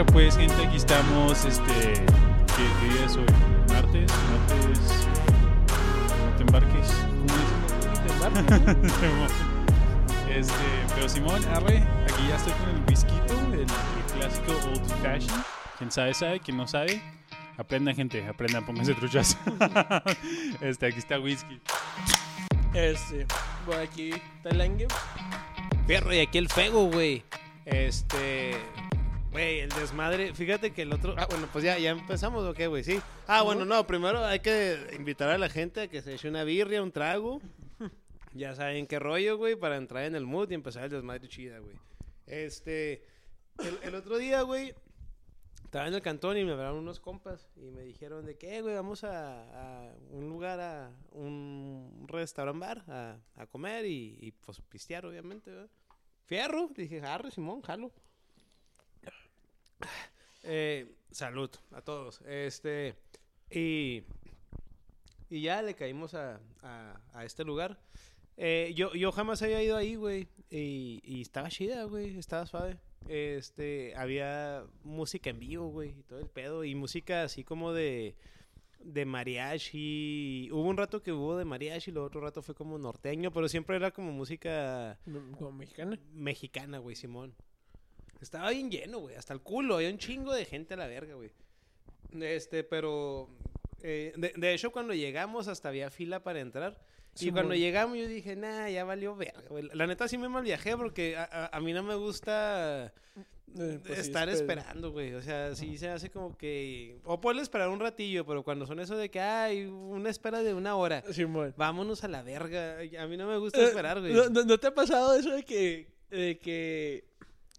Arre, pues, gente, aquí estamos. Este. ¿Qué, día es hoy? ¿Martes? ¿Martes? No te embarques. ¿Cómo es? este, pero Simón, arre, aquí ya estoy con el whisky, el, el clásico Old Fashioned. Quien sabe, sabe. Quien no sabe, aprendan, gente. Aprendan, pónganse truchas. este, aquí está whisky. Este, por aquí Talangue. Fierro, y aquí el fego, güey. Este. Güey, el desmadre. Fíjate que el otro. Ah, bueno, pues ya, ya empezamos, ¿o qué, güey? Sí. Ah, bueno, no, primero hay que invitar a la gente a que se eche una birria, un trago. Ya saben qué rollo, güey, para entrar en el mood y empezar el desmadre chida, güey. Este. El, el otro día, güey. Estaba en el cantón y me hablaron unos compas y me dijeron de que, "Eh, güey, vamos a, a un lugar, a un restaurant bar a, a comer y, y, pues pistear, obviamente, ¿verdad? Fierro, dije, arre, Simón, jalo. Eh, salud a todos. Este, y, y ya le caímos a, a, a este lugar. Eh, yo, yo jamás había ido ahí, güey. Y, y estaba chida, güey. Estaba suave. Este, había música en vivo, güey. Y todo el pedo. Y música así como de, de mariachi. Hubo un rato que hubo de mariachi. Luego otro rato fue como norteño. Pero siempre era como música Como mexicana. mexicana, güey, Simón. Estaba bien lleno, güey, hasta el culo. Había un chingo de gente a la verga, güey. Este, pero... eh, de, de hecho, cuando llegamos hasta había fila para entrar. Y Sí, cuando güey. llegamos yo dije, nah, ya valió verga, güey. La neta sí me mal viajé porque a, a- a mí no me gusta Eh, pues sí, estar espera. esperando, güey. O sea, sí se hace como que... O puedes esperar un ratillo, pero cuando son eso de que hay una espera de una hora. Simón. Vámonos a la verga. A mí no me gusta Eh, esperar, güey. ¿no, no, no te ha pasado eso de que, de que,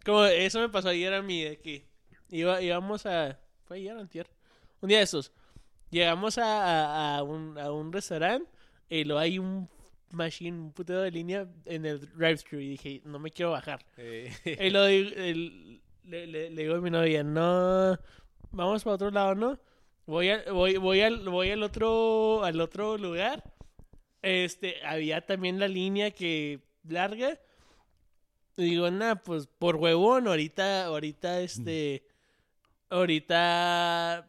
como eso me pasó ayer a mí, de que iba, íbamos a, fue ayer antier, un día de esos, llegamos a, a, a un, a un restaurante y luego hay un machine, un putero de línea en el drive-thru y dije, no me quiero bajar. Eh, Y el- le, le- le digo a mi novia, no, vamos para otro lado, ¿no? Voy, a- voy, voy, al, voy al otro al otro lugar. Este, había también la línea que larga. Y digo, nah, pues por huevón, ahorita, ahorita, este, ahorita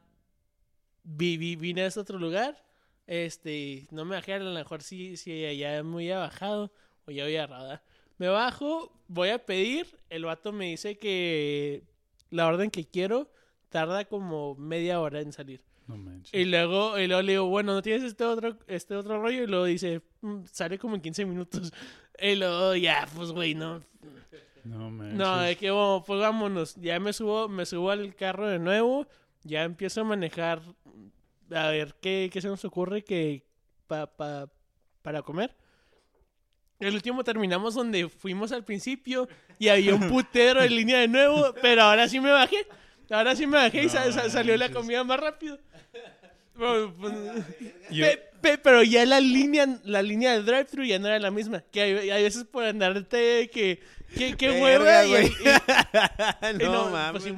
vi, vi- vine a este otro lugar. Este, no me bajé, a lo mejor si, si ya me había bajado o ya había agarrado. Me bajo, voy a pedir. El vato me dice que la orden que quiero tarda como media hora en salir. No manches. Y luego, y luego le digo, bueno, ¿no tienes este otro, este otro rollo? Y luego dice, "Mm, sale como en 15 minutos. Y luego, ya, pues, güey, no. No manches. No, de que, bueno, pues vámonos. Ya me subo, me subo al carro de nuevo. Ya empiezo a manejar. A ver qué, qué se nos ocurre que pa, pa- para comer. El último terminamos donde fuimos al principio y había un putero en línea de nuevo, pero ahora sí me bajé. Ahora sí me bajé y salió la comida más rápido. Bueno, pues, Yo- pe- pe- pero ya la línea, la línea del drive-thru ya no era la misma. Que hay, hay veces por andarte que, que, que Verga, hueva y, y- no, no, mames. pues,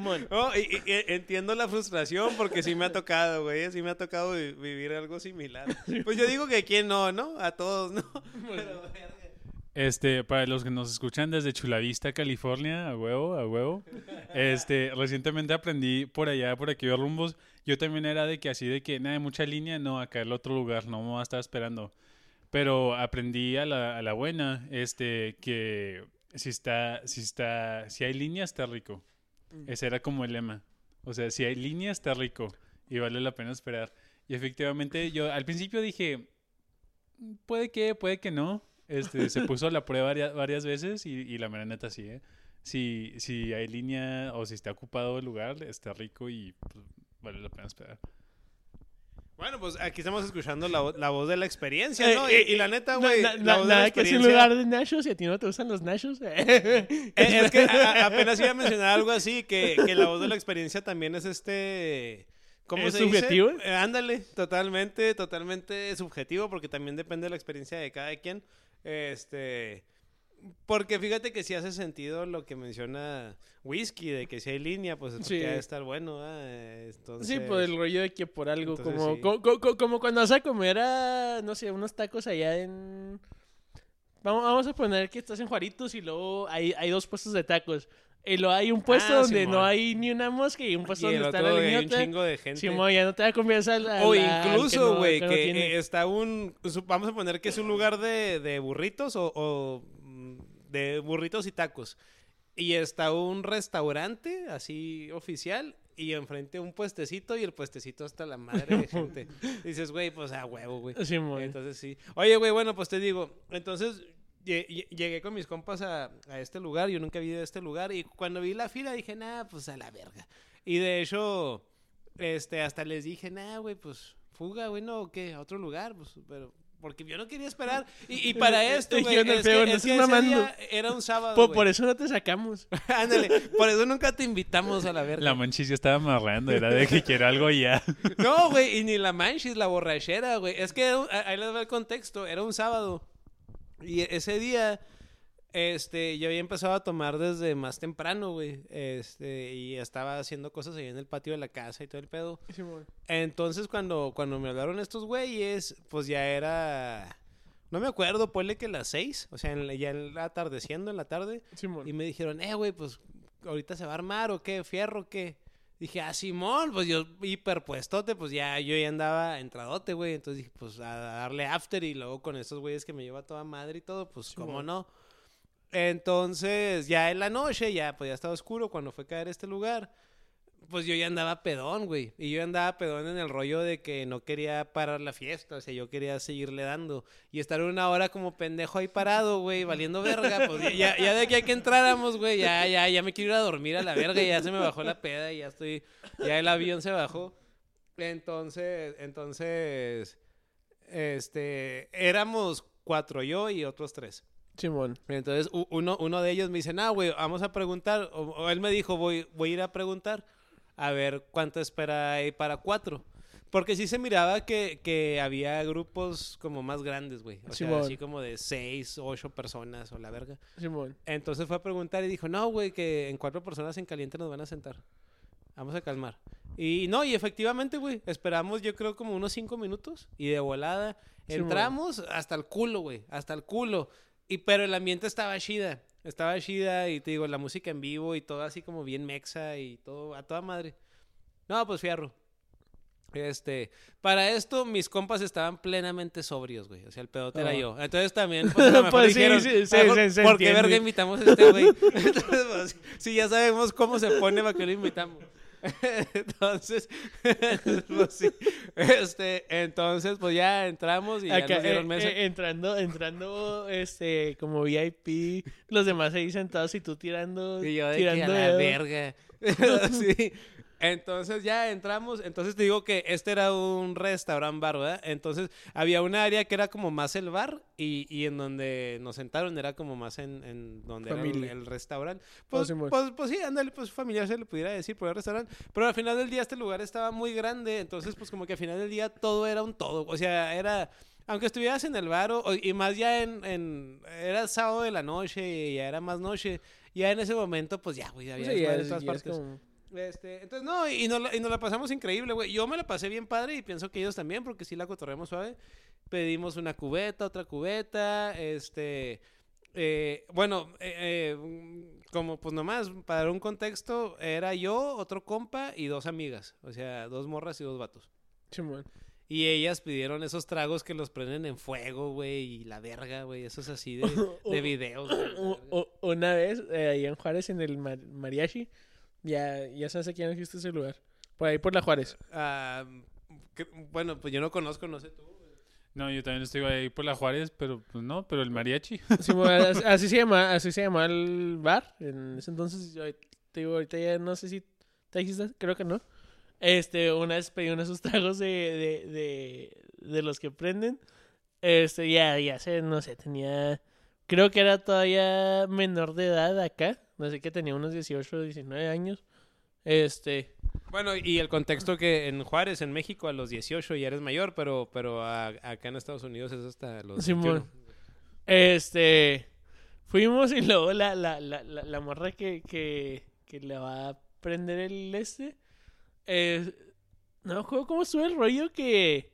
y entiendo la frustración porque sí me ha tocado, güey. Sí me ha tocado vi- vivir algo similar. Pues yo digo que a quién no, ¿no? A todos, ¿no? Pero. Este, para los que nos escuchan desde Chulavista, California, a huevo, a huevo. Este, recientemente aprendí por allá, por aquellos rumbos. Yo también era de que así de que, nada, mucha línea, no, acá el otro lugar, no me voy a estar esperando. Pero aprendí a la, a la buena, este, que si está, si está, si hay línea, está rico. Ese era como el lema. O sea, si hay línea, está rico. Y vale la pena esperar. Y efectivamente, yo al principio dije, puede que, puede que no. Este, se puso la prueba varias, varias veces y, y la mera neta sí, ¿eh? Si, si hay línea o si está ocupado el lugar, está rico y pues, vale la pena esperar. Bueno, pues aquí estamos escuchando la, la voz de la experiencia, ¿no? eh, y, y la neta, güey. na- la na- voz de la nada que experiencia- lugar de nachos y a ti no te gustan los nachos. Eh, es que a- apenas iba a mencionar algo así, que, que la voz de la experiencia también es este... ¿Cómo ¿Es se dice? subjetivo? Eh, ándale, totalmente, totalmente subjetivo, porque también depende de la experiencia de cada quien. Este... Porque fíjate que sí hace sentido lo que menciona Whisky, de que si hay línea, pues Sí. ha de estar bueno, ¿eh? Entonces... Sí, por el rollo de que por algo, Entonces, como, sí. co- co- co- como cuando vas a comer a, no sé, unos tacos allá en... Vamos, vamos a poner que estás en Juaritos y luego hay, hay dos puestos de tacos. Y luego hay un puesto Ah, donde no Simón. hay ni una mosca y un puesto y donde está la hay un chingo de gente. Simón, ya no te da confianza al, al- O al incluso, no- güey, no que, tiene. eh, está un... Vamos a poner que es un lugar de, de burritos o, o, mm, de burritos y tacos. Y está un restaurante así oficial y enfrente un puestecito y el puestecito hasta la madre de gente. Dices, güey, pues a huevo, güey. Simón. Entonces sí. Oye, güey, bueno, pues te digo, entonces llegué con mis compas a, a este lugar, yo nunca había ido a este lugar y cuando vi la fila dije, nah, pues a la verga. Y de hecho, este, hasta les dije, nah, güey, pues fuga, güey, no, ¿o ¿qué? ¿A otro lugar? Pues, pero... Porque yo no quería esperar. Y, y para esto, güey, es que, es que ese día era un sábado, Po- güey. por eso no te sacamos. Ándale, por eso nunca te invitamos a la verga. La manchis ya estaba amarrando, era de que quiero algo ya. No, güey, y ni la manchis, la borrachera, güey. Es que ahí les va el contexto, era un sábado. Y ese día, este, yo había empezado a tomar desde más temprano, güey. Este, y estaba haciendo cosas ahí en el patio de la casa y todo el pedo. Entonces, cuando, cuando me hablaron estos güeyes, pues ya era. No me acuerdo, ponle que las seis, o sea, en la- ya en la atardeciendo en la tarde. Simón. Y me dijeron, eh, güey, pues ahorita se va a armar o qué, fierro o qué. Dije, ah, Simón, pues yo hiperpuestote, pues ya yo ya andaba entradote, güey. Entonces dije, pues a darle after y luego con estos güeyes que me lleva toda madre y todo, pues cómo no. Entonces, ya en la noche, ya pues ya estaba oscuro cuando fue a caer este lugar. Pues yo ya andaba pedón, güey. Y yo andaba pedón en el rollo de que no quería parar la fiesta. O sea, yo quería seguirle dando. Y estar una hora como pendejo ahí parado, güey, valiendo verga. Pues ya- ya, de aquí a que entráramos, güey, ya, ya, ya me quiero ir a dormir a la verga. Ya se me bajó la peda y ya estoy. Ya el avión se bajó. Entonces, entonces. Este. Éramos cuatro, yo y otros tres. Simón. Entonces uno, uno de ellos me dice, no, güey, vamos a preguntar. O, o él me dijo, voy, voy a ir a preguntar a ver cuánto espera hay para cuatro. Porque sí se miraba que, que había grupos como más grandes, güey. O sea, así como de seis, ocho personas o la verga. Simón. Entonces fue a preguntar y dijo, no, güey, que en cuatro personas en caliente nos van a sentar. Vamos a calmar. Y no, y efectivamente, güey, esperamos yo creo como unos cinco minutos y de volada entramos hasta el culo, güey, hasta el culo. Y pero el ambiente estaba chida, estaba chida y te digo, la música en vivo y todo así como bien mexa y todo, a toda madre. No, pues fierro. Este, para esto mis compas estaban plenamente sobrios, güey. O sea, el pedote era Ah. yo. Entonces también, pues, a lo mejor Pues sí, dijeron, sí, sí, "A lo mejor, se- se ¿por qué entiende". verga invitamos a este güey? Entonces, pues, si ya sabemos cómo se pone, ¿para qué lo invitamos? Entonces, pues sí. Este, entonces, pues ya entramos y ya Acá, nos dieron eh, mesa. eh, entrando, entrando, este, como VIP, los demás ahí sentados y tú tirando, Y yo de que a tirando la verga. sí. Entonces ya entramos. Entonces te digo que este era un restaurant bar, ¿verdad? Entonces había una área que era como más el bar y, y en donde nos sentaron era como más en, en donde era Familia. el, el restaurante. Oh, Pues, Simón. pues, pues sí, ándale, pues familiar se le pudiera decir por el restaurante. Pero al final del día este lugar estaba muy grande. Entonces pues como que al final del día todo era un todo. O sea, era... Aunque estuvieras en el bar o- y más ya en, en- Era sábado de la noche y ya era más noche. Ya en ese momento pues ya, güey, había Sí, ya todas ya es partes. como- Este, entonces, no, y nos, la, y nos la pasamos increíble, güey. Yo me la pasé bien padre y pienso que ellos también, porque sí la cotorreamos suave. Pedimos una cubeta, otra cubeta, este... eh, bueno, eh, eh, como pues nomás, para dar un contexto, era yo, otro compa y dos amigas. O sea, dos morras y dos vatos. Simón. Y ellas pidieron esos tragos que los prenden en fuego, güey, y la verga, güey. Esos así de, de videos. Una vez, eh, ahí en Juárez, en el mar- mariachi, ya, ya sabes a quién existe ese lugar. Por ahí, por la Juárez. Ah, que- bueno, pues yo no conozco, no sé tú. No, yo también estoy ahí por la Juárez, pero pues no, pero el mariachi. As- así se llama, así se llama el bar. En ese entonces, yo te digo, ahorita ya no sé si te existe, creo que no. Este, una vez pedí unos tragos de, de, de, de los que prenden. Este, ya, ya sé, no sé, tenía. Creo que era todavía menor de edad acá. No sé que tenía unos 18 o 19 años. Este. Bueno, y el contexto que en Juárez, en México, a los 18 ya eres mayor, pero, pero a- acá en Estados Unidos es hasta los Simón. 21. Este. Fuimos y luego la, la, la, la, la morra que, que, que le va a prender el este. eh, no me acuerdo cómo estuvo el rollo que.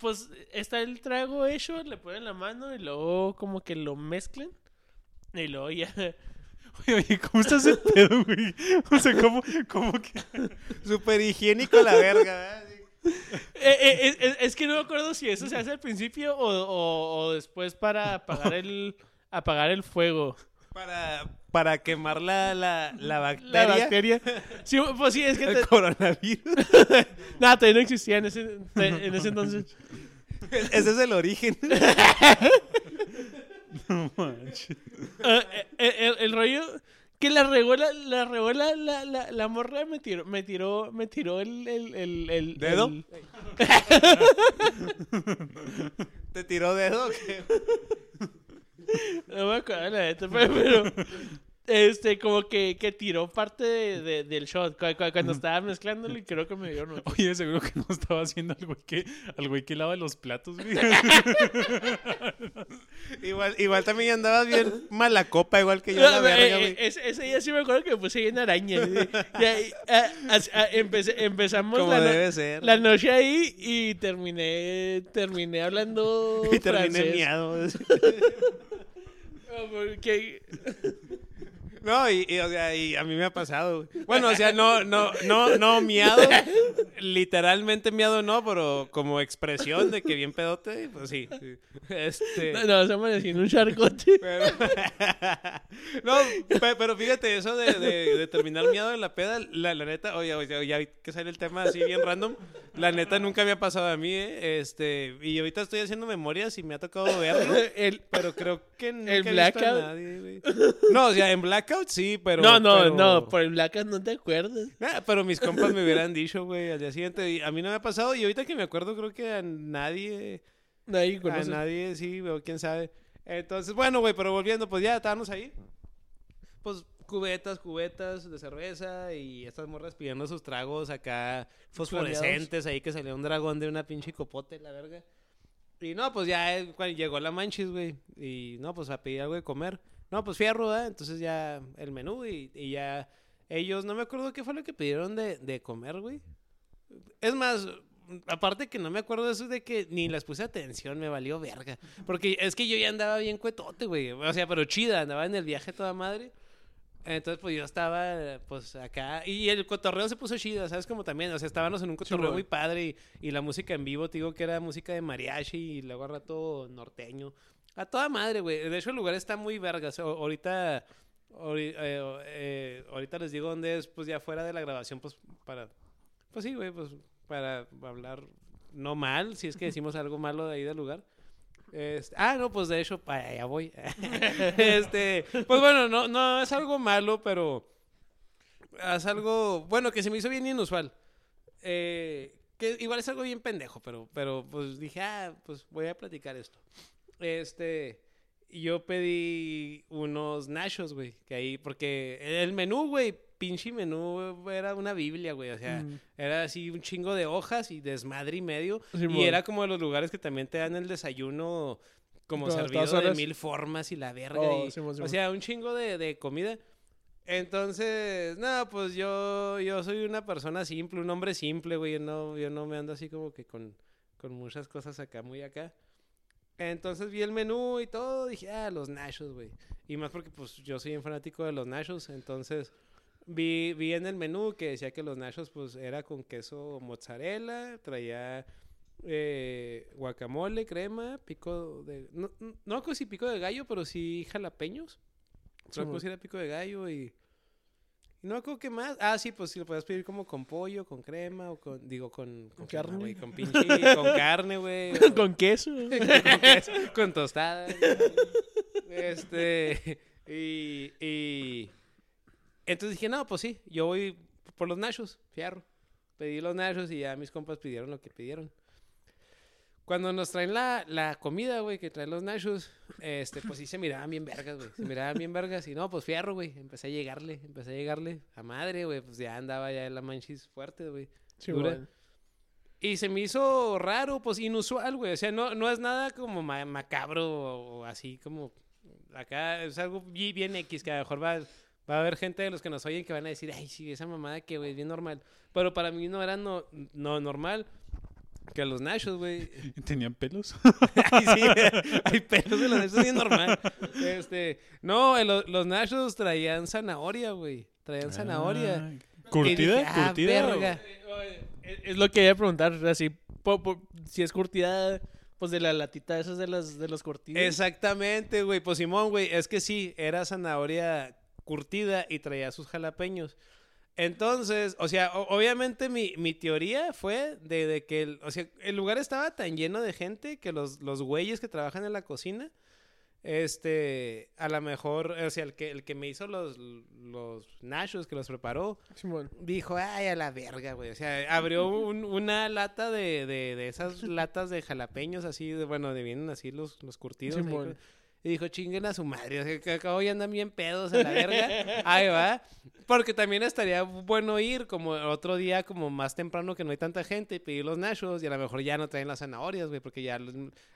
Pues está el trago hecho, le ponen la mano y luego como que lo mezclan. Y luego ya. Oye, oye, ¿cómo estás de pedo, güey? O sea, ¿cómo, cómo que...? Súper higiénico la verga. Sí. Eh, eh, es, es- que no me acuerdo si eso se hace al principio o, o- o después para apagar el, apagar el fuego. Para, para quemar la, la, la La bacteria. bacteria. Sí, pues sí, es que... El te- coronavirus. Nada, todavía no existía en ese, en ese entonces. Ese es el origen. No manches. Eh, eh, el, el rollo que la regó la, la regó la, la, la, la morra me tiró, me tiró, me tiró el, el, el, el- ¿Dedo? el- ¿Te tiró dedo? o qué? no me acuerdo la neta, pero, pero, este, como que, que tiró parte de, de- del shot cu- cu- cuando estaba mezclándolo y creo que me dio no. Oye, seguro que no estaba haciendo al güey que, al güey que lava los platos, güey. Igual, igual también andabas bien mala copa, igual que yo No, la eh, verga, eh, güey. ese, ese día sí me acuerdo que me puse bien araña. Ahí, empecé- empezamos Como la, no- debe ser. la noche ahí y terminé terminé hablando Y terminé francés. miado. Porque- No, y, y, o sea, y a mí me ha pasado. güey. Bueno, o sea, no, no, no, no miado. Literalmente miado no, pero como expresión de que bien pedote, pues sí. sí. Este. No, no, se amaneció en un charcote. Pero, no, pe- pero fíjate, eso de, de, de terminar miado en la peda, la, la neta, oye, oye, ya que sale el tema así bien random, la neta nunca me ha pasado a mí, ¿eh? Este, y ahorita estoy haciendo memorias y me ha tocado verlo, El- pero creo que nunca ¿El he visto a blackout? nadie, güey. No, o sea, en blackout sí, pero... no, no, pero- no, por el blackout no te acuerdas. Ah, pero mis compas me hubieran dicho, güey, al día siguiente, y a mí no me ha pasado, y ahorita que me acuerdo creo que a nadie... Nadie A conoce. nadie, sí, o quién sabe. Entonces, bueno, güey, pero volviendo, pues ya estábamos ahí. Pues cubetas, cubetas de cerveza y estas morras pidiendo sus tragos acá fosforescentes ahí que salía un dragón de una pinche copote, la verga. Y no, pues ya eh, cuando llegó la manchis, güey. Y no, pues a pedir algo de comer. No, pues fierro, ¿verdad? Entonces ya el menú y, y ya ellos, no me acuerdo qué fue lo que pidieron de, de comer, güey. Es más, aparte que no me acuerdo de eso de que ni les puse atención, me valió verga. Porque es que yo ya andaba bien cuetote, güey. O sea, pero chida, andaba en el viaje toda madre. Entonces, pues yo estaba, pues acá. Y el cotorreo se puso chido, ¿sabes? Como también, o sea, estábamos en un cotorreo muy padre. Y, y la música en vivo, te digo que era música de mariachi y luego a rato norteño. A toda madre, güey. De hecho, el lugar está muy verga. O sea, ahorita. ahori- eh, eh, ahorita les digo dónde es, pues ya fuera de la grabación, pues para. Pues sí, güey, pues para hablar no mal, si es que decimos algo malo de ahí del lugar. Este, ah, no, pues de hecho, para allá voy. este, pues bueno, no, no es algo malo, pero es algo, bueno, que se me hizo bien inusual. Eh, que igual es algo bien pendejo, pero, pero pues dije, ah, pues voy a platicar esto. Este, yo pedí unos nachos, güey, que ahí, porque el menú, güey, pinche menú era una biblia, güey, o sea, Mm. era así un chingo de hojas y desmadre y medio. Y era como de los lugares que también te dan el desayuno como servido de horas. mil formas y la verga. Oh, y- o sea, un chingo de, de comida. Entonces, no, pues yo, yo soy una persona simple, un hombre simple, güey. Yo no, yo no me ando así como que con, con muchas cosas acá, muy acá. Entonces vi el menú y todo, dije, ah, los nachos, güey. Y más porque pues yo soy un fanático de los nachos, entonces vi, vi en el menú que decía que los nachos pues era con queso mozzarella, traía eh, guacamole, crema, pico de... No, no, no si pico de gallo, pero sí jalapeños. Sí, si era pico de gallo y... y no acuerdo qué más. Ah, sí, pues si lo puedes pedir como con pollo, con crema o con... Digo, con... Con carne. güey, con pinche... con carne, güey. o- Con queso. con, queso, con tostada. Este. Y, y. Entonces dije, no, pues sí, yo voy por los nachos, fierro. Pedí los nachos y ya mis compas pidieron lo que pidieron. Cuando nos traen la, la comida, güey, que traen los nachos, este, pues sí se miraban bien vergas, güey. Se miraban bien vergas y no, pues fierro, güey. Empecé a llegarle, empecé a llegarle a madre, güey. Pues ya andaba ya en la manchis fuerte, güey. Dura. Y se me hizo raro, pues inusual, güey. O sea, no, no es nada como ma- macabro o, o así como... Acá es algo bi- bien X, que a lo mejor va, va a haber gente de los que nos oyen que van a decir, ay, sí, esa mamada que, güey, es bien normal. Pero para mí no era no, no normal. Que los nachos, güey. ¿Tenían pelos? Ay, sí, hay pelos de los nachos, es bien normal. Este, no, eh, lo- los nachos traían zanahoria, güey. Traían zanahoria. Ah, Y ¿Curtida? dije, ah, ¿Curtida? verga. Es es lo que iba a preguntar, así, po- po- si es curtida, pues de la latita esas de las de los curtidos. Exactamente, güey. Pues Simón, güey, es que sí, era zanahoria curtida y traía sus jalapeños. Entonces, o sea, obviamente mi, mi teoría fue de, de que el, o sea, el lugar estaba tan lleno de gente que los, los güeyes que trabajan en la cocina, este, a lo mejor, o sea, el que, el que me hizo los, los nachos, que los preparó, dijo, ay, a la verga, güey. O sea, abrió un- una lata de, de, de esas latas de jalapeños así, de, bueno, de vienen así los, los curtidos. ahí. Y dijo, chinguen a su madre. O sea, que acabo ya andan bien pedos a la verga. Ahí va. Porque también estaría bueno ir como otro día, como más temprano que no hay tanta gente, y pedir los nachos. Y a lo mejor ya no traen las zanahorias, güey, porque ya los,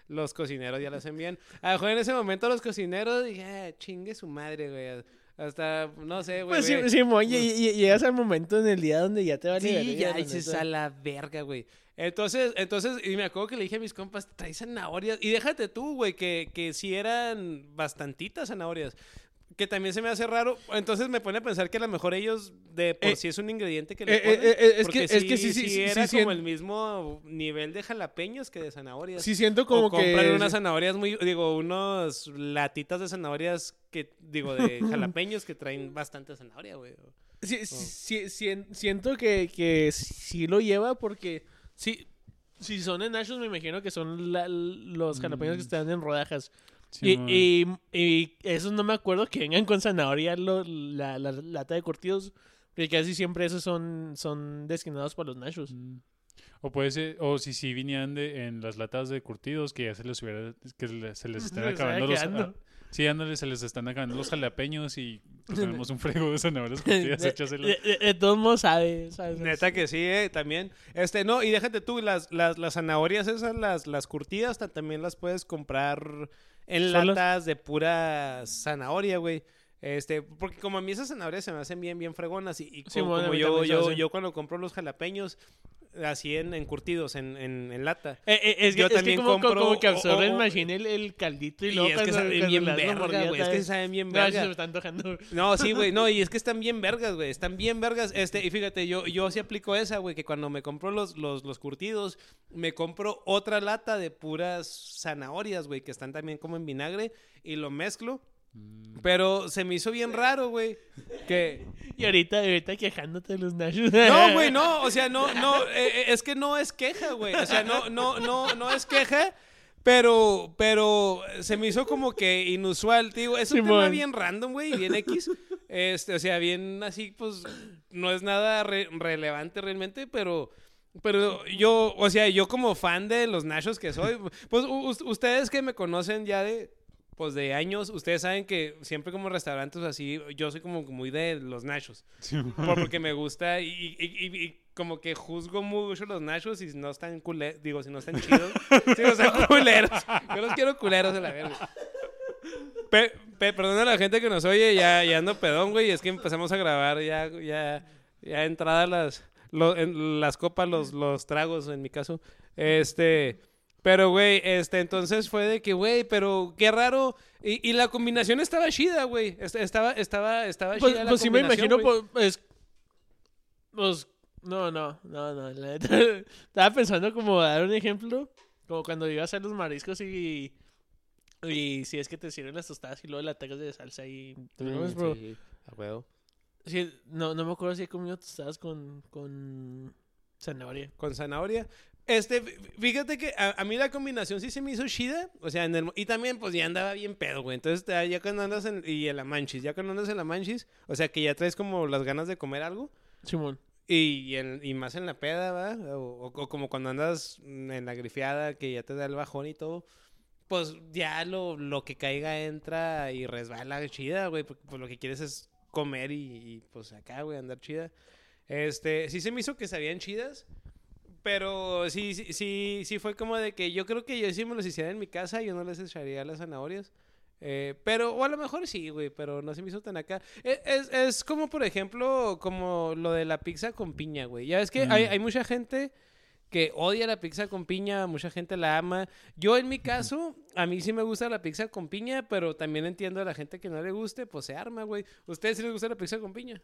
los cocineros ya las envían. A lo mejor en ese momento los cocineros dije, ah, chingue su madre, güey. Hasta, no sé, güey. Pues sí. Simón, llegas al momento en el día donde ya te vale Sí, verga, ya la dices a la verga, güey. Entonces, entonces, y me acuerdo que le dije a mis compas, trae zanahorias. Y déjate tú, güey, que, que sí eran bastantitas zanahorias. Que también se me hace raro. Entonces me pone a pensar que a lo mejor ellos, de por Eh, sí es un ingrediente que le eh, ponen. eh, eh, es porque que- es que sí, sí, sí, era sí, como sí, el mismo nivel de jalapeños que de zanahorias. Sí siento como o compran que... unas zanahorias muy, digo, unos latitas de zanahorias que, digo, de jalapeños que traen bastante zanahoria, güey. Sí, sí, sí, siento que, que sí lo lleva porque sí, si son en nachos me imagino que son la- los jalapeños que están en rodajas. Y, y, y esos no me acuerdo que vengan con zanahoria lo- la, la lata de curtidos. Porque casi siempre esos son, son destinados para los nachos. Mm. O puede ser, o si sí vinían de, en las latas de curtidos, que ya se les hubiera, que se les están acabando los... quedando. Sí, ándale, se les están acabando los jalapeños y pues, tenemos un frego de zanahorias curtidas, de, échaselas. de- de todos modos sabe, sabe- Neta que sí, eh, también. Este, no, y déjate tú, las, las, las zanahorias esas, las, las curtidas, ta- también las puedes comprar en ¿Solas? latas de pura zanahoria, güey. Este, porque como a mí esas zanahorias se me hacen bien, bien fregonas y, Sí, bueno, como yo, yo, yo cuando compro los jalapeños, así en, en curtidos, en, en, en lata. Eh, eh, es que, Yo es que también como, compro- como que absorben o- machine el, el caldito y, Y luego es que saben bien le das una verga, mordida, güey. Es que saben bien No, sí se verga. me está antojando. No, sí, güey, no, y es que están bien vergas, güey, están bien vergas. Este, y fíjate, yo, yo sí aplico esa, güey, que cuando me compro los, los, los curtidos, me compro otra lata de puras zanahorias, güey, que están también como en vinagre, y lo mezclo. Mm. Pero se me hizo bien raro, güey, que... Y ahorita, ahorita quejándote de los nachos. No, güey, no, o sea, no, no, eh, eh, es que no es queja, güey, o sea, no, no, no, no es queja, pero, pero se me hizo como que inusual, digo, es un tema bien random, güey, bien X, este, o sea, bien así, pues, no es nada re- relevante realmente, pero... Pero yo, o sea, yo como fan de los nachos que soy, pues ustedes que me conocen ya de, pues de años, ustedes saben que siempre como restaurantes así, yo soy como muy de los nachos. Por- porque me gusta y, y- y- y como que juzgo mucho los nachos y si no están culeros, digo, si no están chidos, si no están culeros. Yo los quiero culeros a la verga. Pe, pe- perdona a la gente que nos oye, ya, ya ando pedón, güey, es que empezamos a grabar ya, ya, ya entradas las, lo- en las copas, los, los tragos en mi caso. Este, pero güey, este, entonces fue de que, güey, pero qué raro. Y, y la combinación estaba chida, güey. Est- Estaba, estaba, estaba Pues, chida la pues sí me combinación, imagino, pues, pues, no, no, no, no, la neta, estaba pensando como dar un ejemplo, como cuando ibas a hacer los mariscos y, y si es que te sirven las tostadas y luego la tagas de salsa y, ¿te Mm, bro? sí, a huevo. Sí, no, no me acuerdo si he comido tostadas con, con zanahoria. Con zanahoria. Este, fí- fíjate que a, a mí la combinación sí se me hizo chida. O sea, en el, y también, pues ya andaba bien pedo, güey. Entonces, ya ya cuando andas en, y en la manchis, ya cuando andas en la manchis, o sea, que ya traes como las ganas de comer algo. Simón. Y, en- y más en la peda, ¿va? O, o- o como cuando andas en la grifiada, que ya te da el bajón y todo. Pues ya lo, lo que caiga entra y resbala chida, güey. Porque pues, lo que quieres es comer y, y, pues acá, güey, andar chida. Este, sí se me hizo que sabían chidas. Pero sí, sí, sí, sí fue como de que yo creo que yo sí me los hiciera en mi casa, yo no les echaría las zanahorias. Eh, pero, o a lo mejor sí, güey, pero no se me hizo tan acá. E- Es, es como, por ejemplo, como lo de la pizza con piña, güey. Ya ves que Mm. hay, hay mucha gente que odia la pizza con piña, mucha gente la ama. Yo en mi caso, a mí sí me gusta la pizza con piña, pero también entiendo a la gente que no le guste, pues se arma, güey. ¿Ustedes sí les gusta la pizza con piña?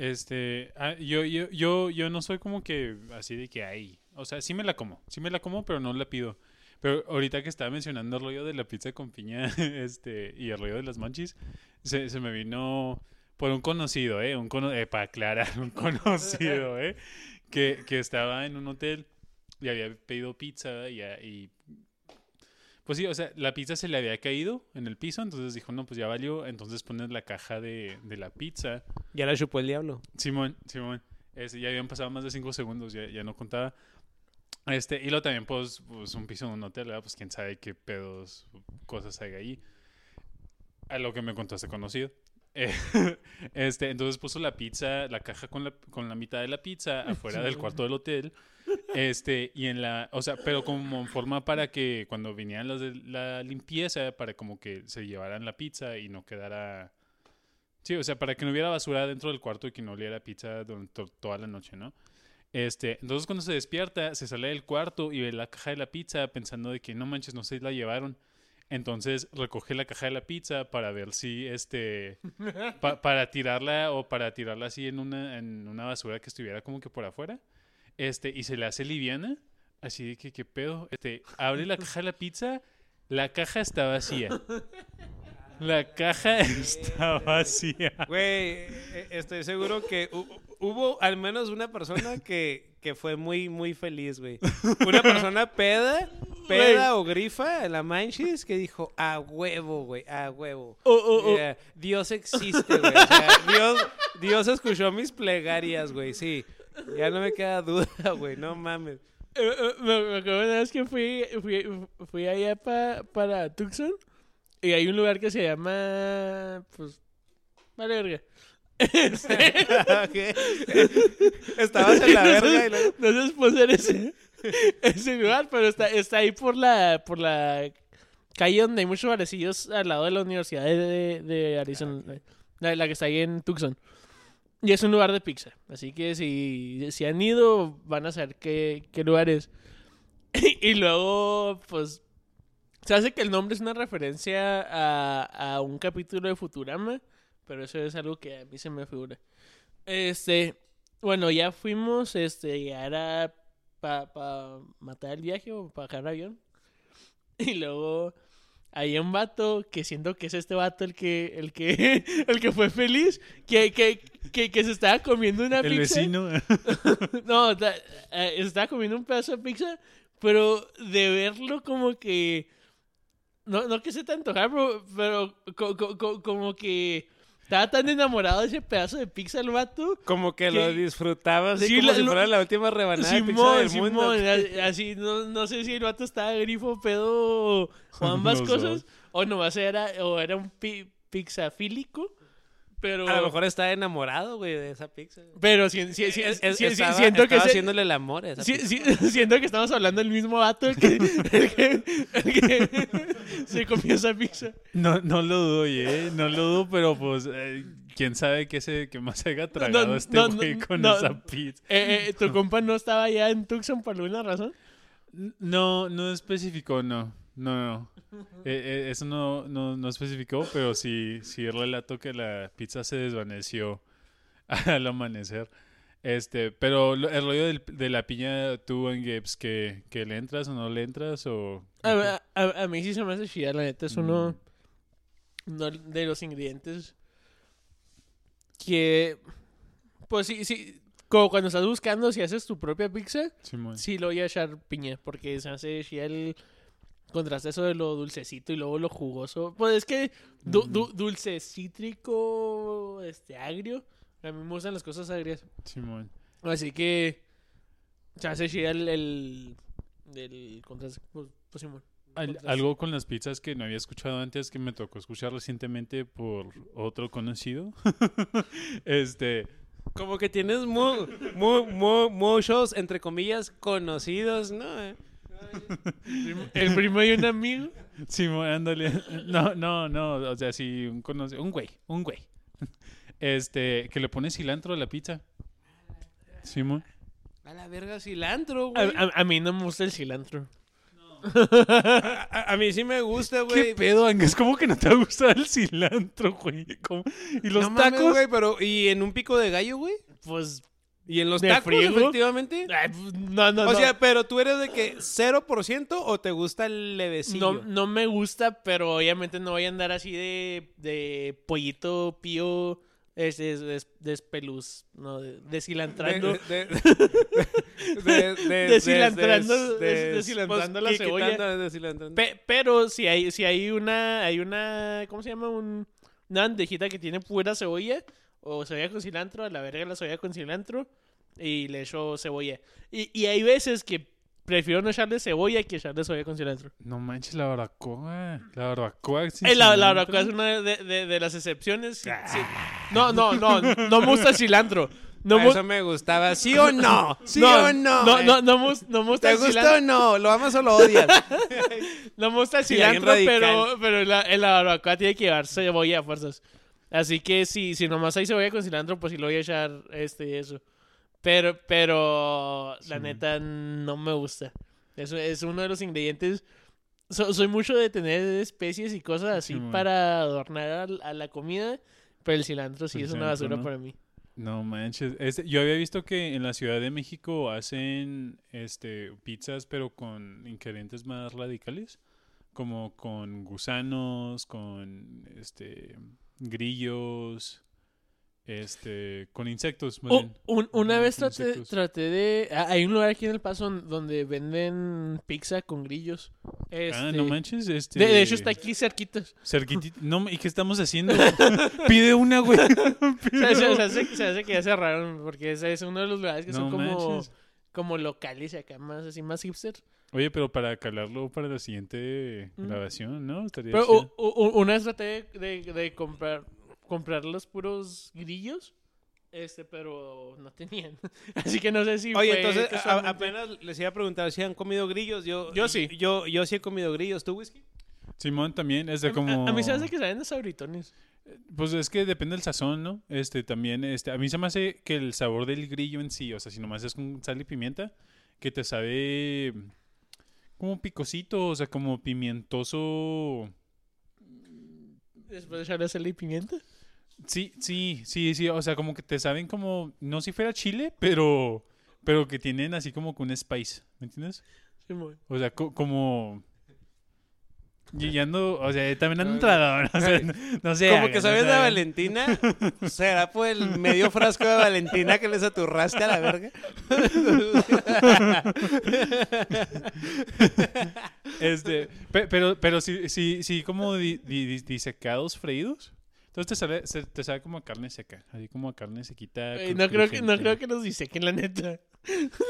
Este, ah, yo, yo, yo, yo no soy como que así de que hay. O sea, sí me la como, sí me la como, pero no la pido. Pero ahorita que estaba mencionando el rollo de la pizza con piña, este, y el rollo de las manchis, se, me vino por un conocido, ¿eh? Un cono eh, para aclarar, un conocido, ¿eh? Que, que estaba en un hotel y había pedido pizza y pues sí, o sea, la pizza se le había caído en el piso, entonces dijo, no, pues ya valió, entonces pones la caja de, de la pizza. Ya la chupó el diablo. Simón, Simón. Este, ya habían pasado más de cinco segundos, ya, ya no contaba. Este, y luego también, pues, pues, un piso de un hotel, ¿verdad? Pues quién sabe qué pedos, cosas hay ahí. A lo que me contó este conocido. Eh, este, entonces puso la pizza, la caja con la, con la mitad de la pizza afuera del cuarto del hotel. Este, y en la, o sea, pero como forma para que cuando vinieran los de la limpieza, para como que se llevaran la pizza y no quedara. Sí, o sea, para que no hubiera basura dentro del cuarto y que no oliera pizza durante toda la noche, ¿no? Este, entonces cuando se despierta, se sale del cuarto y ve la caja de la pizza pensando de que no manches, no se la llevaron. Entonces recoge la caja de la pizza para ver si, este, pa- para tirarla o para tirarla así en una, en una basura que estuviera como que por afuera. Este, y se le hace liviana. Así de que, ¿qué pedo? Este, abre la caja de la pizza, la caja está vacía. La caja está vacía. Güey, eh, estoy seguro que hu- hubo al menos una persona que, que fue muy, muy feliz, güey. Una persona peda, peda o grifa en la Manchis que dijo, a huevo, güey, a huevo. Oh, oh, oh. Yeah, Dios existe, güey. O sea, Dios, Dios escuchó mis plegarias, güey, sí. Ya no me queda duda, güey, no mames. Eh, eh, me acuerdo una vez que fui, fui, fui allá pa- para Tucson y hay un lugar que se llama, pues, vale verga. Ok. Estabas en la verga y luego... No sé sponsor ese, ese lugar, pero está, está ahí por la, por la calle donde hay muchos barecillos al lado de la Universidad de, de- Arizona, la, la que está ahí en Tucson. Y es un lugar de pizza, así que si, si han ido van a saber qué, qué lugar es. y luego, pues, se hace que el nombre es una referencia a, a un capítulo de Futurama, pero eso es algo que a mí se me figura. Este, bueno, ya fuimos, este, ya era para pa matar el viaje o para bajar el avión. Y luego hay un vato que siento que es este vato el que, el que, el que fue feliz, que, que, que, que se estaba comiendo una El pizza. vecino. No, ta- eh, estaba comiendo un pedazo de pizza, pero de verlo como que... No, no que se te antojar, pero, pero co- co- co- como que estaba tan enamorado de ese pedazo de pizza el vato. Como que lo disfrutaba así Sí, como la- si lo- fuera la última rebanada de pizza Simón, del mundo. Simón, a- así, no, no sé si el vato estaba grifo, pedo o ambas Los cosas, o nomás era, o era un pi, pizzafílico, pero... A lo mejor está enamorado, güey, de esa pizza. Pero si, si- si- Es- si- es- si- estaba- siento que estaba ese- haciéndole el amor a esa Sí, pizza. sí, siento que estamos hablando del mismo vato el que, el que, el que se comió esa pizza. No, no lo dudo, ¿eh? No lo dudo, pero pues, eh, quién sabe qué, se, qué más haya tragado no, este güey no, con no. esa pizza. Eh, eh, ¿Tu compa no estaba allá en Tucson por alguna razón? No, no especificó, no. No, no. Eh, eh, eso no, no, no especificó, pero sí, sí relato que la pizza se desvaneció al amanecer. Este, pero el rollo del- de la piña, tú en Gibbs, que, que le entras o no le entras o... A, a- a mí sí se me hace chida, la neta. Es uno, uno de los ingredientes que, pues sí, sí, como cuando estás buscando si haces tu propia pizza, sí lo voy a echar piña, porque se hace chida el contraste eso de lo dulcecito y luego lo jugoso. Pues es que du- du- dulce cítrico, este, agrio. A mí me gustan las cosas agrias. Simón. Así que se hace chida el, el, el contraste. Pues, pues, Simón. Al- algo con las pizzas que no había escuchado antes que me tocó escuchar recientemente por otro conocido. este, Como que tienes mu- mu- mu- muchos, entre comillas, conocidos, ¿no? Eh, El primo y un amigo. Simón, ándale. No, no, no, o sea, sí, un conocido, un güey, un güey. Este, que le pone cilantro a la pizza. Simón. A la verga cilantro, güey. a- a mí no me gusta el cilantro. A, a- a mí sí me gusta, ¿Qué güey. pedo, Angus? ¿Cómo que no te gusta el cilantro, güey? ¿Cómo? ¿Y los No mames, tacos? güey, pero ¿y en un pico de gallo, güey? Pues. ¿Y en los ¿De tacos, efectivamente? ay, pues, no, no, o no. sea, pero tú eres de que 0% o te gusta el levecillo? no, no me gusta, pero obviamente no voy a andar así de, de pollito pío. Es, es, es- despeluz, no, de- descilantrando. De, de, de, de, de- Descilantrando- de- de- descilantrando pues, la qui- cebolla. Pe- pero si hay, si hay una, hay una, ¿cómo se llama? Un, una bandejita que tiene pura cebolla o cebolla con cilantro, a la verga la cebolla con cilantro y le echo cebolla. Y, y hay veces que prefiero no echarle cebolla que echarle cebolla con cilantro. No manches, la barbacoa. La barbacoa. sin Eh, la, la barbacoa es una de, de- de las excepciones. sí. No, no, no, no me gusta el cilantro. No, A mu- eso me gustaba. ¿Sí o no? ¿Sí no, o no? No, no, no, me no me gusta ¿Te el gusta cilantro. o no? ¿Lo amas o lo odias? No me gusta el Sí, cilantro, pero, pero en la, en la barbacoa tiene que llevar cebolla a fuerzas. Así que si, si nomás hay cebolla con cilantro, pues sí lo voy a echar este eso. Pero, pero la Sí. neta no me gusta. Eso es uno de los ingredientes. So- soy mucho de tener especies y cosas así Sí, para adornar a, la comida, pero el cilantro sí El es una basura ¿no? para mí. No manches. Este, yo había visto que en la Ciudad de México hacen este pizzas, pero con ingredientes más radicales. Como con gusanos, con este grillos, este, con insectos. más bien. un- una vez con traté, traté de... ah, Hay un lugar aquí en El Paso don- donde venden pizza con grillos. Ah, Este, no manches. Este, De, de hecho, está aquí cerquitas. Cerquitito. No, ¿y qué estamos haciendo? Pide una, güey. Se, se- se hace, se hace que ya cerraron, porque ese es uno de los lugares que No son como, manches. como locales y acá más así, más hipster. Oye, pero para calarlo para la siguiente Mm. grabación, ¿no? Estaría Pero u- u- una vez traté de, de, de comprar, comprar los puros grillos, este, pero no tenían. Así que no sé si Oye, fue entonces a- apenas les iba a preguntar si han comido grillos. Yo, Yo sí. Yo, yo sí he comido grillos. ¿Tú, whisky? Simón también es de A- como... A, a mí se hace que saben de sabritones. Pues es que depende del sazón, ¿no? Este también, este, a mí se me hace que el sabor del grillo en sí, o sea, si nomás es con sal y pimienta, que te sabe como picosito, o sea, como pimientoso. Después de echarle y pimienta. Sí, sí, sí, sí, o sea, como que te saben como, no si fuera chile, pero, pero que tienen así como con un spice, ¿me entiendes? Sí, muy- O sea, co- como... Y ya ando, o sea, también ando entrador, o sea, no, no sé. Como que sabes de Valentina. ¿Será por el medio frasco de Valentina que les aturraste a la verga? Este, pe- pero, pero sí, sí, sí, como di- di- di- disecados freídos. Entonces te sabe, se- te sabe como a carne seca, así como a carne sequita. Eh, no, creo que, no creo que nos dissequen, la neta.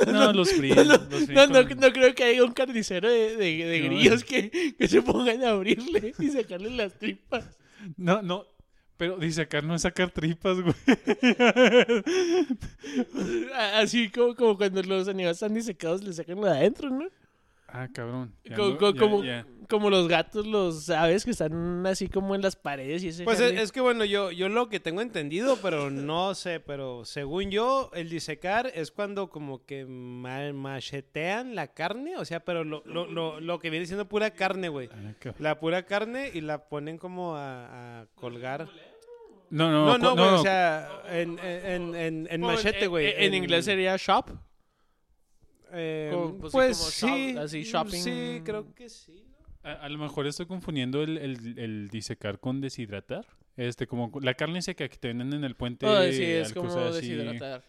No, los fríen. No, los fríen No, no, con- no creo que haya un carnicero de, de, de grillos que, que se pongan a abrirle y sacarle las tripas. no, no, pero disecar no es sacar tripas, güey. Así como, como cuando los animales están disecados, le sacan lo de adentro, ¿no? Ah, cabrón. Co- co- como, los gatos, los aves que están así como en las paredes y ese Pues es, que bueno, yo, yo lo que tengo entendido, pero no sé, pero según yo, el disecar es cuando como que ma- machetean la carne, o sea, pero lo, lo, lo, lo que viene siendo pura carne, güey. Ah. La pura carne y la ponen como a, a colgar. No, no, No, no, güey, o sea, en, en, en, en machete, en- güey. En, en inglés sería shop. Eh, como- pues sí, pues como sí, shop- así, shopping. Sí, creo que sí. ¿no? A, a lo mejor estoy confundiendo el, el, el disecar con deshidratar. Este, como la carne seca que te venden en el puente. Oh, sí, es como deshidratar.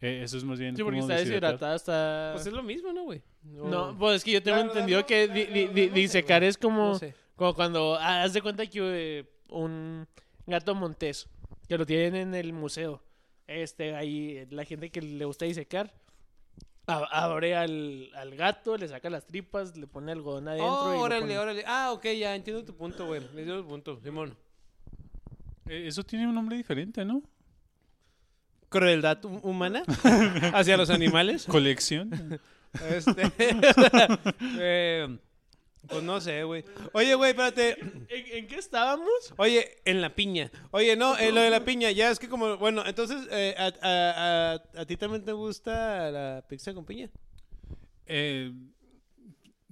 Eh, eso es más bien Sí, porque está deshidratada, está... Pues es lo mismo, ¿no, güey? No, pues es que yo tengo entendido no, que di- di- di- sé, disecar es como, No sé. como cuando ah, haz de cuenta que eh, un gato montés que lo tienen en el museo. Este, ahí la gente que le gusta disecar abre al, al gato, le saca las tripas, le pone algodón adentro y Oh, órale, pone- órale. Ah, ok, ya entiendo tu punto, güey. Entiendo tu punto, Simón. Eh, eso tiene un nombre diferente, ¿no? Crueldad hu- humana hacia los animales. Colección. Este, eh, Pues no sé, güey. Oye, güey, espérate. ¿En, en qué estábamos? Oye, en la piña. Oye, no, eh, lo de la piña, ya es que como, bueno, entonces, eh, a, a- a- ¿a ti también te gusta la pizza con piña? Eh,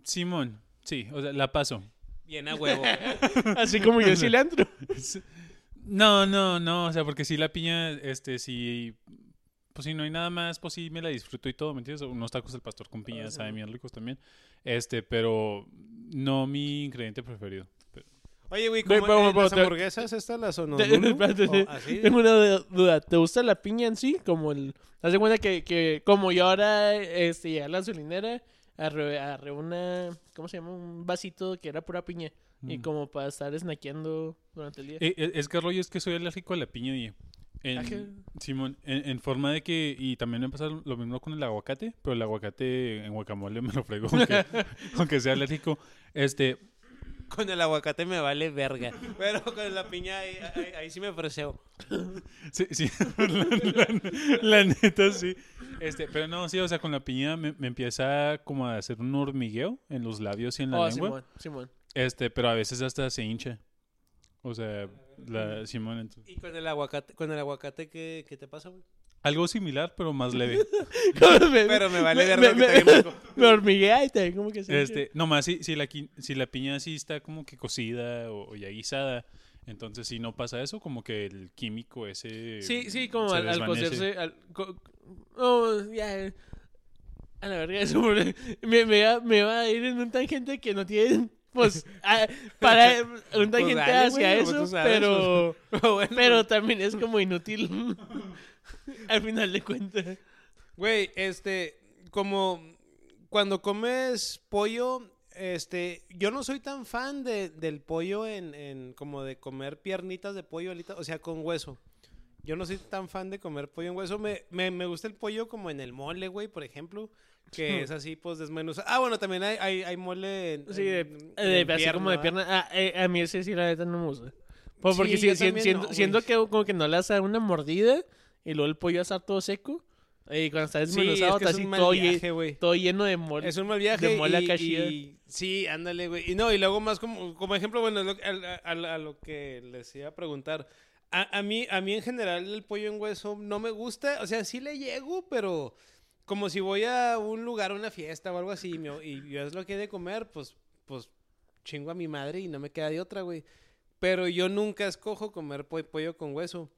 Simón, sí, o sea, la paso. Bien a huevo. Así como yo cilantro. No, no, no, o sea, porque si la piña, este, si, pues si no hay nada más, pues sí me la disfruto y todo, ¿me entiendes? Unos tacos del pastor con piña saben bien ricos también, este, pero no mi ingrediente preferido. Pero- Oye, güey, Güey, ¿cómo pero- eh, pero las te- hamburguesas estas las Te- Honolulu? espérate, ¿O así? Tengo una du- duda. ¿Te gusta la piña en sí? Como el. Haz de cuenta que, que como yo ahora este, llegué a la gasolinera, arre, arre una. ¿Cómo se llama? Un vasito que era pura piña. Y Mm. como para estar snackeando durante el día. Eh, eh, es que el rollo es que soy alérgico a la piña y en, Simón, en, en forma de que, y también me pasa lo mismo con el aguacate, pero el aguacate en guacamole me lo frego, aunque, aunque sea alérgico. Este, Con el aguacate me vale verga. Pero con la piña ahí, ahí- ahí sí me ofreció. Sí, sí. la, la- la neta, sí. Este, pero no, sí, o sea, con la piña me, me empieza como a hacer un hormigueo en los labios y en la Oh, lengua. Simón, Simón. Este, pero a veces hasta se hincha. O sea, la Simón. entonces- ¿Y con el aguacate, con el aguacate qué, qué te pasa, güey? Algo similar, pero más leve. Pero me vale me, verga me, me, hormiguea y te como que se Este, nomás si, si, la, si la piña sí está como que cocida o, o ya guisada, entonces si no pasa eso, como que el químico ese. Sí, sí, como se al, al cocerse. Al, co- oh, ya. A la verga, eso me, me, va, me va a ir en un tangente que no tiene. Pues, ah, para un tangente dale, hacia güey, pues eso, pero. Bueno, Pero también es como inútil. al final de cuentas. Güey, este, como cuando comes pollo, este, yo no soy tan fan de, del pollo en, en, como de comer piernitas de pollo, o sea, con hueso. Yo no soy tan fan de comer pollo en hueso. Me, me, me gusta el pollo como en el mole, güey, por ejemplo. Que es así, pues, desmenuzado. Ah, bueno, también hay, hay, hay mole en, Sí, de, en- de- en así como de pierna. Ah, eh, a mí ese sí, la neta, no me gusta. Pues porque Sí, si- si- no, que como que no le hace una mordida y luego el pollo va a estar todo seco. Y cuando está Sí, es desmenuzado, que está es así todo, lle- viaje, güey. todo lleno de mole. Es un mal viaje. de mole y, y- sí, ándale, güey. Y no, y luego más como, como ejemplo, bueno, lo- a, a- a lo que les iba a preguntar. A, a mí, a mí en general el pollo en hueso no me gusta. O sea, sí le llego, pero como si voy a un lugar, a una fiesta o algo así, y, me- y yo es lo que he de comer, pues, pues chingo a mi madre y no me queda de otra, güey. Pero yo nunca escojo comer po- pollo con hueso.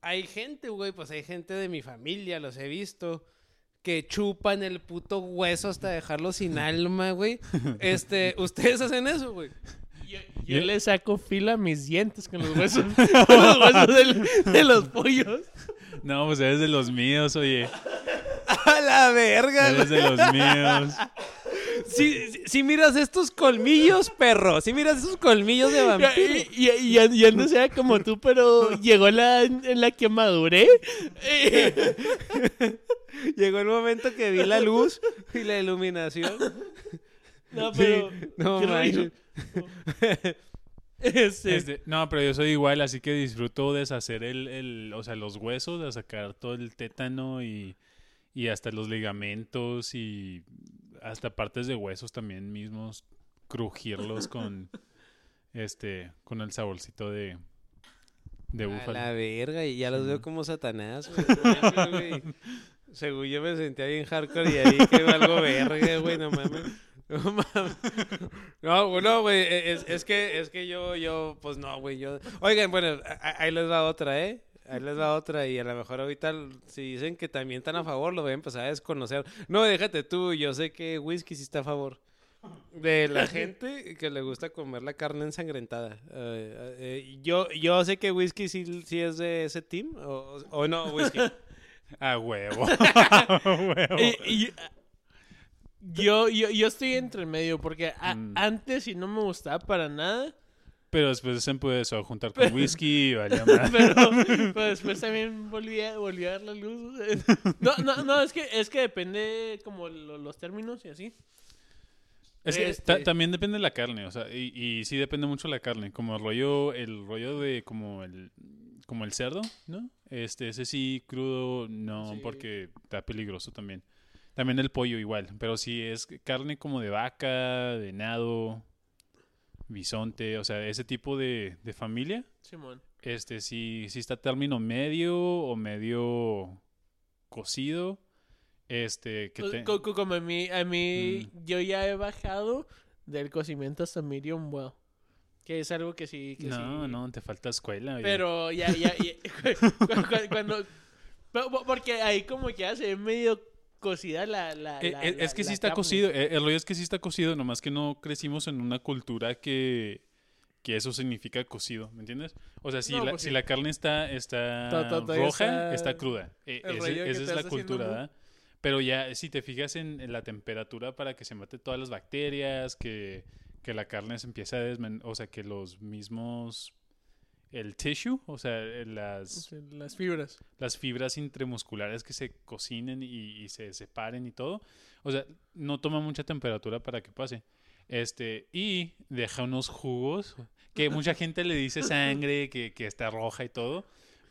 Hay gente, güey, pues hay gente de mi familia, los he visto, que chupan el puto hueso hasta dejarlo sin alma, güey. Este, ¿ustedes hacen eso, güey? Yo, yo Yo- le saco fila a mis dientes con los huesos, con los huesos del- de los pollos. No, pues eres de los míos, oye. ¡A la verga, Eres de los míos. Si, si- si miras estos colmillos, perro, si miras esos colmillos de vampiro. Y, y, y, y antes era como tú, pero llegó la en la que maduré. Llegó el momento que vi la luz y la iluminación. No, Sí, pero. no. Este, Este, no, pero yo soy igual, así que disfruto deshacer el, el, o sea, los huesos, de sacar todo el tétano y, y hasta los ligamentos y hasta partes de huesos también mismos, crujirlos con, este, con el saborcito de, de A búfalo. la verga, y ya los Sí, veo como satanás, güey. güey. Según yo me sentía bien hardcore y ahí que algo verga, güey, no mames. No mames. No, güey, no, güey, e, es, es que, es que yo, yo, pues no, güey, yo... Oigan, bueno, ahí les va otra, ¿eh? Ahí les va otra y a lo mejor ahorita si dicen que también están a favor, lo voy a empezar a desconocer. No, déjate tú, yo sé que Whisky sí está a favor. De la gente que le gusta comer la carne ensangrentada. Eh, eh, yo, yo sé que Whisky sí, sí es de ese team, o, o no, Whisky. A huevo. A huevo. y- y- yo, yo, yo estoy entre el medio porque a- Mm. antes sí no me gustaba para nada. Pero después se empezó a juntar con whisky y valió más. Pero, pero después también volví a, volví a dar la luz. No, no, no, es que, es que depende como lo- los términos y así. Es que Este- ta- también depende de la carne, o sea, y, y sí depende mucho la carne, como el rollo, el rollo de como el, como el cerdo, ¿no? Este, ese sí crudo, no, Sí. porque está peligroso también. También el pollo igual, pero si es carne como de vaca, de nado, bisonte, o sea, ese tipo de, de familia, Simón. este sí, sí está término medio o medio cocido. Este, que te- Co- co- Como a mí, a mí yo ya he bajado del cocimiento hasta medium well. Que es algo que sí. Que No, sí- no, te falta escuela. Pero ya, ya, ya- cu- cu- cuando, po- po- porque ahí como que ya se ve medio cocida la, la, Eh, la- eh, la- es que sí está carne. cocido. eh, El rollo es que sí está cocido, nomás que no crecimos en una cultura que, que eso significa cocido, ¿me entiendes? O sea, si, No, la, pues si sí. la carne está, está To- to- todavía roja, está está, cruda. Eh, ese- que esa es la cultura, ¿verdad? Pero ya, si te fijas en, en la temperatura para que se mate todas las bacterias, que, que la carne se empiece a desmen... O sea, que los mismos... El tissue, o sea, eh, las, Las fibras. las fibras intramusculares que se cocinen y, y se separen y todo. O sea, no toma mucha temperatura para que pase. Este, y deja unos jugos que mucha gente le dice sangre, que, que está roja y todo.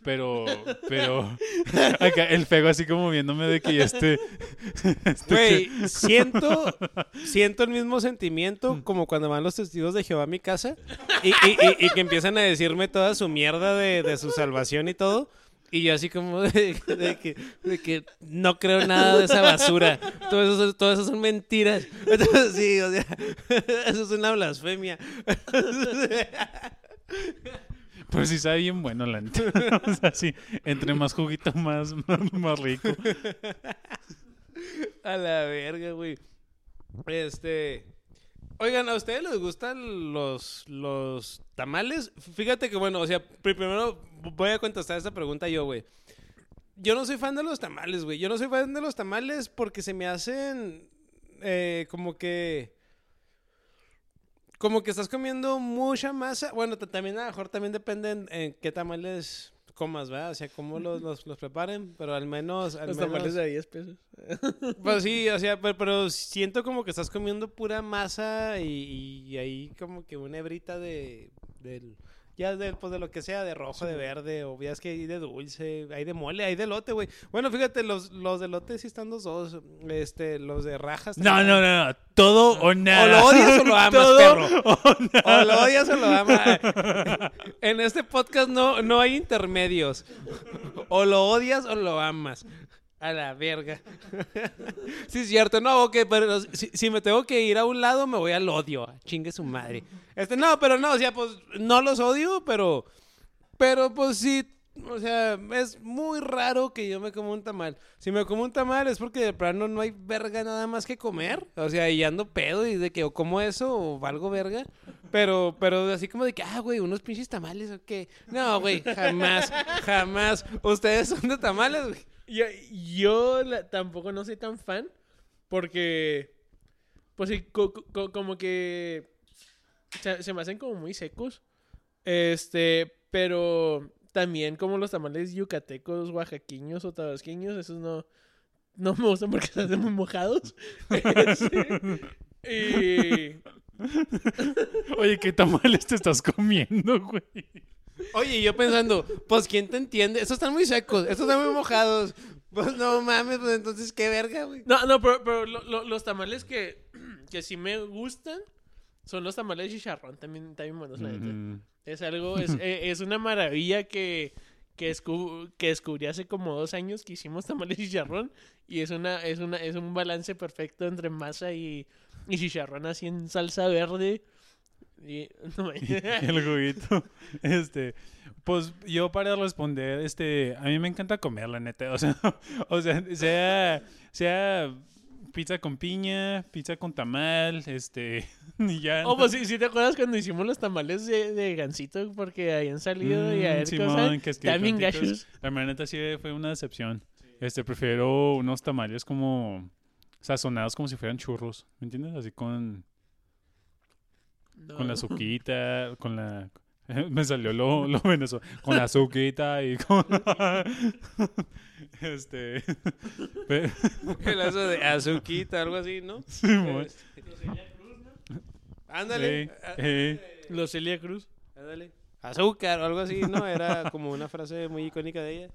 Pero, pero, acá el fego así como viéndome de que ya esté. este Güey, siento, siento el mismo sentimiento como cuando van los testigos de Jehová a mi casa y, y- y- y que empiezan a decirme toda su mierda de, de su salvación y todo. Y yo así como de, de que, de que no creo nada de esa basura. Todo eso, son- todo eso son mentiras. Entonces, sí, o sea, eso es una blasfemia. Pues sí sabe bien bueno la neta. O sea, sí, entre más juguito más, más, rico. A la verga, güey. Este. Oigan, ¿a ustedes les gustan los, los tamales? Fíjate que, bueno, o sea, pri- primero voy a contestar esta pregunta yo, güey. Yo no soy fan de los tamales, güey. Yo no soy fan de los tamales porque se me hacen eh, como que... Como que estás comiendo mucha masa. Bueno, ta- también a lo mejor también depende en, en qué tamales comas, ¿verdad? O sea, cómo los, los, los preparen, pero al menos... Al Los menos... tamales de 10 pesos. Pues sí, o sea, pero, pero siento como que estás comiendo pura masa y, y ahí como que una hebrita de del ya de, pues de lo que sea, de rojo, de verde, o ya es que hay de dulce, hay de mole, hay de lote, güey. Bueno, fíjate, los, los de lote sí están los dos, este, los de rajas. No, también. no, no, no. Todo o nada. O lo odias o lo amas, Todo perro. o nada. O lo odias o lo amas. En este podcast no, no hay intermedios. O lo odias o lo amas. A la verga. Sí, es cierto. No, ok, pero si, si me tengo que ir a un lado, me voy al odio. Chingue su madre. Este, no, pero no, o sea, pues no los odio, pero. Pero pues sí. O sea, es muy raro que yo me coma un tamal. Si me como un tamal es porque de plano no hay verga nada más que comer. O sea, y ando pedo y de que o como eso o valgo verga. Pero, pero así como de que, ah, güey, unos pinches tamales o qué. No, güey, jamás, jamás. ¿Ustedes son de tamales, güey? Yo, tampoco no soy tan fan porque, pues sí, co- co- como que se, me hacen como muy secos. Este, pero también como los tamales yucatecos, oaxaqueños o tabasqueños, esos no, no me gustan porque se hacen muy mojados. Y Oye, ¿qué tamales te estás comiendo, güey? Oye, yo pensando, pues ¿quién te entiende? Estos están muy secos, estos están muy mojados. Pues no mames, pues entonces qué verga, güey. No, no, pero, pero lo- lo- los tamales que, que sí me gustan son los tamales de chicharrón, también, también buenos, la neta. Es algo, es, eh, es una maravilla que, que, descu- que descubrí hace como dos años que hicimos tamales de chicharrón y es una, es una, es un balance perfecto entre masa y, y chicharrón así en salsa verde. Y, no me- el juguito. Este, pues yo para responder, este, a mí me encanta comer, la neta. O sea, o sea, sea, sea pizza con piña, pizza con tamal, este, y ya. Oh, pues sí, sí te acuerdas cuando hicimos los tamales de, de gansito porque habían salido y a ver Simón, cosas. que También gachos. La neta, sí fue una decepción. Este, prefiero unos tamales como sazonados como si fueran churros, ¿me entiendes? Así con, No. con la azuquita, con la... Me salió lo, lo venezolano. Con la azuquita y con... este... El eso de azuquita, algo así, ¿no? Simón. Ándale. Ey, á- ey. Los Celia Cruz. Ándale. Azúcar o algo así, ¿no? Era como una frase muy icónica de ella.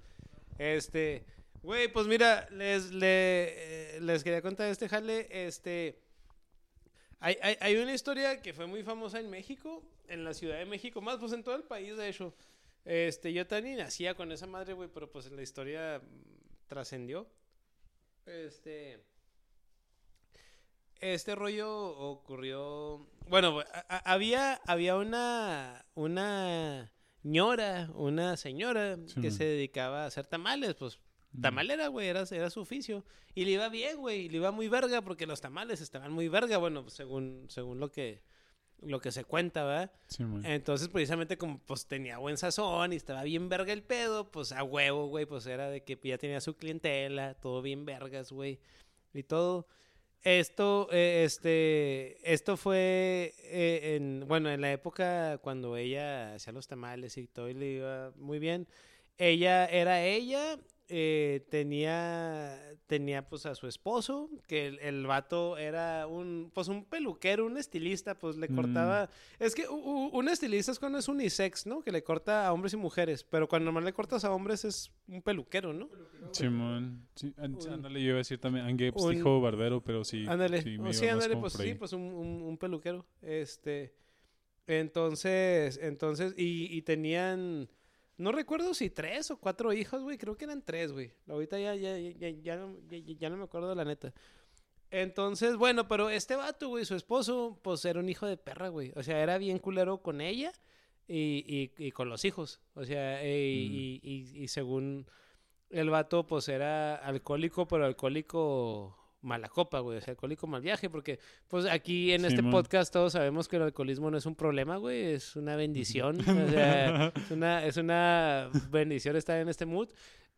Este, Güey, pues mira, les, le- eh, les quería contar este jale. Este. Hay, hay, hay una historia que fue muy famosa en México, en la Ciudad de México, más pues en todo el país, de hecho. Este, yo también nacía con esa madre, güey, pero pues la historia trascendió. Este. Este rollo ocurrió. Bueno, a- a- había, había una. Una ñora, una señora Sí, que man. se dedicaba a hacer tamales, pues tamalera, güey, era, era su oficio. Y le iba bien, güey, le iba muy verga porque los tamales estaban muy verga, bueno, pues, según, según lo que lo que se cuenta, ¿verdad? Sí. Entonces, precisamente como pues tenía buen sazón y estaba bien verga el pedo, pues a huevo, güey, pues era de que ya tenía su clientela, todo bien vergas, güey, y todo. Esto, eh, este, esto fue eh, en, bueno, en la época cuando ella hacía los tamales y todo y le iba muy bien. Ella era ella, eh, tenía, tenía pues a su esposo, que el, el vato era un, pues un peluquero, un estilista, pues le Mm. cortaba, es que u- u- un estilista es cuando es unisex, ¿no? Que le corta a hombres y mujeres, pero cuando normal le cortas a hombres es un peluquero, ¿no? Simón. Sí, ándale, yo iba a decir también. Angueps un- dijo barbero, pero sí. Ándale, Sí, oh, sí, ándale, pues sí, pues un, un- un peluquero. Este, entonces, entonces, y, y tenían, no recuerdo si tres o cuatro hijos, güey, creo que eran tres, güey. Ahorita ya, ya, ya, ya, ya no- ya- no me acuerdo de la neta. Entonces, bueno, pero este vato, güey, su esposo, pues era un hijo de perra, güey. O sea, era bien culero con ella y, y, y con los hijos. O sea, eh, y- y según el vato, pues era alcohólico, pero alcohólico mala copa, güey. O sea, alcohólico mal viaje, porque, pues aquí en este Simón. podcast todos sabemos que el alcoholismo no es un problema, güey. Es una bendición. o sea, es una, es una bendición estar en este mood.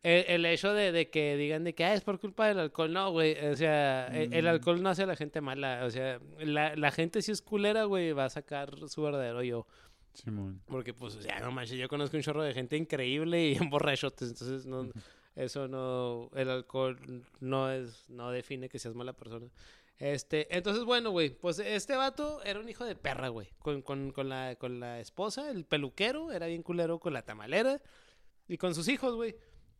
El, el hecho de, de que digan de que ah, es por culpa del alcohol, no, güey. O sea, el, el Mm. alcohol no hace a la gente mala. O sea, la, la gente si es culera, güey, va a sacar su verdadero yo. Simón. Porque, pues, o sea, no manches, yo conozco un chorro de gente increíble y en borrachotes. Entonces, no, eso no, el alcohol no es, no define que seas mala persona. Este, entonces, bueno, güey, pues este vato era un hijo de perra, güey. Con, con, con, la, con la esposa, el peluquero, era bien culero con la tamalera y con sus hijos, güey.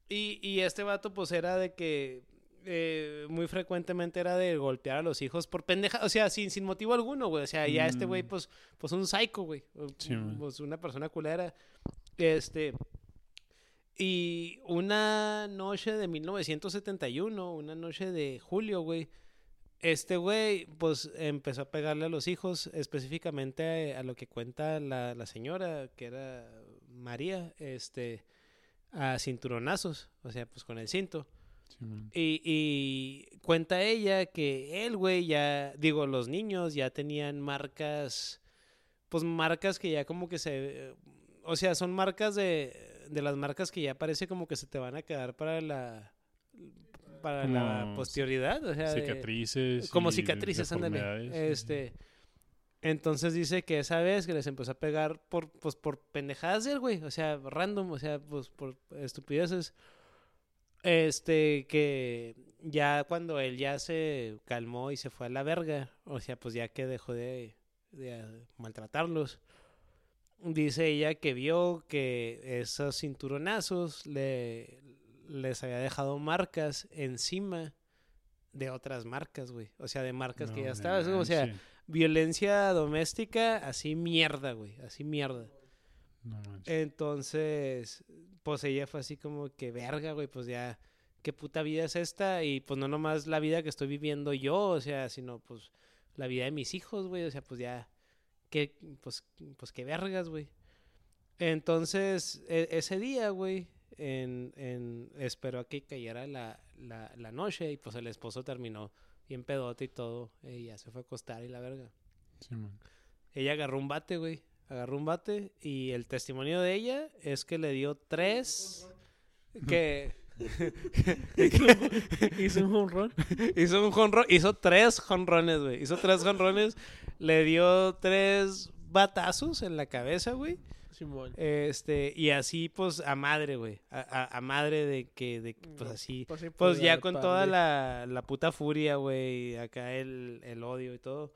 Y, y este vato, pues, era de que eh, muy frecuentemente era de golpear a los hijos por pendeja, o sea, sin, sin motivo alguno, güey. O sea, ya este güey, Mm. pues, pues un psycho, güey. Sí, güey. pues una persona culera. Este. Y una noche de 1971, una noche de julio, güey. Este güey, pues empezó a pegarle a los hijos, específicamente a, a lo que cuenta la, la señora, que era María, este, a cinturonazos, o sea, pues con el cinto. Y, y cuenta ella que él, güey, ya, digo, los niños ya tenían marcas, pues marcas que ya como que se, o sea, son marcas de, de las marcas que ya parece como que se te van a quedar para la, para la posterioridad, o sea, de- Cicatrices. como cicatrices, ándale. Este, entonces dice que esa vez que les empezó a pegar por, pues, por pendejadas de él, güey, o sea, random, o sea, pues, por estupideces. Este, que ya cuando él ya se calmó y se fue a la verga, o sea, pues ya que dejó de, de maltratarlos, dice ella que vio que esos cinturonazos le, les había dejado marcas encima de otras marcas, güey. O sea, de marcas que ya estaban. O sea, violencia doméstica, así mierda, güey. Así mierda. No. Entonces, pues ella fue así como que verga, güey, pues ya, ¿qué puta vida es esta? Y pues no nomás la vida que estoy viviendo yo, o sea, sino pues la vida de mis hijos, güey, o sea, pues ya, qué, pues, pues qué vergas, güey. Entonces, e- ese día, güey, en, en, esperó a que cayera la, la, la noche y pues el esposo terminó bien pedote y todo, y ya se fue a acostar y la verga. Simón. Ella agarró un bate, güey. Agarró un bate y el testimonio de ella es que le dio tres... Que... Hizo un home run. hizo un jonrón, hizo tres jonrones, güey. Hizo tres jonrones, le dio tres batazos en la cabeza, güey. Simón. Este, y así, pues, a madre, güey. A, a- a madre de que, de, pues, así. Pues, sí, por Pues ya con toda la, la puta furia, güey, acá el, el odio y todo.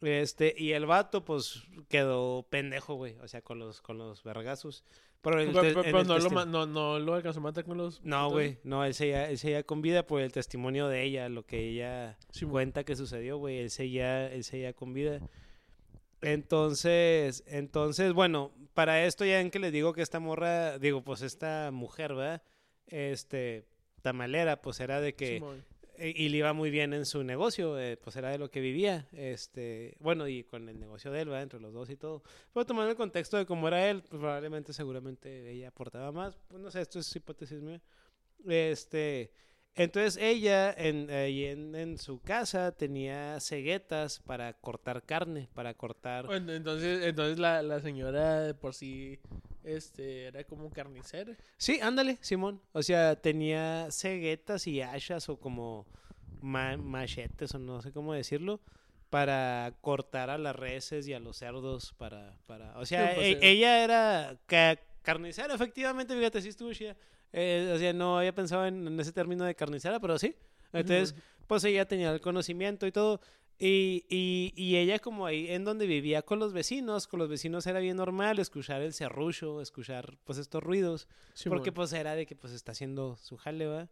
Este, y el vato, pues, quedó pendejo, güey, o sea, con los, con los vergazos. Pero el Pero, te- pero- en pero el no, lo, no, no lo alcanzó a matar con los... No, güey, no, él seguía, él seguía con vida por el testimonio de ella, lo que ella Sí, cuenta que sucedió, güey, él seguía, él seguía con vida. Entonces, entonces, bueno, para esto ya en que les digo que esta morra, digo, pues esta mujer, ¿verdad? Este, tamalera, pues era de que. Eh, y le iba muy bien en su negocio, eh, pues era de lo que vivía, este, bueno, y con el negocio de él, ¿verdad? Entre los dos y todo. Pero tomando el contexto de cómo era él, pues probablemente, seguramente ella aportaba más, pues no sé, esto es hipótesis mía. Este, entonces ella en, en, en su casa tenía ceguetas para cortar carne, para cortar... Bueno, entonces, entonces la, la señora por sí este, era como carnicera. Sí, ándale, Simón. O sea, tenía ceguetas y hachas o como ma- machetes o no sé cómo decirlo para cortar a las reses y a los cerdos para... para... O sea, Sí, pues, e- eh. ella era ca- carnicera, efectivamente, fíjate, sí estuvo chida. Eh, o sea, no había pensado en, en ese término de carnicera, pero sí. Entonces, pues ella tenía el conocimiento y todo. Y, y, y ella como ahí en donde vivía con los vecinos, con los vecinos era bien normal escuchar el serrucho, escuchar pues estos ruidos. Porque pues era de que pues está haciendo su jale, ¿va?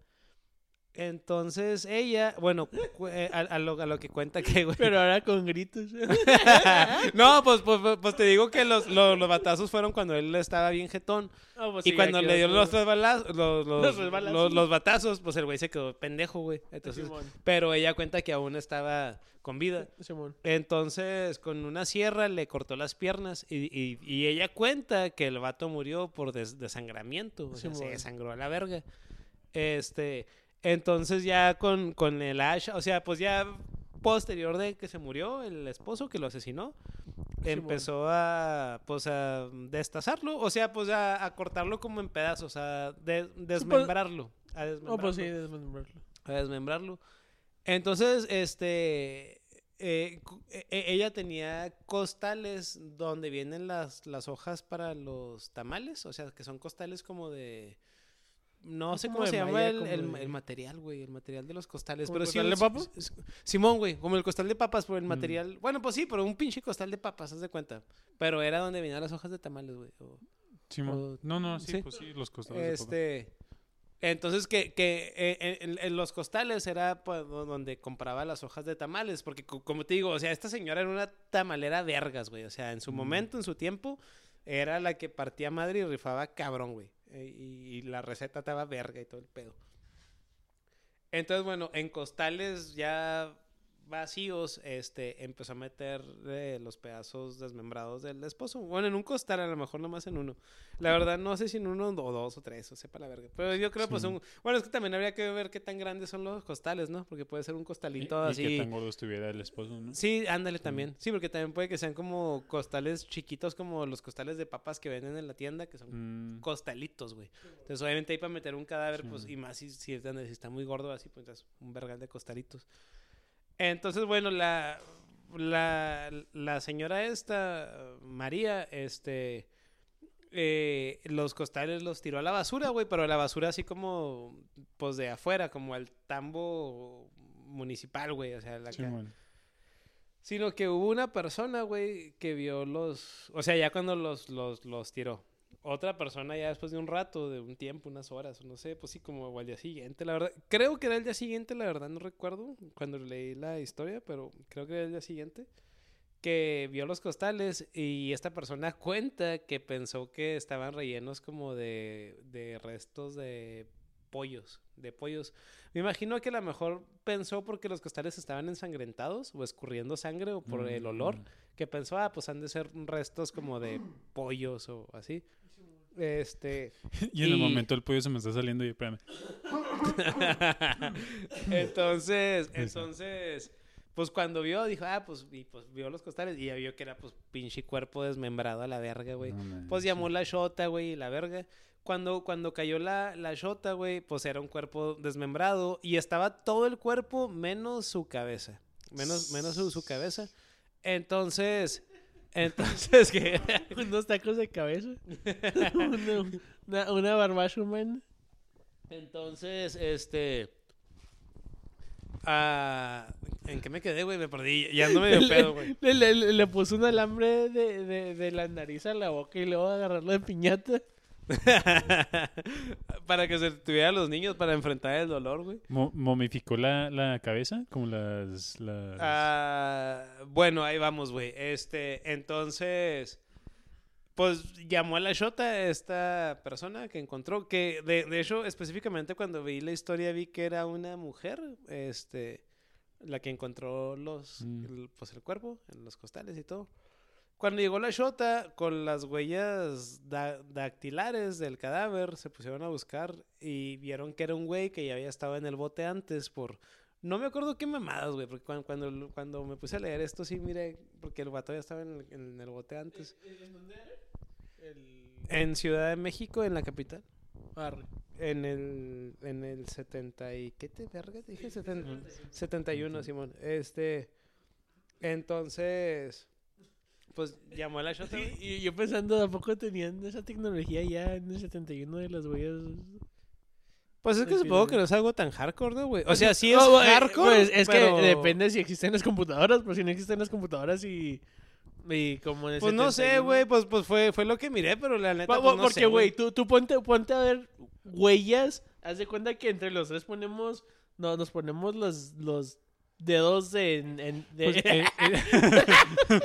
Entonces ella, bueno, eh, a, a lo, a lo que cuenta que, güey. Pero ahora con gritos. no, pues, pues, pues- pues te digo que los, los, los batazos fueron cuando él estaba bien jetón. Ah, pues y sí, cuando le dio los, los, los, Los tres balazos. los- los batazos, pues el güey se quedó pendejo, güey. Entonces, Simón, pero ella cuenta que aún estaba con vida. Simón. Entonces, con una sierra le cortó las piernas y, y- y ella cuenta que el vato murió por des- desangramiento. O sea, se desangró a la verga. Este, entonces ya con, con el hacha, o sea, pues ya posterior de que se murió el esposo que lo asesinó, Sí, empezó a, pues a destazarlo, o sea, pues a, a cortarlo como en pedazos, a de- desmembrarlo. A No, pues sí, desmembrarlo desmembrarlo. a desmembrarlo. Entonces, este, eh, e- e- ella tenía costales donde vienen las, las hojas para los tamales, o sea, que son costales como de... No sé cómo de se llama malla, el, el- de- el material, güey, el material de los costales. ¿Como Pero el sí, costal de papas? Simón, güey, como el costal de papas, por el Mm. material. Bueno, pues sí, pero un pinche costal de papas, haz de cuenta. Pero era donde venían las hojas de tamales, güey. o- Simón. O- No, no, sí, sí. pues sí, los de papa. este, entonces que, que eh, en, en los costales era pues, do- donde compraba las hojas de tamales, porque co- como te digo, o sea, esta señora era una tamalera vergas, güey, o sea, en su Mm. momento, en su tiempo, era la que partía madre y rifaba cabrón, güey, eh, y, y la receta estaba verga y todo el pedo. Entonces, bueno, en costales ya vacíos, este, empezó a meter eh, los pedazos desmembrados del esposo. Bueno, en un costal, a lo mejor nomás en uno. La verdad, no sé si en uno o dos o tres, o sepa la verga. Pero yo creo, pues, Sí. un... Bueno, es que también habría que ver qué tan grandes son los costales, ¿no? Porque puede ser un Y, costalito y así... que tan gordo estuviera el esposo, ¿no? Sí, ándale también. Sí, porque también puede que sean como costales chiquitos, como los costales de papas que venden en la tienda, que son Mm, costalitos, güey. Entonces, obviamente ahí para meter un cadáver, Sí. pues, y más si, si, está muy gordo así, pues es un vergal de costalitos. Entonces, bueno, la, la, la señora esta, María, este, eh, los costales los tiró a la basura, güey, pero a la basura así como, pues de afuera, como al tambo municipal, güey, o sea, la que- Simón. Sino que hubo una persona, güey, que vio los... O sea, ya cuando los, los, los tiró. Otra persona ya después de un rato, de un tiempo, unas horas, no sé, pues sí, como al día siguiente, la verdad. Creo que era el día siguiente, la verdad, no recuerdo cuando leí la historia, pero creo que era el día siguiente. Que vio los costales y esta persona cuenta que pensó que estaban rellenos como de, de restos de pollos, de pollos. Me imagino que a lo mejor pensó porque los costales estaban ensangrentados o escurriendo sangre o por el olor, Mm, que pensó, ah, pues han de ser restos como de pollos o así. Este, Y en el momento el pollo se me está saliendo y espérame. entonces, entonces, pues cuando vio, dijo, ah, pues, y pues vio los costales y ya vio que era pues pinche cuerpo desmembrado a la verga, güey. No. Pues llamó la shota, güey, y la verga. Cuando, cuando cayó la, la shota, güey, pues era un cuerpo desmembrado y estaba todo el cuerpo menos su cabeza. Menos, menos su, su cabeza. Entonces, entonces, que Unos tacos de cabeza. una, una, una barbacha humana. Entonces, este. ah, ¿En qué me quedé, güey? Me perdí. Ya no me dio pedo, güey. Le, le- le puso un alambre de, de, de la nariz a la boca y luego agarrarlo de piñata. para que se tuviera los niños para enfrentar el dolor, güey. Mo- ¿Momificó la, la cabeza? Como las... las... Ah, bueno, ahí vamos, güey. Este, entonces, pues llamó a la Shota esta persona que encontró, que de, de hecho, específicamente cuando vi la historia vi que era una mujer, este, la que encontró los, Mm. el- pues el cuerpo en los costales y todo. Cuando llegó la Shota con las huellas da- dactilares del cadáver, se pusieron a buscar y vieron que era un güey que ya había estado en el bote antes por no me acuerdo qué mamadas, güey, porque cuando, cuando, cuando me puse a leer esto sí, mire, porque el vato ya estaba en el, en el bote antes. En Ciudad de México, en la capital. Arre. En el, en el 70 y... ¿Qué te verga? Dije 70, 71, Simón. Este... Entonces... Pues llamó a la shota. Y, yo pensando, ¿a poco tenían esa tecnología ya en el 71 de las huellas? Pues es que supongo que no es algo tan hardcore, ¿no, güey? O sea, sí es No, hardcore, pues, es pero- que depende si existen las computadoras, pero si no existen las computadoras y... Y como en el Pues no sé, 71. güey, pues, pues fue, fue lo que miré, pero la neta, pues no porque, güey, tú, tú ponte, ponte a ver huellas. Haz de cuenta que entre los tres ponemos. No, nos ponemos los, los dedos en. en- de- Pues, eh, eh,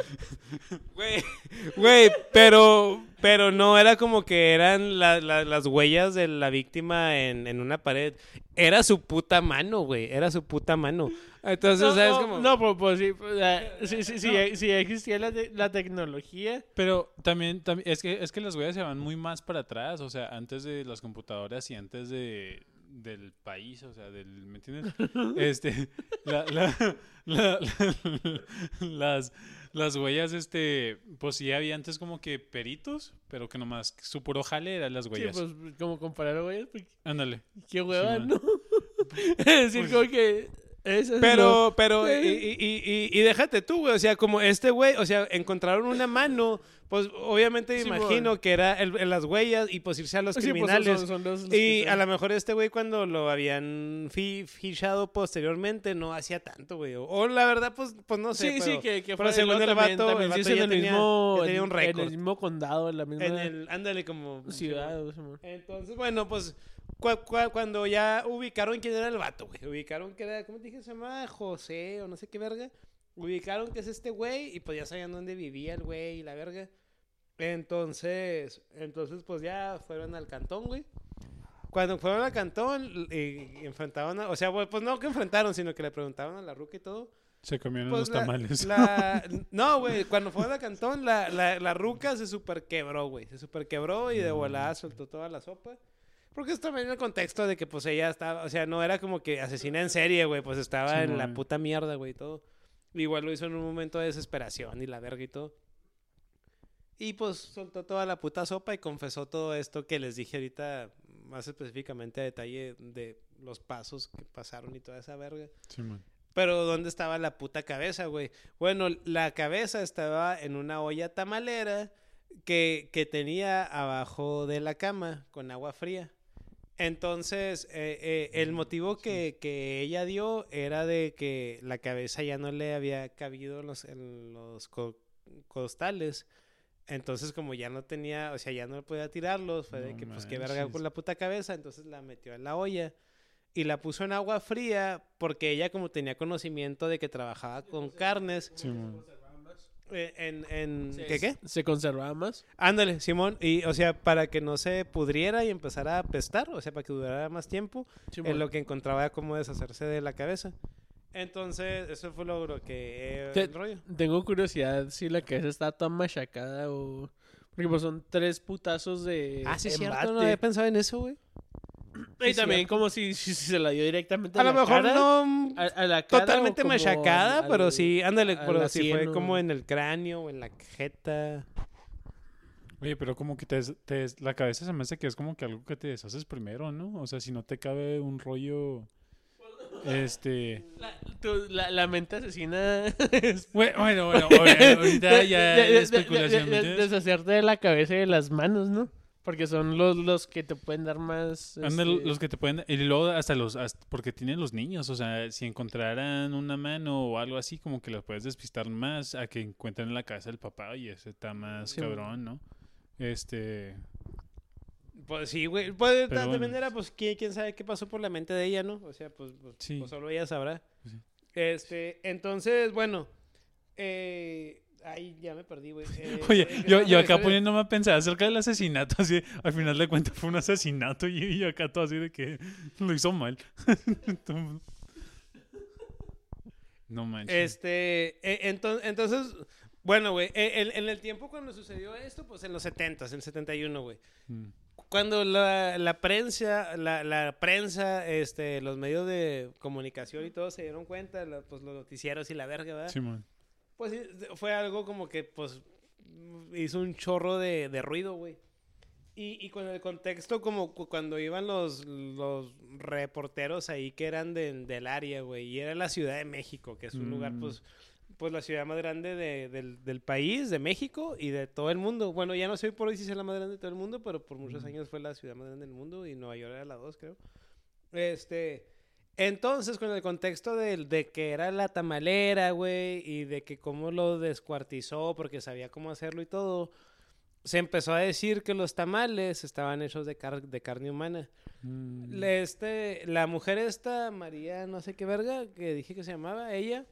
Güey, güey, pero, pero no era como que eran la- la- las huellas de la víctima en, en una pared. Era su puta mano, güey. Era su puta mano. Entonces, no, ¿sabes no, cómo? no, pues, pues sí, pues, ah, sí, sí, sí, sí existía la, te- la tecnología. Pero también, también es, que, es que las huellas se van muy más para atrás, o sea, antes de las computadoras y antes de, del país, o sea, del, ¿me entiendes? Este, la, la- la- la- las, las huellas, este, pues sí había antes como que peritos, pero que nomás su puro jale eran las Sí, huellas. pues como comparar huellas, pues, Ándale. qué hueva. ¿no? es decir, Pues- como que. Eso es Pero, lo- pero, y, Sí. y, y, y déjate tú, güey. O sea, como este güey, o sea, encontraron una mano, pues obviamente Sí, imagino que era el- en las huellas y pues irse a los Sí, pues, son- criminales. son- son los- los Y que a lo mejor este güey cuando lo habían fi- fichado posteriormente no hacía tanto, güey. O, o la verdad, pues, pues no sé. Sí, sí, pero- que, que pero fue según el vato, también el sí vato ya en el tenía- mismo, ya tenía un récord. En el mismo condado, en la misma En el, ándale como... ciudad. Entonces, bueno, pues cua- cua- cuando ya ubicaron quién era el vato, güey. Ubicaron que era, ¿cómo te dije? Se llama José o no sé qué verga. Ubicaron que es este güey y pues ya sabían dónde vivía el güey y la verga. Entonces, entonces pues ya fueron al cantón, güey. Cuando fueron al cantón y enfrentaron, a- o sea, pues no que enfrentaron, sino que le preguntaron a la ruca y todo. Se comieron Pues los la- tamales. la- no, güey, cuando fue a Cantón, la, la, la ruca se super quebró, güey. Se super quebró y de volada soltó toda la sopa. Porque es también el contexto de que, pues, ella estaba... O sea, no era como que asesina en serie, güey. Pues estaba Sí, en la puta mierda, güey, y todo. Igual lo hizo en un momento de desesperación y la verga y todo. Y, pues, soltó toda la puta sopa y confesó todo esto que les dije ahorita, más específicamente a detalle de los pasos que pasaron y toda esa verga. Sí, man. Pero ¿dónde estaba la puta cabeza, güey? Bueno, la cabeza estaba en una olla tamalera que, que tenía abajo de la cama con agua fría. Entonces, eh, eh, el motivo que, que ella dio era de que la cabeza ya no le había cabido en los, en los co- costales. Entonces, como ya no tenía, o sea, ya no podía tirarlos, fue de que, pues, qué verga con la puta cabeza. Entonces la metió en la olla y la puso en agua fría porque ella como tenía conocimiento de que trabajaba con carnes Sí, en, en Se- ¿qué qué? Se conservaba más. Ándale, Simón, y o sea, para que no se pudriera y empezara a apestar, o sea, para que durara más tiempo, en lo que encontraba cómo deshacerse de la cabeza. Entonces, eso fue lo, lo que eh, Te- el rollo. Tengo curiosidad si la cabeza está tan machacada o... Porque pues son tres putazos de Ah, sí, es embate. cierto, no había pensado en eso, güey. Y sí, también cierto. como si, si- si se la dio directamente A a lo la mejor cara, no a, a la cara totalmente machacada, al- pero sí, ándale, pero sí fue o- como en el cráneo o en la jeta. Oye, pero como que te, des- te des- la cabeza se me hace que es como que algo que te deshaces primero, ¿no? O sea, si no te cabe un rollo, este... La, tu- la- la mente asesina es- Bueno, bueno, bueno, ahorita ya de- de-. Deshacerte de la cabeza y de las manos, ¿no? Porque son los, los que te pueden dar más... Este, los que te pueden... Y luego hasta los... hasta- porque tienen los niños, o sea, si encontraran una mano o algo así, como que los puedes despistar más a que encuentren la cabeza del papá y ese está más Sí, cabrón, ¿no? Este... Pues sí, güey. Pues Pero también bueno. era, pues, ¿quién, quién sabe qué pasó por la mente de ella, ¿no? O sea, pues, pues, Sí. pues solo ella sabrá. Sí. Este, entonces, bueno. Eh, ay, ya me perdí, güey. Eh, Oye, ¿qué yo, más yo acá poniéndome a pensar acerca del asesinato, así, al final de cuentas fue un asesinato y, y acá todo así de que lo hizo mal. no manches. Este, entonces, entonces, bueno, güey, en, en el tiempo cuando sucedió esto, pues en los 70, en el 71, güey. Mm. Cuando la, la prensa, la, la prensa, este, los medios de comunicación y todo se dieron cuenta, la- pues los noticieros y la verga, ¿verdad? Simón. Pues fue algo como que, pues, hizo un chorro de, de ruido, güey. Y, y con el contexto, como cu- cuando iban los, los reporteros ahí que eran de- del área, güey. Y era la Ciudad de México, que es un lugar, Mm. pues, pues la ciudad más grande de- del, del país, de México y de todo el mundo. Bueno, ya no sé por hoy si es la más grande de todo el mundo, pero por muchos Mm. años fue la ciudad más grande del mundo y Nueva York era la dos, creo. Este, entonces, con el contexto de, de que era la tamalera, güey, y de que cómo lo descuartizó porque sabía cómo hacerlo y todo, se empezó a decir que los tamales estaban hechos de, car- de carne humana. Mm. Este, la mujer esta, María, no sé qué verga, que dije que se llamaba, ella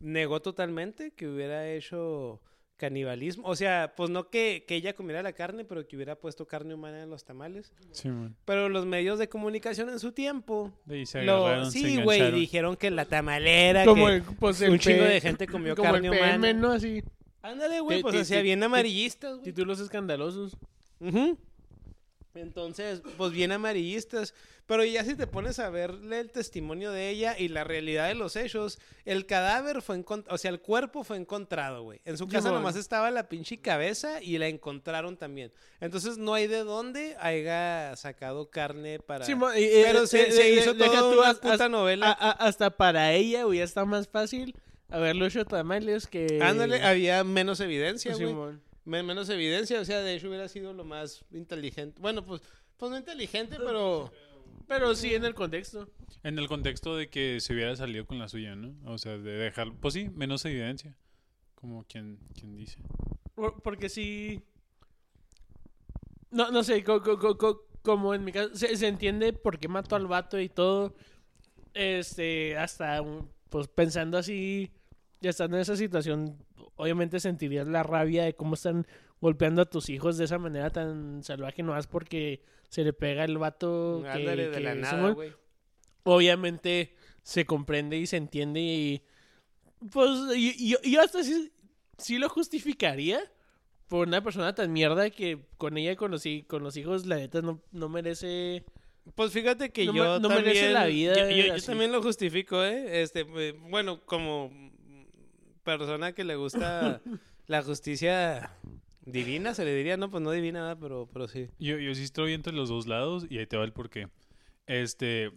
negó totalmente que hubiera hecho canibalismo. O sea, pues no que, que ella comiera la carne, pero que hubiera puesto carne humana en los tamales. Simón. Pero los medios de comunicación en su tiempo De ahí se lo- agarraron, sí, güey, dijeron que la tamalera, Como que el, pues, un el chingo P- de gente comió como carne el PM, humana. ¿no? Así, Ándale, güey, pues hacía bien amarillistas, güey. títulos escandalosos. Ujú. Entonces, pues bien amarillistas. Pero ya si te pones a verle el testimonio de ella y la realidad de los hechos, el cadáver fue encontrado, o sea, el cuerpo fue encontrado, güey. En su casa nomás estaba la pinche cabeza y la encontraron también. Entonces no hay de dónde haya sacado carne para... Sí, y- y- Pero eh, se, eh, se eh, hizo toda tú una hasta- puta novela. a- a- hasta para ella hubiera estado más fácil haberlo hecho tamales que... Ándale, había menos evidencia, güey. Simón. Men- menos evidencia, o sea, de hecho hubiera sido lo más inteligente. Bueno, pues, pues no inteligente, pero... Pero sí en el contexto. En el contexto de que se hubiera salido con la suya, ¿no? O sea, de dejar, pues sí, menos evidencia. Como quien, quien dice. Por- Porque sí... No, no sé, co- co- co- co- como en mi caso, se, se entiende por qué mató al vato y todo. Este, hasta, pues pensando así, ya estando en esa situación, obviamente sentirías la rabia de cómo están golpeando a tus hijos de esa manera tan salvaje, no más porque se le pega el vato que, de que la nada, güey. obviamente se comprende y se entiende y pues y- y- yo hasta sí, sí lo justificaría por una persona tan mierda que con ella y con los, con los hijos la neta no, no merece Pues fíjate que No yo me- no también... merece la vida Yo, yo- yo también lo justifico, ¿eh? Este, eh, bueno, como persona que le gusta la justicia divina, se le diría, no, pues no divina, ¿verdad? pero, pero sí. Yo, yo sí estoy entre los dos lados y ahí te va el porqué. Este,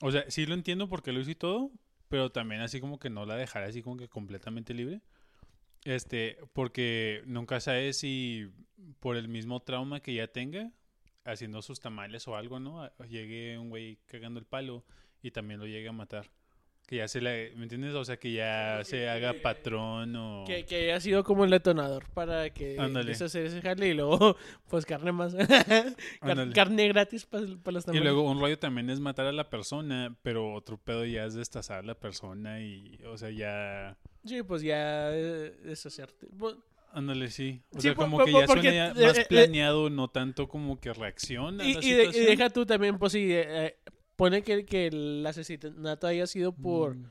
o sea, sí lo entiendo porque lo hizo y todo, pero también así como que no la dejaré así como que completamente libre. Este, porque nunca sabes si por el mismo trauma que ya tenga, haciendo sus tamales o algo, ¿no? Llegue un güey cagando el palo y también lo llegue a matar. Que ya se le, ¿me entiendes? O sea, que ya se haga patrón o... que, que haya sido como el detonador para que Ándale. empiece a hacer ese jale y luego pues carne más Car- carne gratis para los Y tamales luego un rollo también es matar a la persona, pero otro pedo ya es destazar a la persona y, o sea, ya... sí pues ya eh, deshacerte Ándale, sí. O Sí, sea, como que ya suena ya eh, más eh, planeado, no tanto como que reacciona a Y, la y de- y deja tú también, pues sí, eh, pone que, que el asesinato haya sido por, Mm,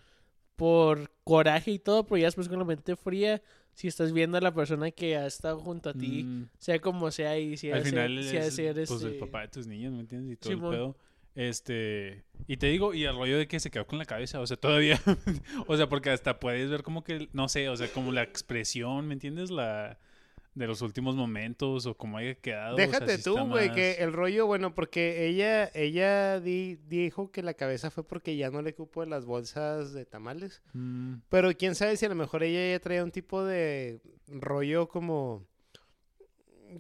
por coraje y todo, pero ya después con la mente fría, si estás viendo a la persona que ha estado junto a ti, mm. sea como sea, y si Al final es pues, el este, papá de tus niños, ¿me entiendes? Y todo el pedo. Este, y te digo, y el rollo de que se quedó con la cabeza, o sea, todavía, o sea, porque hasta puedes ver como que, no sé, o sea, como la expresión, ¿me entiendes? La de los últimos momentos o como haya quedado. o sea, Déjate sí tú, güey, más- que el rollo, bueno, porque ella, ella di- dijo que la cabeza fue porque ya no le cupo las bolsas de tamales. Mm, Pero quién sabe si a lo mejor ella ya traía un tipo de rollo como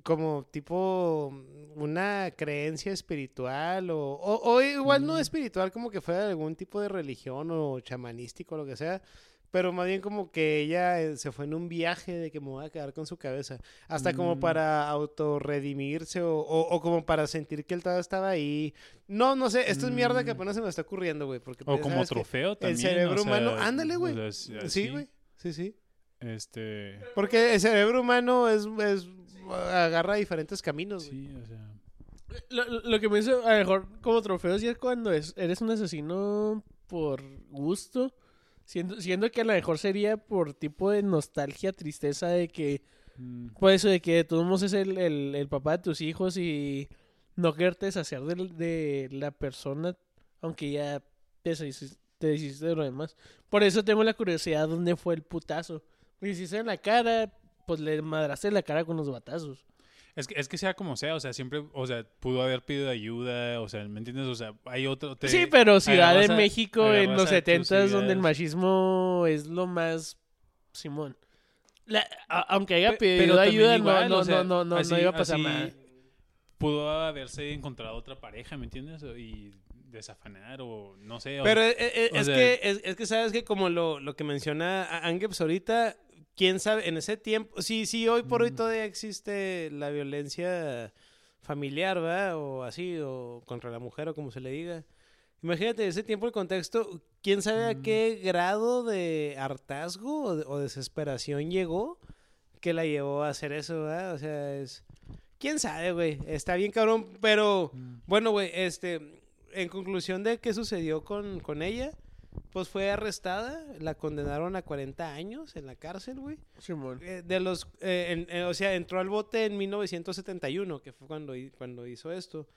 como tipo una creencia espiritual o, o, o igual no Mm. espiritual como que fuera de algún tipo de religión o chamanístico o lo que sea pero más bien como que ella eh, se fue en un viaje de que me voy a quedar con su cabeza. Hasta como Mm. para autorredimirse o, o, o como para sentir que él todavía estaba ahí. No, no sé, esto es mierda que Mm. apenas se me está ocurriendo, güey. Porque O ya como trofeo también. El cerebro o sea, humano, ándale, o güey. sea, Sí, güey. Sí, sí. Este. Porque el cerebro humano es, es agarra diferentes caminos, güey. Sí, o sea. Lo, lo- que me hizo, a lo mejor, como trofeos, ya es cuando es, eres un asesino por gusto. Siendo, siendo que a lo mejor sería por tipo de nostalgia, tristeza de que. mm, Por eso de que de todos modos es el, el, el papá de tus hijos y no quererte deshacer de, de la persona, aunque ya te te deshiciste de lo demás. Por eso tengo la curiosidad dónde fue el putazo. Si es en la cara, pues le madraste la cara con los batazos. Es que, es que sea como sea, o sea, siempre, o sea, pudo haber pedido ayuda, o sea, ¿me entiendes? O sea, hay otro... te- Sí, pero Ciudad de a- México en los a tus 70 donde el machismo es lo más Simón. La- a- aunque haya Pe- pedido ayuda, igual, no, o no, sea, no, no, no, así- no iba a pasar nada. Pudo haberse encontrado otra pareja, ¿me entiendes? Y desafanar o no sé. o- Pero es, es- o es sea- que, es, es que sabes que como lo, lo que menciona Angeps ahorita, quién sabe, en ese tiempo, sí, sí, hoy por hoy Mm. todavía existe la violencia familiar, ¿verdad? O así, o contra la mujer, o como se le diga. Imagínate, ese tiempo el contexto, quién sabe a Mm. qué grado de hartazgo o, de- o desesperación llegó que la llevó a hacer eso, ¿verdad? O sea, es... ¿Quién sabe, güey? Está bien cabrón, pero... Mm. Bueno, güey, este, en conclusión de qué sucedió con, con ella, pues fue arrestada, la condenaron a 40 años en la cárcel, güey. Simón. Eh, de los, eh, en- eh, o sea, entró al bote en 1971, que fue cuando, cuando hizo esto.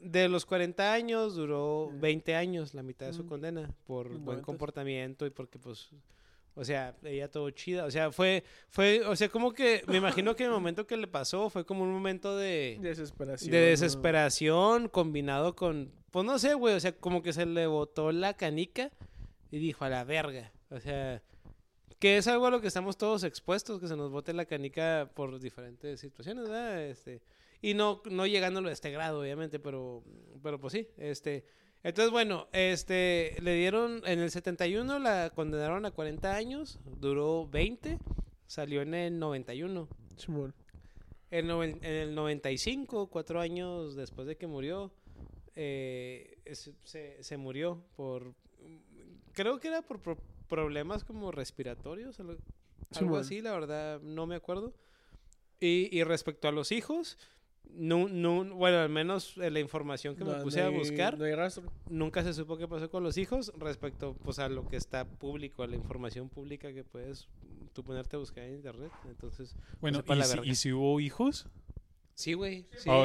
De los 40 años duró 20 años, la mitad de su Mm. condena, por buen comportamiento y porque, pues, o sea, ella todo chida. O sea, fue, fue, o sea, como que, me imagino que el momento que le pasó fue como un momento de Desesperación. de desesperación combinado con, pues no sé, güey, o sea, como que se le botó la canica y dijo a la verga, o sea, que es algo a lo que estamos todos expuestos, que se nos bote la canica por diferentes situaciones, ¿verdad? Este, y no, no llegándolo a este grado, obviamente, pero, pero pues sí, este, entonces bueno, este, le dieron, en el 71 la condenaron a 40 años, duró 20, salió en el 91. Simón. En, en el 95, cuatro años después de que murió, eh, es- se, se murió por... Creo que era por pro- problemas como respiratorios, algo, así, la verdad, no me acuerdo. Y, y respecto a los hijos, no, no, bueno, al menos eh, la información que me puse no a buscar, No hay rastro. nunca se supo qué pasó con los hijos respecto pues a lo que está público, a la información pública que puedes tú ponerte a buscar en internet. Entonces, Bueno, ¿y la si, verga. y si hubo hijos? sí, güey. Sí. Oh.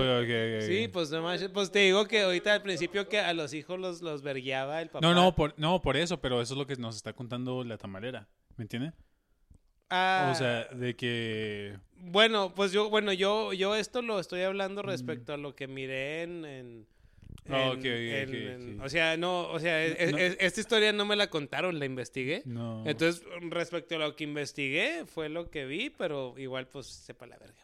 Sí, pues no manches, pues te digo que ahorita al principio que a los hijos los, los vergueaba el papá. No, no por, no, por eso, pero eso es lo que nos está contando la tamalera. ¿Me entiendes? Ah, O sea, de que. Bueno, pues yo, bueno, yo, yo esto lo estoy Mm. hablando respecto a lo que miré en, en- Ah, en- ok, ok, en- o sea, no, o sea, es- No. es- esta historia no me la contaron, la investigué. No. Entonces, respecto a lo que investigué, fue lo que vi, pero igual, pues, sepa la verga.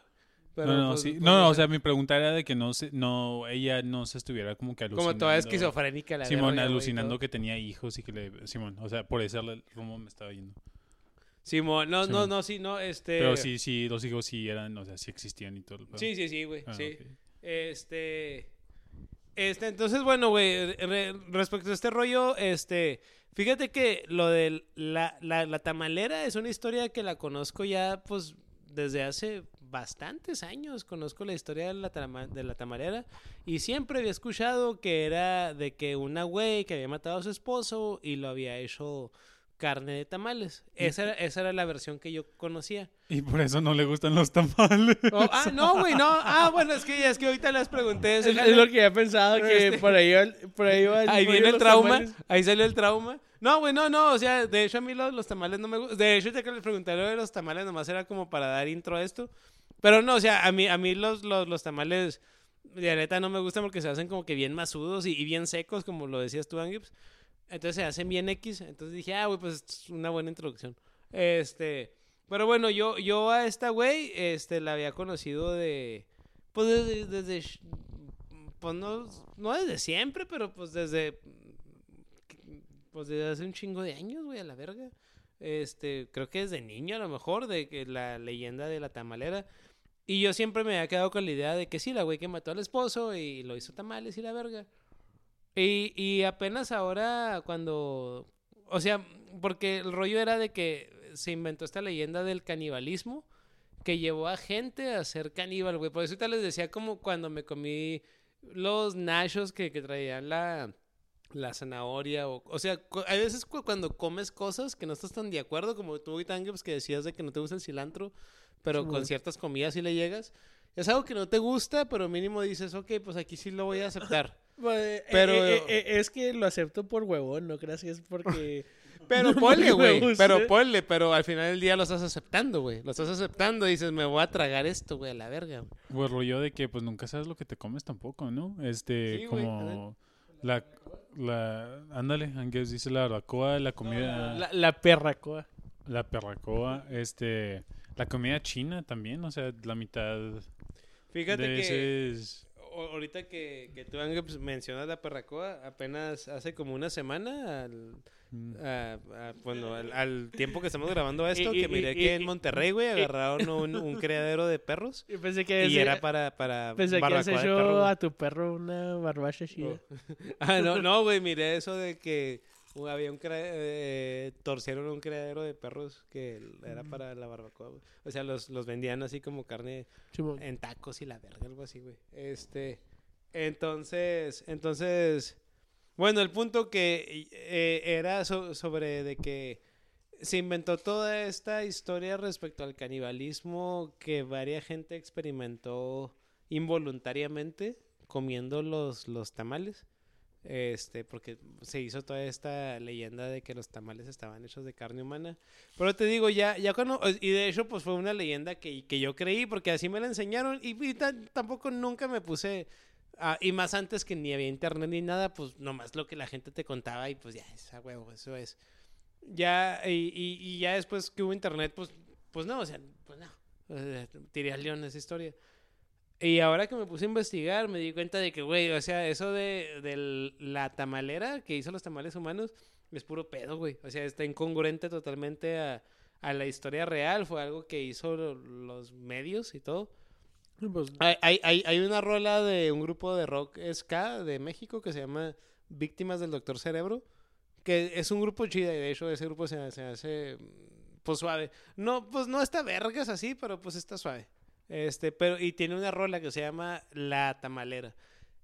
Pero, no, no, pues, sí. pues, no, no, o sea, mi pregunta era de que no se, no, ella no se estuviera como que alucinando. como toda esquizofrénica la Simón, alucinando que tenía hijos y que le. Simón, o sea, por ese rumbo me estaba yendo. Simón, no, no, no, sí, no, este... Pero sí, sí, los hijos sí eran, o sea, sí existían y todo. el pedo. Sí, sí, sí, güey, Ah, sí. Este. Este, entonces, bueno, güey, re- respecto a este rollo, este. Fíjate que lo de la, la, la tamalera es una historia que la conozco ya, pues, desde hace bastantes años. Conozco la historia de la, tama- de la tamalera. Y siempre había escuchado que era de que una güey que había matado a su esposo y lo había hecho carne de tamales. Esa era, esa era la versión que yo conocía. Y por eso no le gustan los tamales. Oh, ah, no, güey, no. Ah, bueno, es que, es que ahorita les pregunté. Es, ese es lo que había pensado, que Este- por ahí, va- por ahí va Ahí rollo viene el los trauma. tamales. Ahí salió el trauma. No, güey, no, no. O sea, de hecho, a mí los, los tamales no me gustan. De hecho, ya que les pregunté lo de los tamales, nomás era como para dar intro a esto. Pero no, o sea, a mí, a mí los, los, los tamales de neta no me gustan porque se hacen como que bien masudos y, y bien secos, como lo decías tú, Angips. Entonces se hacen bien X. Entonces dije, ah, güey, pues es una buena introducción. Este. Pero bueno, yo, yo a esta güey, este, la había conocido de. Pues desde. desde pues no, no desde siempre, pero pues desde. Pues desde hace un chingo de años, güey, a la verga. Este, creo que es de niño a lo mejor, de que la leyenda de la tamalera. Y yo siempre me había quedado con la idea de que sí, la güey que mató al esposo y lo hizo tamales y la verga. Y, y apenas ahora cuando... O sea, porque el rollo era de que se inventó esta leyenda del canibalismo que llevó a gente a ser caníbal, güey. Por eso ahorita les decía como cuando me comí los nachos que, que traían la, la zanahoria. O, o sea, hay veces cu- cuando comes cosas que no estás tan de acuerdo, como tú y pues, que decías de que no te gusta el cilantro, pero Sí, con ciertas comidas sí le llegas. Es algo que no te gusta, pero mínimo dices, ok, pues aquí sí lo voy a aceptar. Pues, Pero- eh, eh, eh, es que lo acepto por huevón, no creas que es porque... Pero No, ponle, güey. Pero ponle, pero al final del día lo estás aceptando, güey. Lo estás aceptando y dices, me voy a tragar esto, güey, a la verga. güey. El rollo de que pues nunca sabes lo que te comes tampoco, ¿no? Este, Sí, como la, la, ándale, aunque dice la barbacoa, la comida, la, La, la perra coa. perracoa, este, la comida china también, o sea, la mitad Fíjate de que... ese es- O- Ahorita que, que tú, pues, mencionas la perracoa, apenas hace como una semana, al, mm, a- a- bueno, al, al tiempo que estamos grabando esto, Y- y- que miré y- que y- en Monterrey, güey, agarraron un, un criadero de perros Yo pensé que, y ese- era para, para pensé que de hecho perro, a tu perro una barbacha chida. Ah, no, no, güey, miré eso de que había un eh, torcieron un criadero de perros que era para la barbacoa, güey. O sea, los, los vendían así como carne en tacos y la verga, algo así, güey. Este, entonces, entonces, bueno, el punto que eh, era so- sobre de que se inventó toda esta historia respecto al canibalismo que varia gente experimentó involuntariamente comiendo los, los tamales. Este, porque se hizo toda esta leyenda de que los tamales estaban hechos de carne humana. Pero te digo, ya, ya cuando, y de hecho, pues fue una leyenda que, que yo creí, porque así me la enseñaron, y, y ta- tampoco nunca me puse, ah, y más antes que ni había internet ni nada, pues nomás lo que la gente te contaba, y pues ya, esa huevo, eso es. Ya, y, y, y ya después que hubo internet, pues, pues no, o sea, pues no, tiré al león esa historia. Y ahora que me puse a investigar, me di cuenta de que, güey, o sea, eso de, de la tamalera que hizo los tamales humanos es puro pedo, güey. O sea, está incongruente totalmente a, a la historia real. Fue algo que hizo lo- los medios y todo. Pues, Hay, hay, hay, una rola de un grupo de rock ska de México que se llama Víctimas del Doctor Cerebro. Que es un grupo chida y de hecho ese grupo se, se hace pues suave. No, pues no está vergas así, pero pues está suave. Este, pero, y tiene una rola que se llama La Tamalera.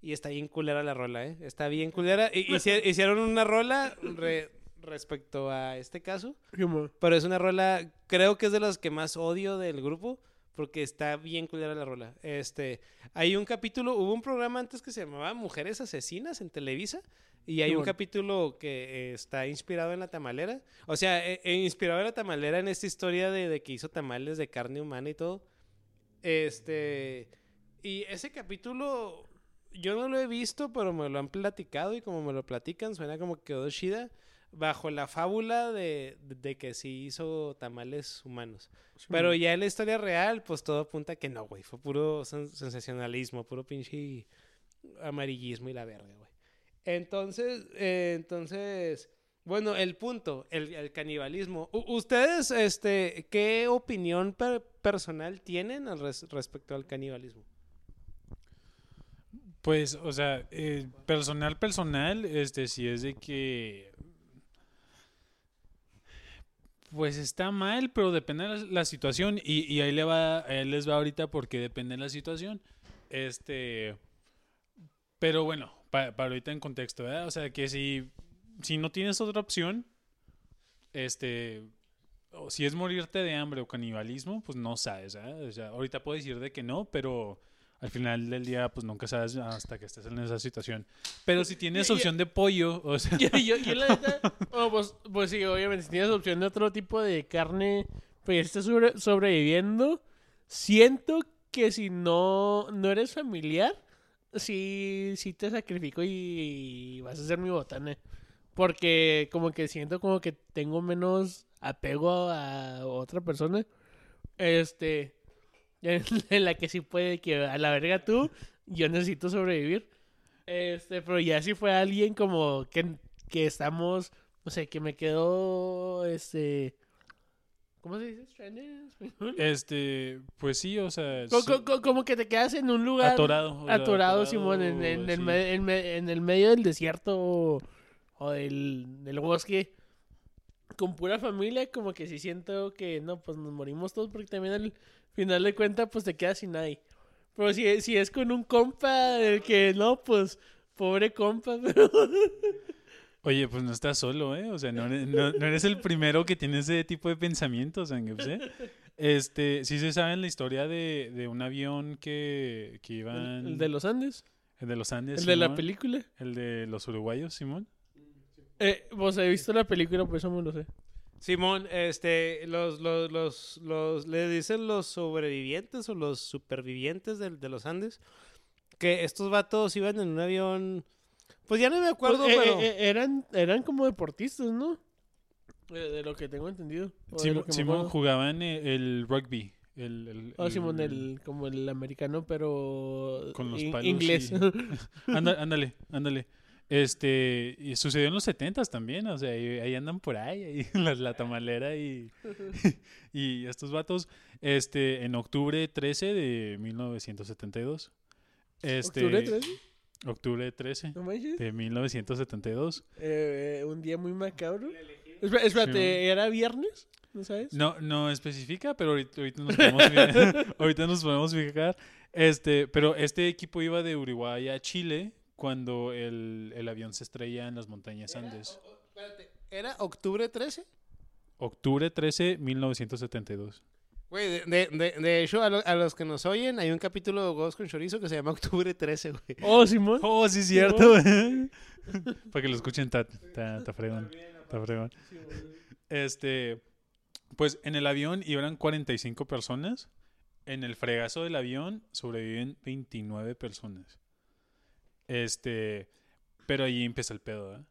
Y está bien culera la rola, ¿eh? Está bien culera. Y, hici- hicieron una rola re- respecto a este caso. Pero es una rola, creo que es de las que más odio del grupo, porque está bien culera la rola. Este, hay un capítulo, hubo un programa antes que se llamaba Mujeres Asesinas en Televisa, y hay un bueno. capítulo que eh, está inspirado en la tamalera. O sea, eh, eh, inspirado en la tamalera en esta historia de, de que hizo tamales de carne humana y todo. Este, y ese capítulo yo no lo he visto, pero me lo han platicado y como me lo platican, suena como que quedó chida bajo la fábula de, de que sí hizo tamales humanos. Pero ya en la historia real, pues todo apunta que no, güey. Fue puro sen- sensacionalismo, puro pinche amarillismo y la verga, güey. Entonces, eh, entonces, bueno, el punto, el, canibalismo. ¿Ustedes, este, qué opinión per- personal tienen al res- respecto al canibalismo? Pues, o sea, eh, personal, personal, este, sí es de que. Pues está mal, pero depende de la, situación. Y, y ahí, le va, ahí les va ahorita porque depende de la situación. Este. Pero bueno, pa- para ahorita en contexto, ¿verdad? O sea, que si, si no tienes otra opción, este. O si es morirte de hambre o canibalismo, pues no sabes, ¿verdad? O sea, ahorita puedo decir de que no, pero al final del día, pues nunca sabes hasta que estés en esa situación. Pero si tienes opción de pollo, o sea, yo, la neta, bueno, pues, pues sí, obviamente, si tienes opción de otro tipo de carne, pues estás sobre- sobreviviendo. Siento que si no, no eres familiar, sí, sí te sacrifico y, vas a ser mi botana. Porque como que siento como que tengo menos apego a otra persona. Este, en, la que sí puede que a la verga tú, yo necesito sobrevivir. Este, pero ya si fue alguien como que, que estamos, no sé, que me quedó, este, ¿Cómo se dice? Este, pues sí, o sea, Co- sí, co- co- como que te quedas en un lugar atorado. sea, atorado, Simón, en, en el sí. en me- en el medio del desierto o, del, del bosque con pura familia, como que sí siento que no, pues nos morimos todos porque también al final de cuentas pues te quedas sin nadie. Pero si, si es con un compa, el que no, pues pobre compa, pero... Oye, pues no estás solo, ¿eh? O sea, no eres, no, no eres el primero que tiene ese tipo de pensamientos, Angeps, ¿eh? Este, sí se sabe la historia de, de un avión que, que iban... El de los Andes, el de los Andes, el de la película. El de los uruguayos, Simón. Eh, pues he visto la película, por eso me lo sé. Simón, este, los, los, los, los, le dicen los sobrevivientes o los supervivientes del- de, los Andes, que estos vatos iban en un avión, pues ya no me acuerdo, Pues, eh, pero... eh, eh, eran, eran como deportistas, ¿no? Eh, de lo que tengo entendido. de Simón, Simón jugaban el, el rugby. El, el- Oh, Simón, el- como el americano, pero Con los in- palos inglés. y- ándale, ándale. Este, y sucedió en los setentas también, o sea, ahí, ahí andan por ahí, ahí la, la tamalera y, y estos vatos, este, en octubre 13 de 1972. Este, ¿Octubre 13? Octubre 13 ¿No de 1972. Eh, eh, un día muy macabro. Espera- espérate, ¿era viernes? ¿No sabes? No, no especifica, pero ahorita, ahorita nos podemos fi- ahorita nos podemos fijar. Este, pero este equipo iba de Uruguay a Chile cuando el, el avión se estrella en las montañas Andes. Espérate, ¿era octubre 13? Octubre 13, 1972. Güey, de, de, de, de hecho, a, lo- a los que nos oyen, hay un capítulo de Ghost con Chorizo que se llama Octubre 13, güey. Oh, Simón. Oh, sí, cierto. Para que lo escuchen, está, está, está fregón. Está fregón. Este, pues en el avión iban 45 personas. En el fregazo del avión sobreviven 29 personas. Este, pero ahí empieza el pedo, ¿eh?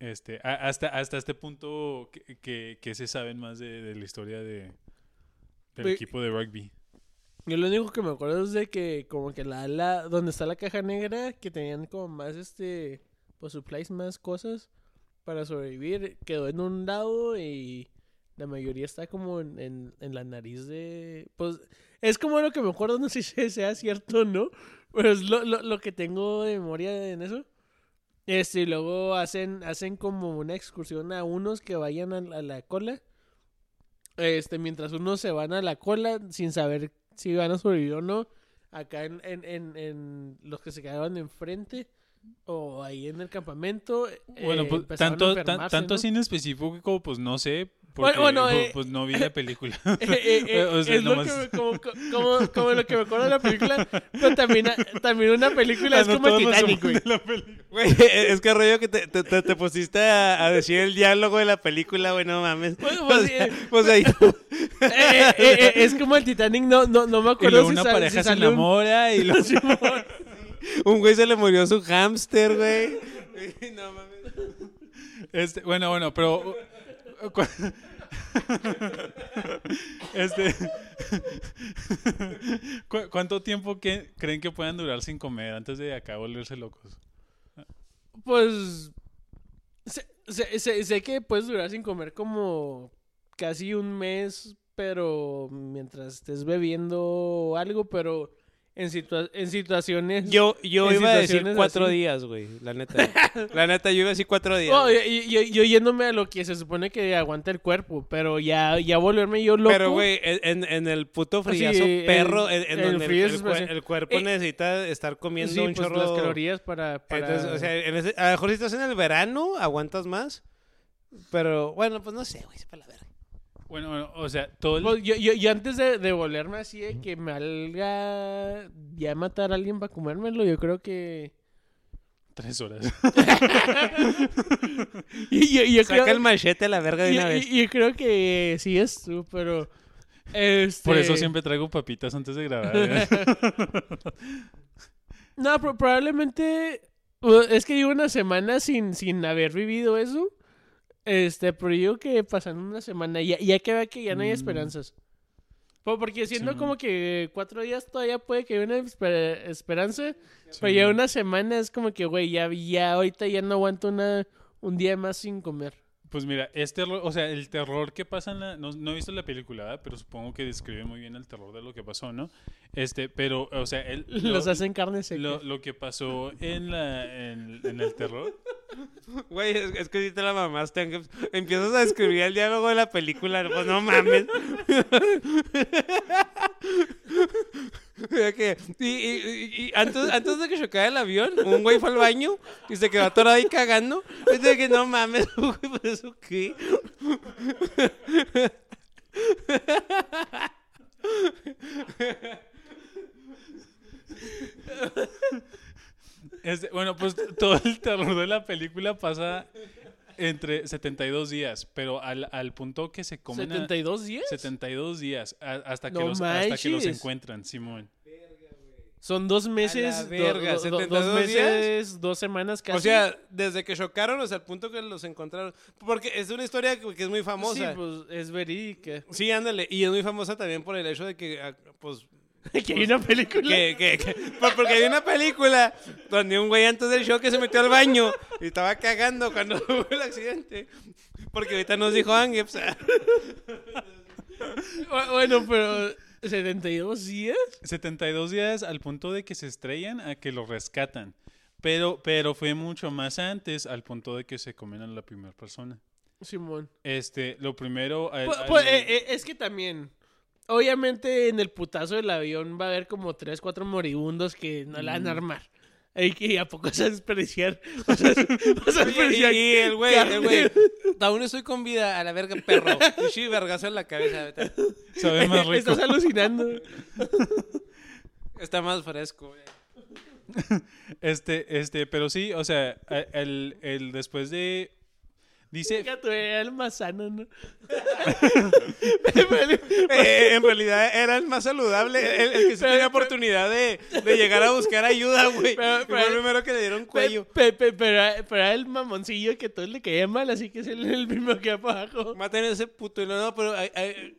Este, hasta, hasta este punto que, que, que se saben más de, de la historia de, del equipo de rugby. Yo lo único que me acuerdo es de que como que la ala donde está la caja negra, que tenían como más este, pues supplies, más cosas para sobrevivir, quedó en un lado y la mayoría está como en, en, en la nariz de... Pues es como lo que me acuerdo, no sé si sea cierto o no, pero es lo, lo, lo que tengo de memoria en eso. Este, y luego hacen, hacen como una excursión a unos que vayan a, la cola. Este, mientras unos se van a la cola sin saber si van a sobrevivir o no. Acá en, en, en, en los que se quedaron enfrente o ahí en el campamento. Bueno, eh, pues tanto, tan- enfermarse, tanto ¿no? así en específico, pues no sé. Porque, Bueno, pues, eh, pues no vi la película. Eh, eh, eh, O sea, es lo que me- como, como, como lo que me acuerdo de la película, pero también, también una película es no, como Titanic, güey. Güey, es que rollo que te, te, te- te pusiste a, a decir el diálogo de la película, güey, no mames. Bueno, O pues, sea, eh, pues ahí. Eh, eh, eh, eh, es como el Titanic, no, no, no me Y acuerdo luego si una sal- pareja si se salió un- enamora y luego... Un güey se le murió su hámster, güey. No mames. Este, bueno, bueno, pero... uh, este... ¿cu- ¿Cuánto tiempo que creen que puedan durar sin comer antes de acá volverse locos? Pues sé, sé- sé- sé que puedes durar sin comer como casi un mes, pero mientras estés bebiendo algo, pero en, situa- en situaciones... Yo, yo iba a decir cuatro así. días, güey. La neta. La neta, yo iba a decir cuatro días. Oh, yo, yo- yo yéndome a lo que se supone que aguanta el cuerpo, pero ya, ya volverme yo loco. Pero, güey, en, en el puto friazo perro, en, en el donde el, frío el cuerpo Eh, necesita estar comiendo sí, un pues chorro. las calorías para... para... Entonces, o sea, en ese- a lo mejor si estás en el verano, aguantas más. Pero, bueno, pues no sé, güey, para la verga. Bueno, bueno, o sea, todo el... Pues, yo, yo, yo antes de, de volverme así, de que me haga ya matar a alguien para comérmelo, yo creo que... Tres horas. Y, yo, yo Saca creo, el machete a la verga de yo- una vez. yo- yo creo que sí es tú, pero... Este... Por eso siempre traigo papitas antes de grabar. ¿eh? No, pero probablemente... uh, Es que llevo una semana sin, sin haber vivido eso. Este, pero yo que pasando una semana, ya, ya que vea que ya no hay Mm. esperanzas. Po- Porque siento Sí. como que cuatro días todavía puede que haya una esper- esperanza. Sí. Pero ya una semana es como que, güey, ya, ya ahorita ya no aguanto una, un día más sin comer. Pues mira, es terror, o sea, el terror que pasa en la... No, no he visto la película, ¿verdad? pero supongo que describe muy bien el terror de lo que pasó, ¿no? Este, pero, o sea, él... Los lo- hacen carne seca. lo, lo que pasó en, la, en, en el terror... Güey, es, es que si te la mamaste, empiezas a describir el diálogo de la película, pues no mames. Que- y, y- y- antes, antes de que chocara el avión, un güey fue al baño y se quedó atorado ahí cagando. Es de que no mames, güey, ¿por eso qué? Este, bueno, pues todo el terror de la película pasa entre 72 días, pero al, al punto que se comen... a- ¿72 días? 72 días a- hasta, que No los, hasta que los encuentran, Simón. Son dos meses, A do- verga, do- do- 72 dos meses, dos semanas casi. O sea, desde que chocaron hasta el punto que los encontraron. Porque es una historia que, que es muy famosa. Sí, pues es verídica. Sí, ándale. Y es muy famosa también por el hecho de que, ah, pues, que hay una película. que, que, que- por- porque hay una película donde un güey antes del show que se metió al baño y estaba cagando cuando hubo el accidente. Porque ahorita nos dijo Ángel. o sea, Bu- Bueno, pero 72 días. 72 días al punto de que se estrellan a que lo rescatan. Pero, pero fue mucho más antes al punto de que se comen a la primera persona. Simón. Este, lo primero... al- Pu- al- pu- eh, eh, es que también. Obviamente en el putazo del avión va a haber como 3, 4 moribundos que no la van a armar. Y que a poco se va a desperdiciar. O sea, vas a y, desperdiciar y el güey, el güey, aún estoy con vida a la verga, perro. Y sí, vergazo en la cabeza. vete. Sabe más rico. Estás alucinando. Está más fresco, güey. Este, este, pero sí, o sea, el, el después de... Dice... El más sano, ¿no? Eh, en realidad era el más saludable, el, el que sí Pero- tenía oportunidad de, de llegar a buscar ayuda, güey. Pero- fue el primero que le dieron cuello. pe- pe- pero, pero era el mamoncillo que todos le caía mal, así que es el, el mismo que abajo. Maten a ese puto. Y no, no, pero ay, ay,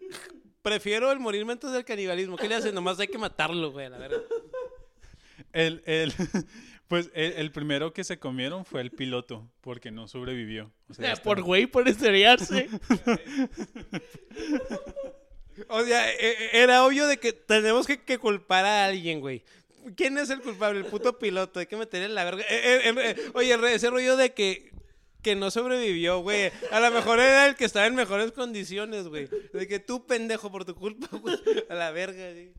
prefiero el morirme antes del canibalismo. ¿Qué le hacen? Nomás hay que matarlo, güey, a la verga. El, el, pues el, el primero que se comieron fue el piloto, porque no sobrevivió. O sea, por güey, por estrellarse. O sea, eh, eh, era obvio de que tenemos que, que culpar a alguien, güey. ¿Quién es el culpable? El puto piloto. Hay que meterle en la verga. Eh, eh, eh, oye, re- ese rollo de que, que no sobrevivió, güey. A lo mejor era el que estaba en mejores condiciones, güey. De que tú, pendejo, por tu culpa, güey. A la verga, güey.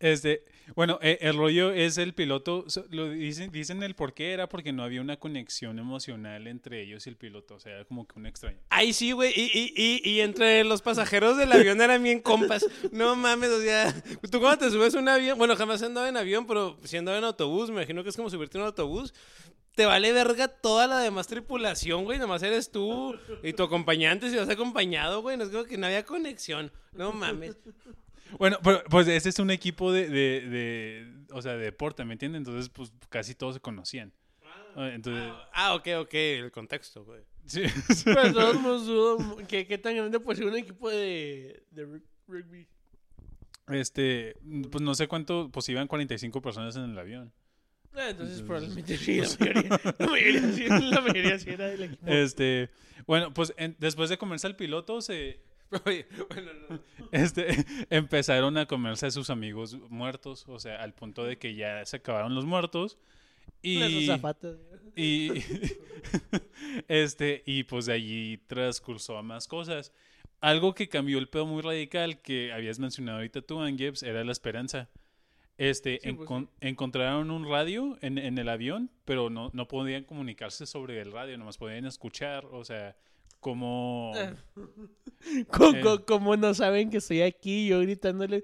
Este, bueno, eh, el rollo es el piloto, lo dicen, dicen el por qué era porque no había una conexión emocional entre ellos y el piloto, o sea, era como que un extraño. Ahí sí, güey. Y, y, y, y entre los pasajeros del avión eran bien compas. No mames, o sea, tú cuando te subes un avión, bueno, jamás he andado en avión, pero si andaba en autobús, me imagino que es como subirte a un autobús. Te vale verga toda la demás tripulación, güey. Nomás eres tú y tu acompañante si vas acompañado, güey. No es como que no había conexión. No mames. Bueno, pero, pues ese es un equipo de, de, de, o sea, de deporte, ¿me entiendes? Entonces, pues casi todos se conocían. Ah, Entonces, Ah, ok, ok, el contexto, güey. sí. Pero todos qué tan grande puede ser un equipo de, de rug- rugby. este, pues no sé cuánto, pues iban 45 personas en el avión. Ah, entonces probablemente sí, la mayoría, la mayoría, sí, la mayoría sí era del equipo. Este, bueno, pues en- después de comerse al piloto, se, Oye, bueno, no. este, empezaron a comerse a sus amigos muertos, o sea, al punto de que ya se acabaron los muertos. Y, y, este, y pues de allí transcursó a más cosas. Algo que cambió el pedo muy radical que habías mencionado ahorita tú, Angiebs, era la esperanza. Este, Sí, pues, encon- encontraron un radio en, en el avión, pero no, no podían comunicarse sobre el radio, nomás podían escuchar, o sea, como... Ah. Co- Eh. co- Como no saben que estoy aquí, yo gritándole.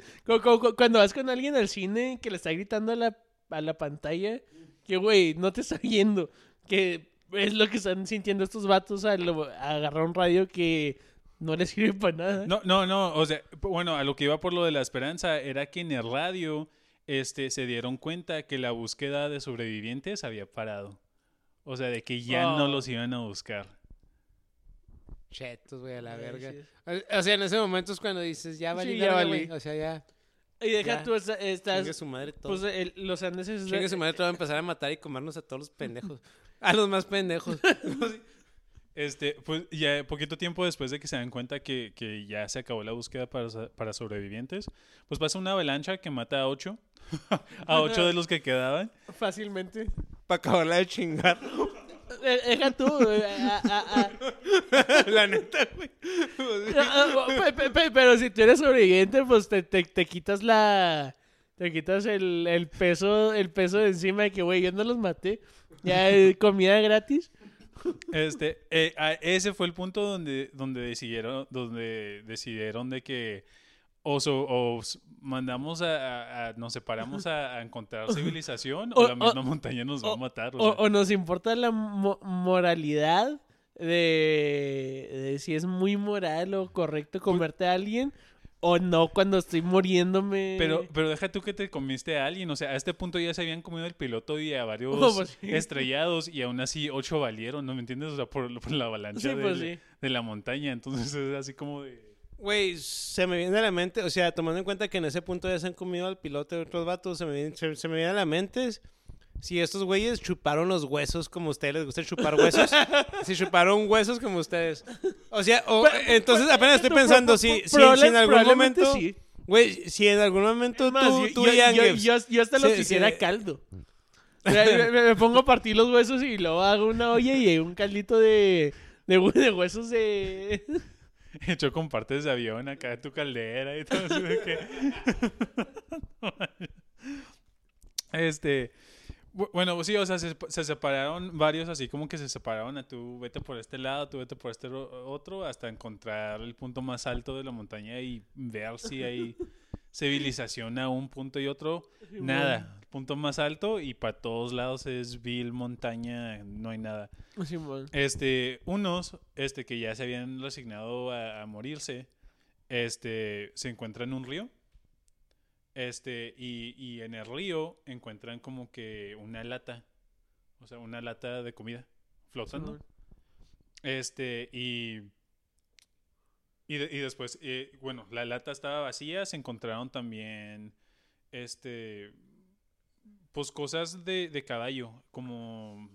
Cuando vas con alguien al cine que le está gritando a la, a la pantalla, que güey, no te está oyendo. Que es lo que están sintiendo estos vatos al agarrar un radio que no les sirve para nada. No, no, no, o sea, bueno, a lo que iba por lo de la esperanza era que en el radio este, se dieron cuenta que la búsqueda de sobrevivientes había parado. O sea, de que ya no Oh. los iban a buscar. Chetos, güey, a la verga. sí. O sea, en ese momento es cuando dices, ya valí, Sí, ya valí. O sea, ya. Y deja Ya. tú, esta- estás. Chingue su madre todo. Pues el- los andeses. Chingue su madre, te va a empezar a matar y comernos a todos los pendejos. A los más pendejos. Este, pues ya poquito tiempo después de que se dan cuenta que, que ya se acabó la búsqueda para, para sobrevivientes, pues pasa una avalancha que mata a ocho, a ocho de los que quedaban. Fácilmente. Para acabarla de chingar. Eh, Deja tú. eh, a- a- a- la neta, güey. Ah, ah, pe- pe- pe- Pero si tú eres sobreviviente, pues te, te, te quitas la. Te quitas el, el peso el peso de encima de que, güey, yo no los maté. Ya eh, comida gratis. Este, eh, ese fue el punto donde, donde decidieron, donde decidieron de que o, so- o mandamos a, a- a- nos separamos a, a encontrar civilización o, O- la o- misma montaña nos va a matar. o O, sea. o nos importa la mo- moralidad de, de si es muy moral o correcto comerte a alguien o no cuando estoy muriéndome. Pero, pero deja tú que te comiste a alguien. O sea, a este punto ya se habían comido el piloto y a varios Oh, pues sí. estrellados y aún así ocho valieron, ¿no me entiendes? O sea, por, por la avalancha Sí, pues sí. de la montaña. Entonces es así como de... Güey, se me viene a la mente, o sea, tomando en cuenta que en ese punto ya se han comido al piloto de otros vatos, se me viene, se, se me viene a la mente si estos güeyes chuparon los huesos como a ustedes les gusta chupar huesos. si chuparon huesos como ustedes. O sea, o- entonces apenas estoy pensando si, si, si en algún momento... sí. Güey, si en algún momento Es más, tú, yo, tú yo- y yo- yo- yo hasta los se- caldo. O sea, me, pongo a partir los huesos y luego hago una olla y un caldito de, de huesos de... Hecho con partes de avión acá de tu caldera y todo eso que... este... bu- Bueno, sí, o sea, se, se separaron varios así como que se separaron a tú vete por este lado, tú vete por este ro- otro, hasta encontrar el punto más alto de la montaña y ver si hay civilización a un punto y otro. Nada, punto más alto y para todos lados es vil, montaña, no hay nada. Simón. Este, unos, este, que ya se habían resignado a, a morirse, este, se encuentran en un río. Este, y, y en el río encuentran como que una lata, o sea, una lata de comida flotando. Este, y. Y, de- y después, eh, bueno, la lata estaba vacía, se encontraron también, este, pues cosas de, de caballo, como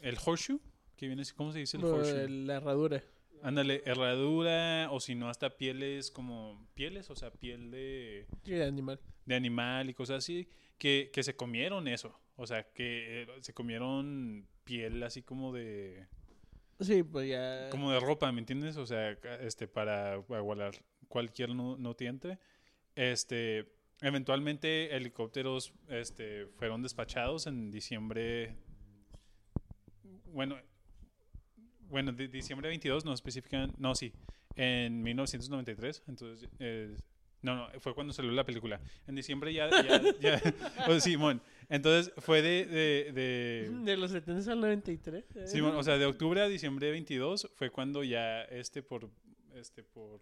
el horseshoe, que viene, ¿cómo se dice el horseshoe? La herradura. Ándale, herradura, o si no, hasta pieles como, pieles, o sea, piel de, Sí, de animal. de animal y cosas así, que, que se comieron eso, o sea, que eh, se comieron piel así como de... Sí, pues ya... como de ropa, ¿me entiendes? O sea, este, para guardar cualquier nu- nutriente. Este, eventualmente helicópteros, este, fueron despachados en diciembre. Bueno, bueno, diciembre 22 no especifican, no, sí, en 1993, entonces, eh, no, no, fue cuando salió la película. En diciembre ya, ya, ya, o sea, Simón, entonces fue de, de, de De los 70 al 93. ¿eh? Sí, bueno, o sea, de octubre a diciembre 22 fue cuando ya este por este por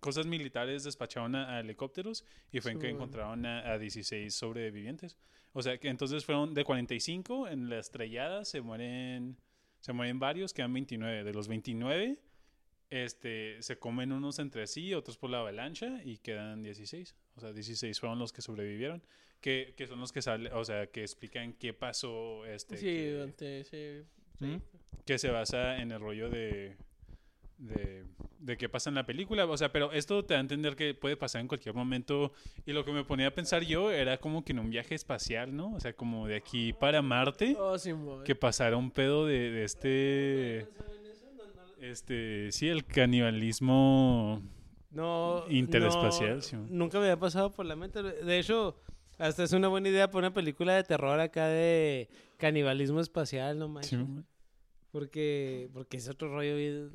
cosas militares despacharon a, a helicópteros y fue en que bueno. encontraron a, a 16 sobrevivientes. O sea, que entonces fueron de 45 en la estrellada se mueren se mueren varios, quedan 29. De los 29 este se comen unos entre sí, otros por la avalancha y quedan 16. O sea, 16 fueron los que sobrevivieron, que, que son los que sale, o sea, que explican qué pasó este Sí, que- durante ese... sí. ¿Mm? que se basa en el rollo de, de, de qué pasa en la película. O sea, pero esto te da a entender que puede pasar en cualquier momento. Y lo que me ponía a pensar yo era como que en un viaje espacial, ¿no? O sea, como de aquí para Marte, Oh, Simón. que pasara un pedo de, de este... Este, sí, el canibalismo No. Interespacial, no, sí. Nunca me había pasado por la mente. De hecho, hasta es una buena idea para una película de terror acá de canibalismo espacial, no manches. Sí. Porque, porque es otro rollo. bien-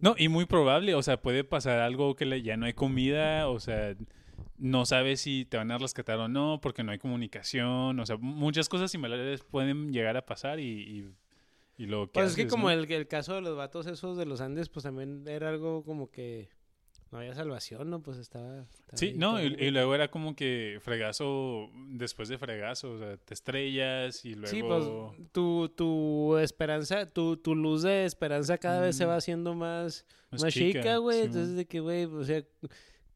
No, y muy probable, o sea, puede pasar algo que ya no hay comida, o sea, no sabes si te van a rescatar o no, porque no hay comunicación, o sea, muchas cosas similares pueden llegar a pasar y, y, y lo que Pues es que como ¿no? el, el caso de los vatos esos de los Andes, pues también era algo como que no había salvación, ¿no? Pues estaba... estaba Sí, no, y, y luego era como que fregazo después de fregazo, o sea, te estrellas y luego... Sí, pues tu, tu esperanza, tu, tu luz de esperanza cada vez se va haciendo más, más más chica, güey. sí, Entonces de que, güey, o sea,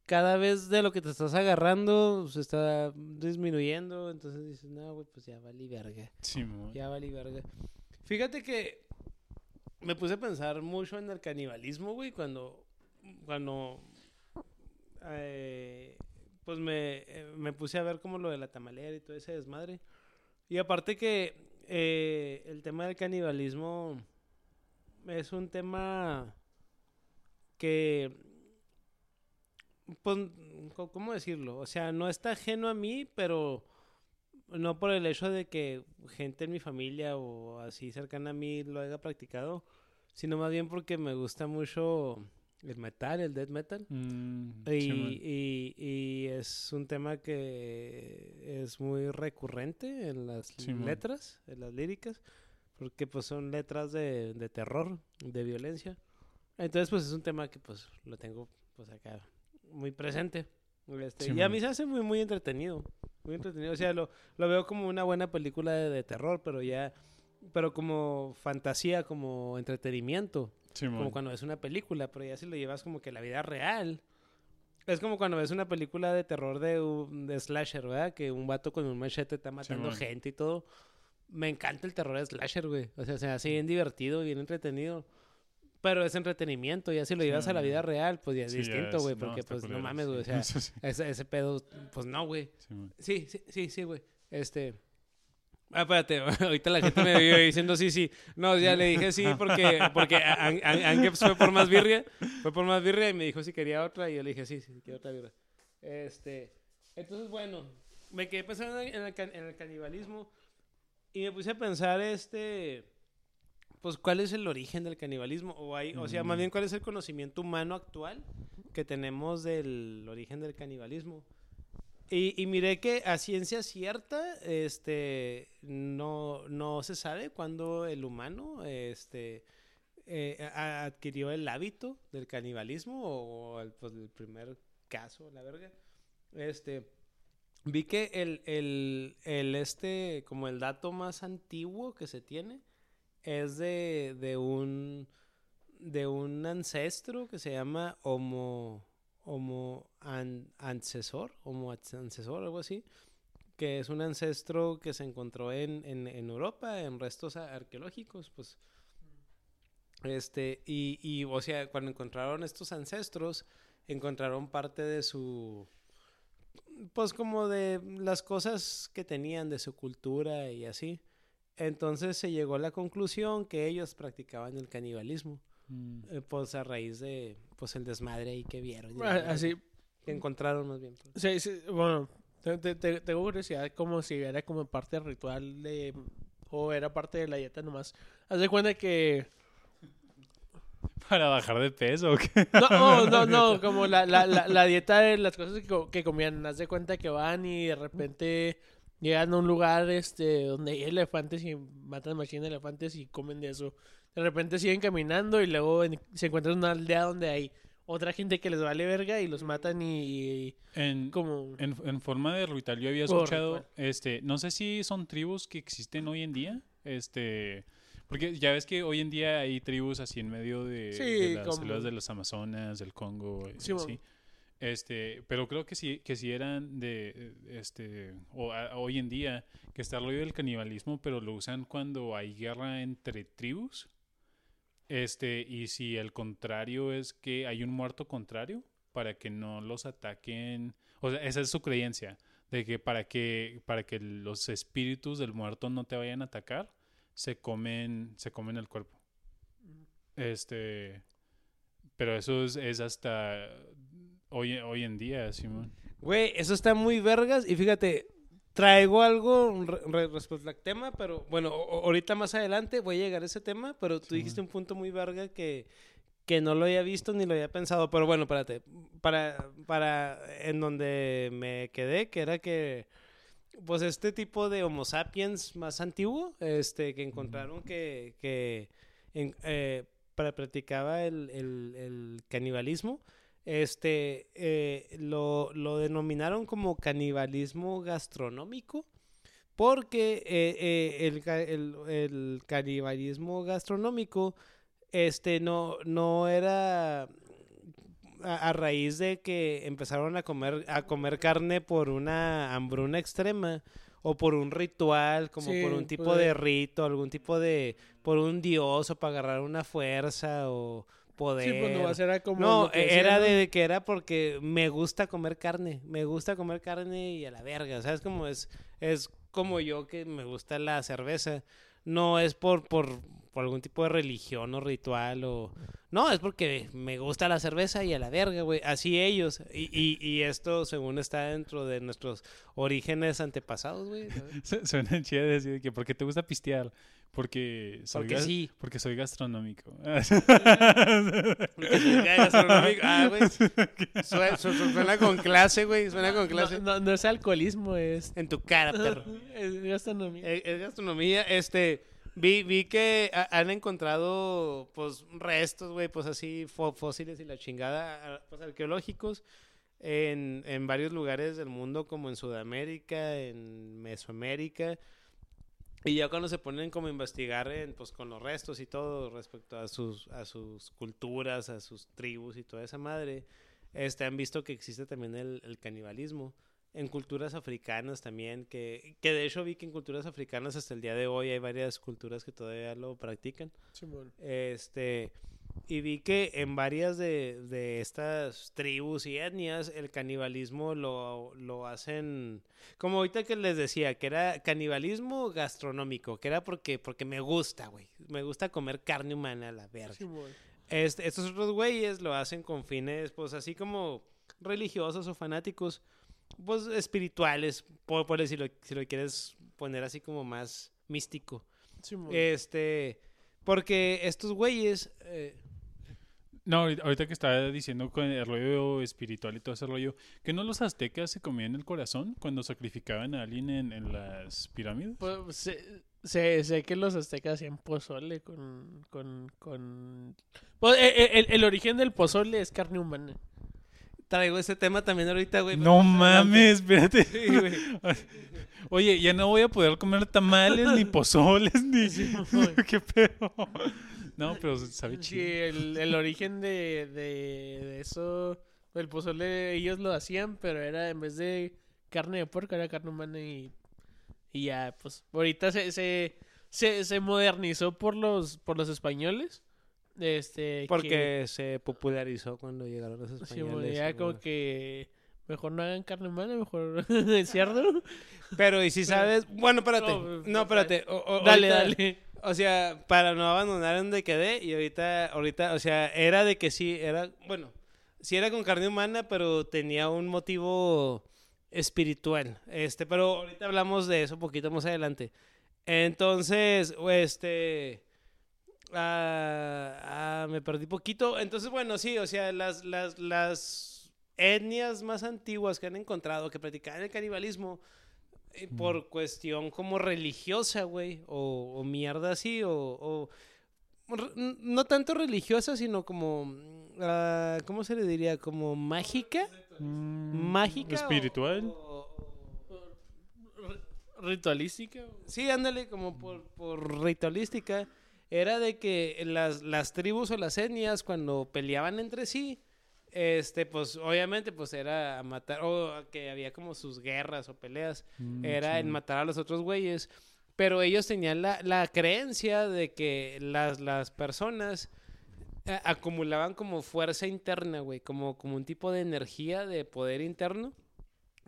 cada vez de lo que te estás agarrando se está disminuyendo. Entonces dices, no, güey, pues ya vale verga. Sí, man. Ya vale verga. Fíjate que me puse a pensar mucho en el canibalismo, güey, cuando, cuando, eh, pues me, me puse a ver como lo de la tamalera y todo ese desmadre. Y aparte que eh, el tema del canibalismo es un tema que, pues, ¿cómo decirlo? O sea, no está ajeno a mí, pero no por el hecho de que gente en mi familia o así cercana a mí lo haya practicado, sino más bien porque me gusta mucho el metal, el death metal. Mm, Y, y- y es un tema que es muy recurrente en las Simón. letras, en las líricas, porque pues son letras de, de terror, de violencia. Entonces pues es un tema que pues lo tengo pues acá muy presente. Este, y a mí se hace muy, muy entretenido, muy entretenido. O sea, lo, lo veo como una buena película de, de terror, pero ya, pero como fantasía, como entretenimiento Simón. como cuando ves una película, pero ya si lo llevas como que a la vida real. Es como cuando ves una película de terror de, de slasher, ¿verdad? Que un vato con un machete está matando Simón. gente y todo. Me encanta el terror de slasher, güey. O sea, se hace bien divertido, bien entretenido. Pero es entretenimiento, ya si lo llevas a la vida real, pues ya es Sí, distinto, güey. no, porque pues no culero, mames, güey. O sí. sea, sí, ese, ese pedo, pues no, güey. Sí, sí, sí, sí, güey. Este. Ah, espérate, ahorita la gente me vio diciendo sí, sí. No, ya le dije sí porque, porque An- An- Angeps fue por más birria. Fue por más birria y me dijo si quería otra y yo le dije sí, sí, quiero otra birria. Este. Entonces, bueno, me quedé pensando en el, can- en el canibalismo y me puse a pensar, este. Pues, ¿cuál es el origen del canibalismo? O, hay, o sea, más Mm. bien, ¿cuál es el conocimiento humano actual que tenemos del origen del canibalismo? Y, miré que a ciencia cierta, este, no, no se sabe cuándo el humano, este, eh, adquirió el hábito del canibalismo o, el, pues, el primer caso, la verga. Este, vi que el, el, el, este, como el dato más antiguo que se tiene es de, de un, de un ancestro que se llama Homo, Homo an- ancesor, algo así, que es un ancestro que se encontró en, en, en Europa, en restos arqueológicos, pues. Este, y, y, o sea, cuando encontraron estos ancestros, encontraron parte de su, pues como de las cosas que tenían de su cultura y así. Entonces se llegó a la conclusión que ellos practicaban el canibalismo, Mm. eh, pues a raíz de, pues el desmadre ahí que vieron. Ah, Así, Que encontraron más bien. pues. sí, sí, bueno, te- te- te- tengo curiosidad como si era como parte del ritual de... O era parte de la dieta nomás. Haz de cuenta que... ¿Para bajar de peso o qué? No, no, no, no, como la, la, la, la dieta de las cosas que, que comían. Haz de cuenta que van y de repente llegan a un lugar este donde hay elefantes y matan machín de elefantes y comen de eso. De repente siguen caminando y luego en- se encuentran en una aldea donde hay otra gente que les vale verga y los matan y, y En, como... en, en forma de ritual yo había escuchado, este, no sé si son tribus que existen hoy en día, este, porque ya ves que hoy en día hay tribus así en medio de, Sí, de las como- selvas de los Amazonas, del Congo, y Sí, así. bueno. Este, pero creo que sí, que sí eran de, eh, este, o a- hoy en día, que está el rollo del canibalismo, pero lo usan cuando hay guerra entre tribus. Este, y si el contrario es que hay un muerto contrario, para que no los ataquen. O sea, esa es su creencia, de que para que, para que los espíritus del muerto no te vayan a atacar, se comen, se comen el cuerpo. Este, pero eso es, es hasta hoy, hoy en día, Simón. Güey, eso está muy vergas. Y fíjate, traigo algo re- re- respecto al tema, pero bueno, ahorita más adelante voy a llegar a ese tema, pero tú Sí, dijiste un punto muy verga que, que no lo había visto ni lo había pensado. Pero bueno, espérate, para, para en donde me quedé, que era que pues este tipo de Homo sapiens más antiguo, este, que encontraron que, que en- eh, pra- practicaba el, el- el canibalismo, este, eh, lo, lo denominaron como canibalismo gastronómico, porque eh, eh, el, el- el canibalismo gastronómico, este, no, no era a, a raíz de que empezaron a comer, a comer carne por una hambruna extrema o por un ritual, como Sí, por un tipo puede- de rito, algún tipo de, por un dios o para agarrar una fuerza o poder. Sí, pues nomás era como. No, que era decían, ¿no? de que era porque me gusta comer carne, me gusta comer carne y a la verga, ¿sabes? Como es, es como yo que me gusta la cerveza, no es por, por, por algún tipo de religión o ritual o... No, es porque me gusta la cerveza y a la verga, güey, así ellos. Y, y, y esto según está dentro de nuestros orígenes antepasados, güey. Suena chido decir que ¿por qué te gusta pistear? Porque soy, Porque sí. porque soy gastronómico. Porque soy gastronómico. Ah, güey. Suena, su- su- suena con clase, güey, suena con clase. No, no, no es alcoholismo, es. En tu cara, perro. es gastronomía. Es, es gastronomía, este, vi, vi que ha- han encontrado, pues, restos, güey, pues así, fó- fósiles y la chingada, a- pues, arqueológicos en, en varios lugares del mundo, como en Sudamérica, en Mesoamérica, y ya cuando se ponen como a investigar en, pues, con los restos y todo respecto a sus, a sus culturas, a sus tribus y toda esa madre, este, han visto que existe también el, el canibalismo en culturas africanas también, que, que de hecho vi que en culturas africanas hasta el día de hoy hay varias culturas que todavía lo practican. Simón. Este, y vi que en varias de, de estas tribus y etnias el canibalismo lo, lo hacen, como ahorita que les decía, que era canibalismo gastronómico, que era porque, porque me gusta, güey. Me gusta comer carne humana a la verga. Este, estos otros güeyes lo hacen con fines, pues así como religiosos o fanáticos, pues espirituales, por, por decirlo, si lo quieres poner así como más místico. Simón. Este, porque estos güeyes, eh, No, ahorita, que estaba diciendo con el rollo espiritual y todo ese rollo, que no los aztecas se comían el corazón cuando sacrificaban a alguien en, en las pirámides. Pues, sé, sé, sé que los aztecas hacían pozole con. con, con... Pues, eh, eh, el, el origen del pozole es carne humana. Traigo ese tema también ahorita, güey. No mames, espérate. Sí, güey. Oye, ya no voy a poder comer tamales, ni pozoles, ni... Simón. ¿Qué pedo? No, pero sabe Sí, chido. el, el origen de, de, de eso, el pozole ellos lo hacían, pero era en vez de carne de puerco, era carne humana y, y ya, pues ahorita se, se, se, se modernizó por los, por los españoles. Este, Porque se popularizó cuando llegaron los sí, españoles. ya güey. como que mejor no hagan carne humana, mejor cerdo. Pero, y si sabes, bueno, espérate, No, no, espérate. o- o- Dale, ahorita- dale. O sea, para no abandonar donde quedé y ahorita, ahorita, o sea, era de que sí, era, bueno, sí era con carne humana, pero tenía un motivo espiritual. Este, pero ahorita hablamos de eso un poquito más adelante. Entonces, este, ah, ah, me perdí poquito. Entonces, bueno, sí, o sea, las, las, las etnias más antiguas que han encontrado que practicaban el canibalismo eh, por cuestión como religiosa, güey, o, o mierda así, o, o no tanto religiosa, sino como, ah, ¿cómo se le diría? Como mágica, Mm, mágica. o- Espiritual. o- o- Ritualística. sí, ándale, como por, por ritualística. Era de que las, las tribus o las etnias cuando peleaban entre sí, este, pues obviamente pues era a matar, o que había como sus guerras o peleas. mm, era en matar a los otros güeyes. Pero ellos tenían la, la creencia de que las, las personas eh, acumulaban como fuerza interna, güey, como, como un tipo de energía de poder interno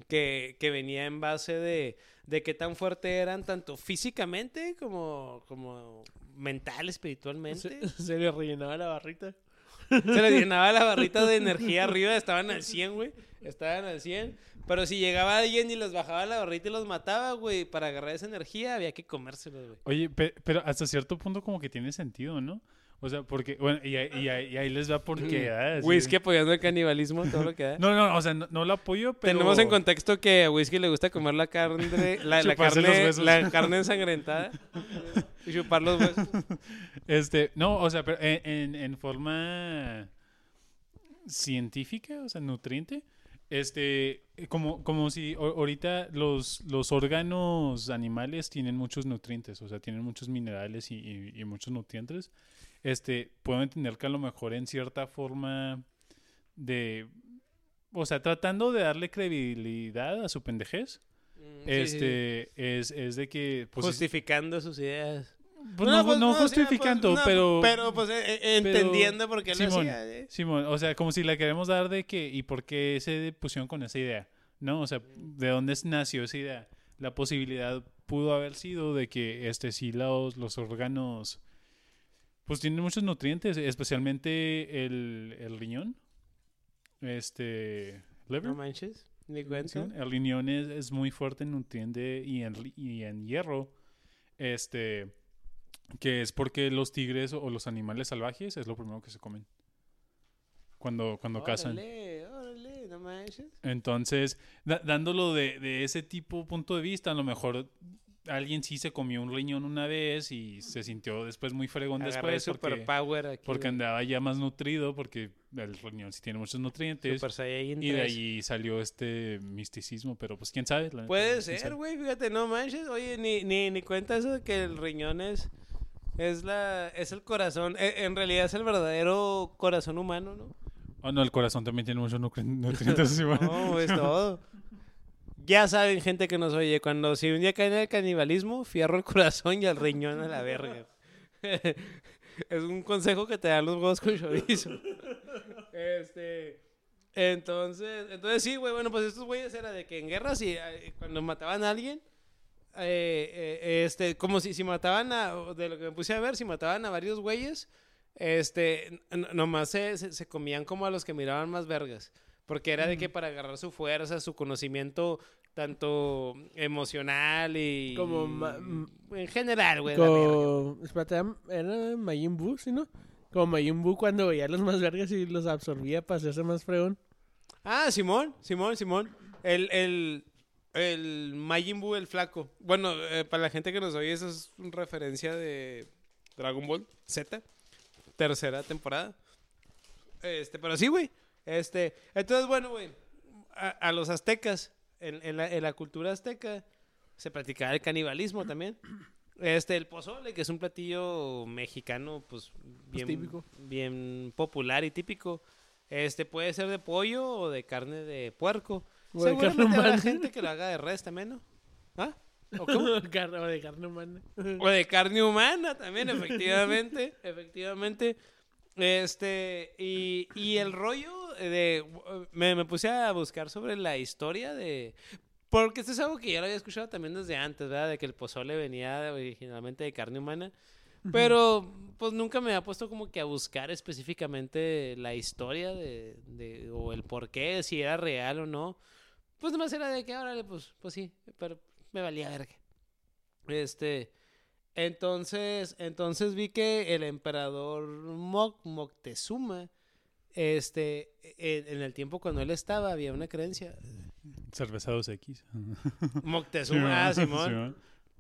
que, que venía en base de, de qué tan fuerte eran tanto físicamente como, como mental, espiritualmente. Se, se le rellenaba la barrita. Se les llenaba la barrita de energía arriba, estaban al 100, güey. Estaban al 100. Pero si llegaba alguien y les bajaba la barrita y los mataba, güey, para agarrar esa energía había que comérselos, güey. Oye, pe- pero hasta cierto punto como que tiene sentido, ¿no? O sea, porque, bueno, y, ahí- y ahí, y ahí les va porque... ah, sí. Whisky apoyando el canibalismo, todo lo que da. No, no, o sea, no, no lo apoyo, pero... Tenemos en contexto que a Whisky le gusta comer la carne, la, la carne, la carne ensangrentada y chupar los huesos. Este, no, o sea, pero en, en, en forma científica, o sea, nutriente, este, como, como si ahorita los, los órganos animales tienen muchos nutrientes, o sea, tienen muchos minerales y, y- y muchos nutrientes, este, puedo entender que a lo mejor en cierta forma de, o sea, tratando de darle credibilidad a su pendejez, Mm, sí, sí. este, Es, es de que... Pues, Justificando sus ideas. pues, no, pues, no sí, justificando, pues, no, pero... Pero, pues, eh, eh, entendiendo por qué lo Simón, hacía. eh. Simón, o sea, como si la queremos dar de que... ¿Y por qué se pusieron con esa idea? ¿No? O sea, ¿de dónde nació esa idea? La posibilidad pudo haber sido de que, este, sí, los, los órganos... Pues tienen muchos nutrientes, especialmente el, el riñón. Este... Liver. No manches, ni cuenta. Sí, el riñón es, es muy fuerte en nutriente y en, y en hierro. Este, que es porque los tigres o los animales salvajes es lo primero que se comen. Cuando, cuando cazan. Órale, órale, no manches. Entonces, da- dándolo de, de ese tipo punto de vista, a lo mejor alguien sí se comió un riñón una vez y se sintió después muy fregón Agarré después porque, superpower aquí. porque andaba ya más nutrido, porque el riñón sí tiene muchos nutrientes. Y de 3. ahí salió este misticismo, pero pues quién sabe. la Puede ser, güey, fíjate, no manches. Oye, ni, ni, ni cuenta eso de que el riñón es, es, la, es el corazón. E- En realidad es el verdadero corazón humano, ¿no? Oh, no, el corazón también tiene muchos nutrientes. No, es todo. Ya saben, gente que nos oye, cuando si un día caen en el canibalismo, fierro el corazón y el riñón a la verga. es un consejo que te dan los huevos con chorizo. Este, entonces, entonces sí, güey, bueno, pues estos güeyes era de que en guerras y eh, cuando mataban a alguien, eh, eh, este, como si, si mataban a, de lo que me puse a ver, si mataban a varios güeyes, este, nomás se, se comían como a los que miraban más vergas. Porque era de que para agarrar su fuerza, su conocimiento, tanto emocional y... Como en general, güey. Como... Espérate, era- Majin Buu, ¿sí no? Como Majin Buu cuando veía los más vergas y los absorbía para hacerse más fregón. Ah, Simón, Simón, Simón. El, el, el Majin Buu, el flaco. Bueno, eh, para la gente que nos oye, eso es una referencia de Dragon Ball Z, tercera temporada. Este, pero sí, güey. Este, entonces, bueno, güey, a, a los aztecas, en, en la, en la cultura azteca, se practicaba el canibalismo también. Este, el pozole, que es un platillo mexicano, pues, bien, típico. bien popular y típico. Este, puede ser de pollo o de carne de puerco. O de carne habrá gente que lo haga de res también, ¿no? ¿Ah? ¿O cómo? O de carne humana. O de carne humana también, efectivamente. efectivamente. Este, y, y el rollo de. Me, me puse a buscar sobre la historia de. Porque esto es algo que ya lo había escuchado también desde antes, ¿verdad? De que el pozole venía originalmente de carne humana. Pero, pues nunca me ha puesto como que a buscar específicamente la historia de, de- o el por qué, si era real o no. Pues nomás era de que, órale, pues, pues sí, pero me valía verga. Este, entonces, entonces vi que el emperador Moc- Moctezuma, este, en, en el tiempo cuando él estaba, había una creencia. Cerveza 2X. Moctezuma, ah, Simón.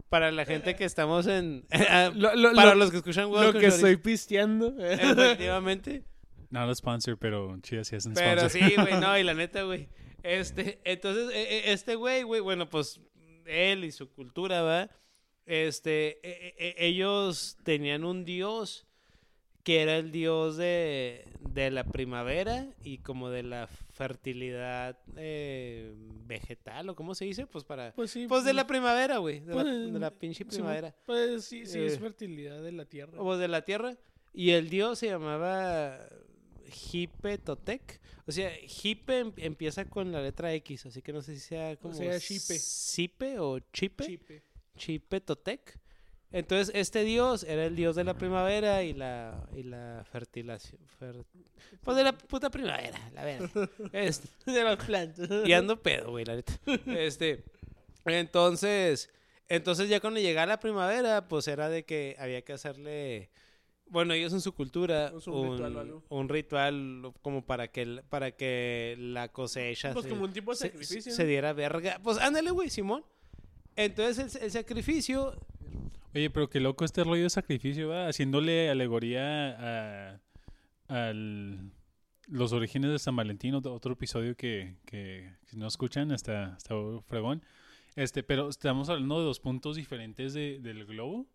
Para la gente que estamos en... Lo- lo- para lo- los que escuchan Lo que estoy pisteando. Efectivamente. Not a sponsor, pero chidas si hacen Pero sponsor. sí, güey, no, y la neta, güey. Este, entonces, e- e- este güey, güey, bueno, pues él y su cultura, ¿va? Este, e- e- e- ellos tenían un dios que era el dios de, de la primavera y como de la fertilidad eh, vegetal, o cómo se dice, pues para... Pues sí. Pues de la primavera, güey, de, la- Pues, de la pinche primavera. Pues sí, sí, es Eh, fertilidad de la tierra. O de la tierra. Y el dios se llamaba Hipe Totec. O sea, Hipe em- empieza con la letra X, así que no sé si sea como sea, Xipe. Sipe o Chipe. Chipe. Chipe Totec. Entonces, este dios era el dios de la primavera y la, y la fertilación. fer- Pues de la puta primavera, la verdad. Este, De las plantas. y ando pedo, güey, la neta. Este, entonces, entonces ya cuando llegaba la primavera, pues era de que había que hacerle, bueno, ellos en su cultura, un un, ritual o algo. un ritual como para que, para que la cosecha Pues se, como un tipo de se- sacrificio. se diera verga. Pues ándale, güey, Simón. Entonces el, sacrificio, Oye, pero qué loco este rollo de sacrificio, ¿va? Haciéndole alegoría a, los orígenes de San Valentín, otro, episodio que, que si no escuchan está, está fregón. Este, pero estamos hablando de dos puntos diferentes de- del globo.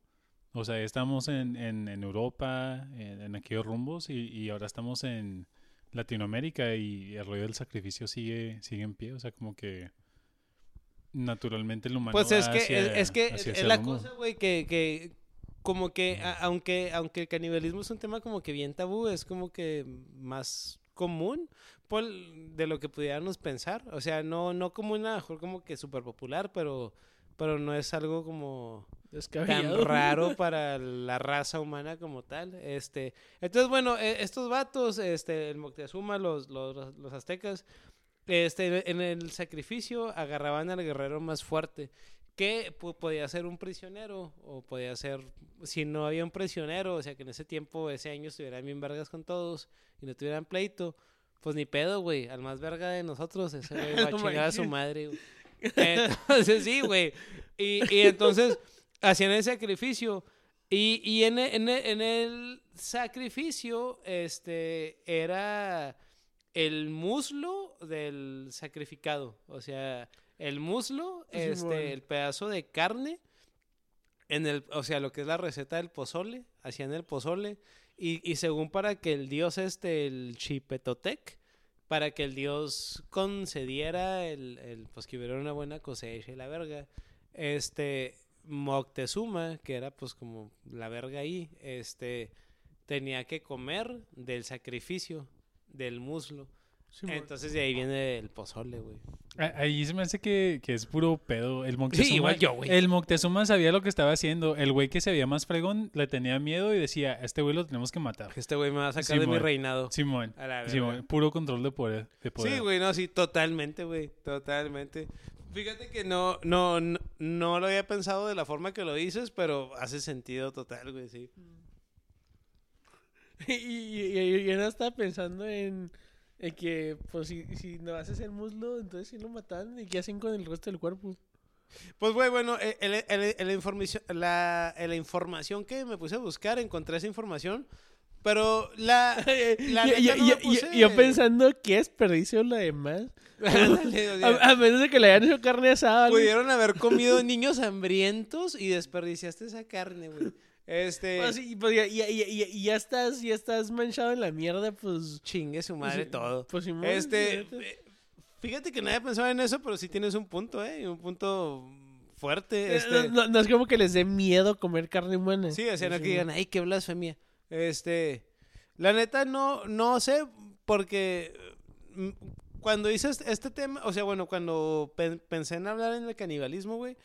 O sea, estamos en Europa, en, en aquellos rumbos, y, y ahora estamos en Latinoamérica y el rollo del sacrificio sigue, sigue en pie. O sea, como que naturalmente el humano Pues es va que, hacia- es, es que es la cosa, güey, que, que como que, a- aunque, aunque el canibalismo es un tema como que bien tabú, es como que más común por, de lo que pudiéramos pensar. O sea, no, no como una, mejor como que súper popular, pero, pero no es algo como tan raro para la raza humana como tal. Este, entonces, bueno, e- estos vatos, este, el Moctezuma, los, los, los aztecas, este, en el sacrificio agarraban al guerrero más fuerte, que podía ser un prisionero, o podía ser, si no había un prisionero, o sea que en ese tiempo, ese año estuvieran bien vergas con todos y no tuvieran pleito, pues ni pedo, güey, al más verga de nosotros, ese güey va a No chingar a su madre, güey. Entonces, sí, güey. Y, y entonces hacían el sacrificio. Y, y en, en, en el sacrificio, este, era el muslo del sacrificado. O sea, el muslo, este, el pedazo de carne, en el, o sea, lo que es la receta del pozole, hacían el pozole. Y, y según para que el dios este, el Chipetotec, para que el dios concediera el, el, pues que hubiera una buena cosecha y la verga, este Moctezuma, que era pues como la verga ahí, este tenía que comer del sacrificio del muslo. Entonces de ahí viene el pozole, güey. Ahí se me hace que, que es puro pedo. El Moctezuma, igual yo, güey. El Moctezuma sabía lo que estaba haciendo. El güey que se veía más fregón le tenía miedo y decía, a este güey lo tenemos que matar. Este güey me va a sacar de mi reinado. Simón. A la Simón, puro control de poder. De poder. Sí, güey, no, sí, totalmente, güey, totalmente. Fíjate que no, no, no, no lo había pensado de la forma que lo dices, pero hace sentido total, güey, sí. y, y, y- y yo no estaba pensando en, en que, pues, si, si no haces el muslo, entonces si lo matan, ¿y qué hacen con el resto del cuerpo? Pues, güey, bueno, el- el- el- el información, la, la información que me puse a buscar, encontré esa información, pero la... la Y- y- neta no y- me y- puse- yo pensando, ¿qué desperdicio lo demás? Sea, A, a menos de que le hayan hecho carne asada. pudieron haber comido niños hambrientos y desperdiciaste esa carne, güey. Este... Pues pues ya, ya- ya- ya- y ya estás, ya estás manchado en la mierda, pues... Chingue su pues, madre sí, todo. Pues Este, eh, fíjate que no había pensado en eso, pero sí tienes un punto, ¿eh? Un punto fuerte. Eh, Este, no, no es como que les dé miedo comer carne humana. sí, o sea, no Pues, que digan, ay, qué blasfemia. Este, la neta no, no sé, porque mm, cuando hice este, este tema, o sea, bueno, cuando pen- pensé en hablar en el canibalismo, güey,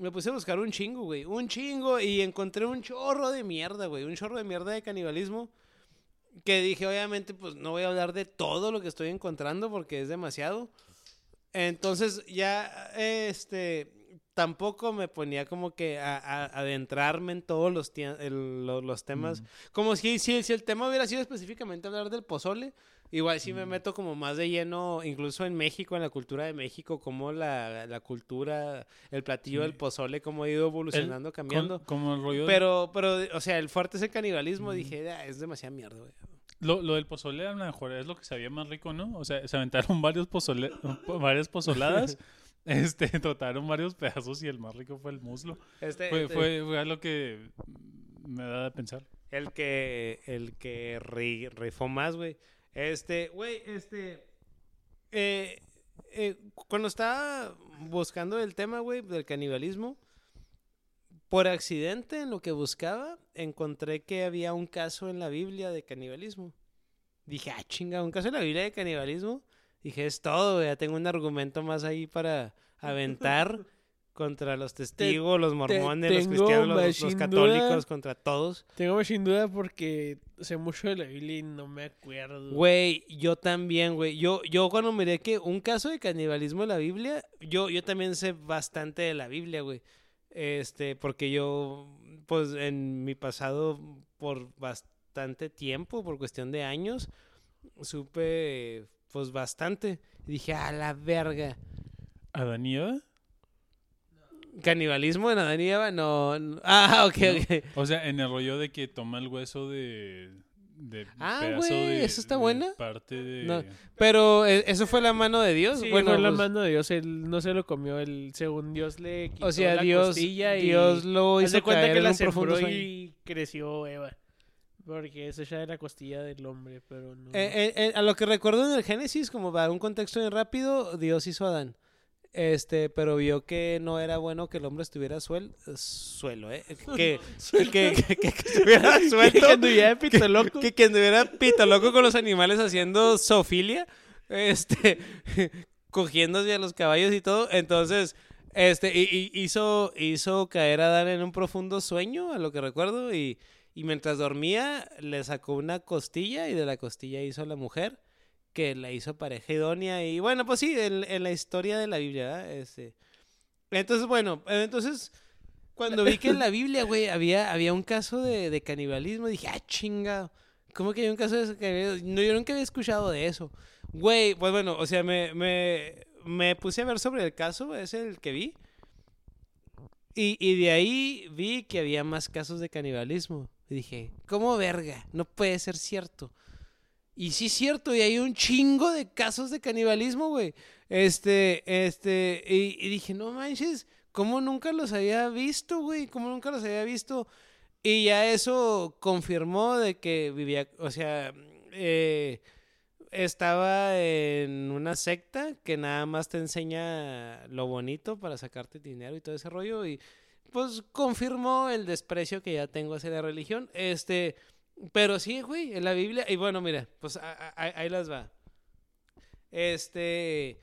me puse a buscar un chingo, güey, un chingo, y encontré un chorro de mierda, güey, un chorro de mierda de canibalismo. Que dije, obviamente, pues no voy a hablar de todo lo que estoy encontrando porque es demasiado. Entonces, ya, este, tampoco me ponía como que a, a- adentrarme en todos los, el- lo- los temas. Como si, si, si el tema hubiera sido específicamente hablar del pozole, igual sí me meto como más de lleno, incluso en México, en la cultura de México, como la, la cultura, el platillo del pozole, cómo ha ido evolucionando, cambiando. Con- como el rollo de- Pero, pero, o sea, el fuerte es el canibalismo. Dije, "Ah, es demasiada mierda, güey. Lo, lo del pozole a lo mejor es lo que sabía más rico, ¿no? O sea, se aventaron varios pozole, varias pozoladas, este, trotaron varios pedazos y el más rico fue el muslo. Este, Fue, este, fue, fue lo que me da de pensar. el que, el que ri- rifó más, güey. Este, güey, este, eh, eh, cuando estaba buscando el tema, güey, del canibalismo, por accidente en lo que buscaba, encontré que había un caso en la Biblia de canibalismo. Dije, ah, chinga, un caso en la Biblia de canibalismo. Dije, es todo, güey, ya tengo un argumento más ahí para aventar contra los testigos, los mormones, los tengo cristianos, los, católicos, duda. contra todos. Tengo sin duda porque sé mucho de la Biblia y no me acuerdo. Güey, yo también, güey. Yo, yo cuando miré que un caso de canibalismo en la Biblia, yo, yo también sé bastante de la Biblia, güey. Este, porque yo, pues, en mi pasado, por bastante tiempo, por cuestión de años, supe, pues, bastante. Y dije, a la verga. ¿Adán y Eva? ¿Canibalismo en Adán y Eva? No. no. Ah, ok, ok. O sea, en el rollo de que toma el hueso de... de Ah, güey, ¿eso está de buena? Parte de... No. Pero, ¿e- ¿eso fue la mano de Dios? Sí, bueno, fue la pues, mano de Dios, él no se lo comió, él, según Dios le quitó O sea, la Dios, costilla y Dios lo hizo cuenta caer que en la un profundo sueño. y creció Eva. Porque eso ya era costilla del hombre, pero no. Eh, eh, eh, a lo que recuerdo en el Génesis, como para un contexto bien rápido, Dios hizo a Adán. Este, pero vio que no era bueno que el hombre estuviera suel, suelo, ¿eh? Que, que, que, estuviera suelto. Que anduviera de pito loco. Que, que anduviera pito loco con los animales haciendo zoofilia. Este, cogiéndose a los caballos y todo. Entonces, este, y, y hizo, hizo caer a Dan en un profundo sueño, a lo que recuerdo. Y, y mientras dormía, le sacó una costilla y de la costilla hizo la mujer que la hizo pareja idónea. Y bueno, pues sí, en, en la historia de la Biblia. Este, entonces, bueno, entonces, cuando vi que en la Biblia, güey, había, había un caso de, de canibalismo, dije, ah, chinga, ¿cómo que hay un caso de canibalismo? No, yo nunca había escuchado de eso. Güey, pues bueno, o sea, me, me, me puse a ver sobre el caso, es el que vi. Y, y de ahí vi que había más casos de canibalismo. Y dije, ¿cómo verga? No puede ser cierto. Y sí es cierto, y hay un chingo de casos de canibalismo, güey. Este, este, y, y dije, no manches, ¿cómo nunca los había visto, güey? ¿Cómo nunca los había visto? Y ya eso confirmó de que vivía, o sea, eh, estaba en una secta que nada más te enseña lo bonito para sacarte dinero y todo ese rollo. Y pues confirmó el desprecio que ya tengo hacia la religión. Este, pero sí, güey, en la Biblia. Y bueno, mira, pues a- a- ahí, las va. Este. eh,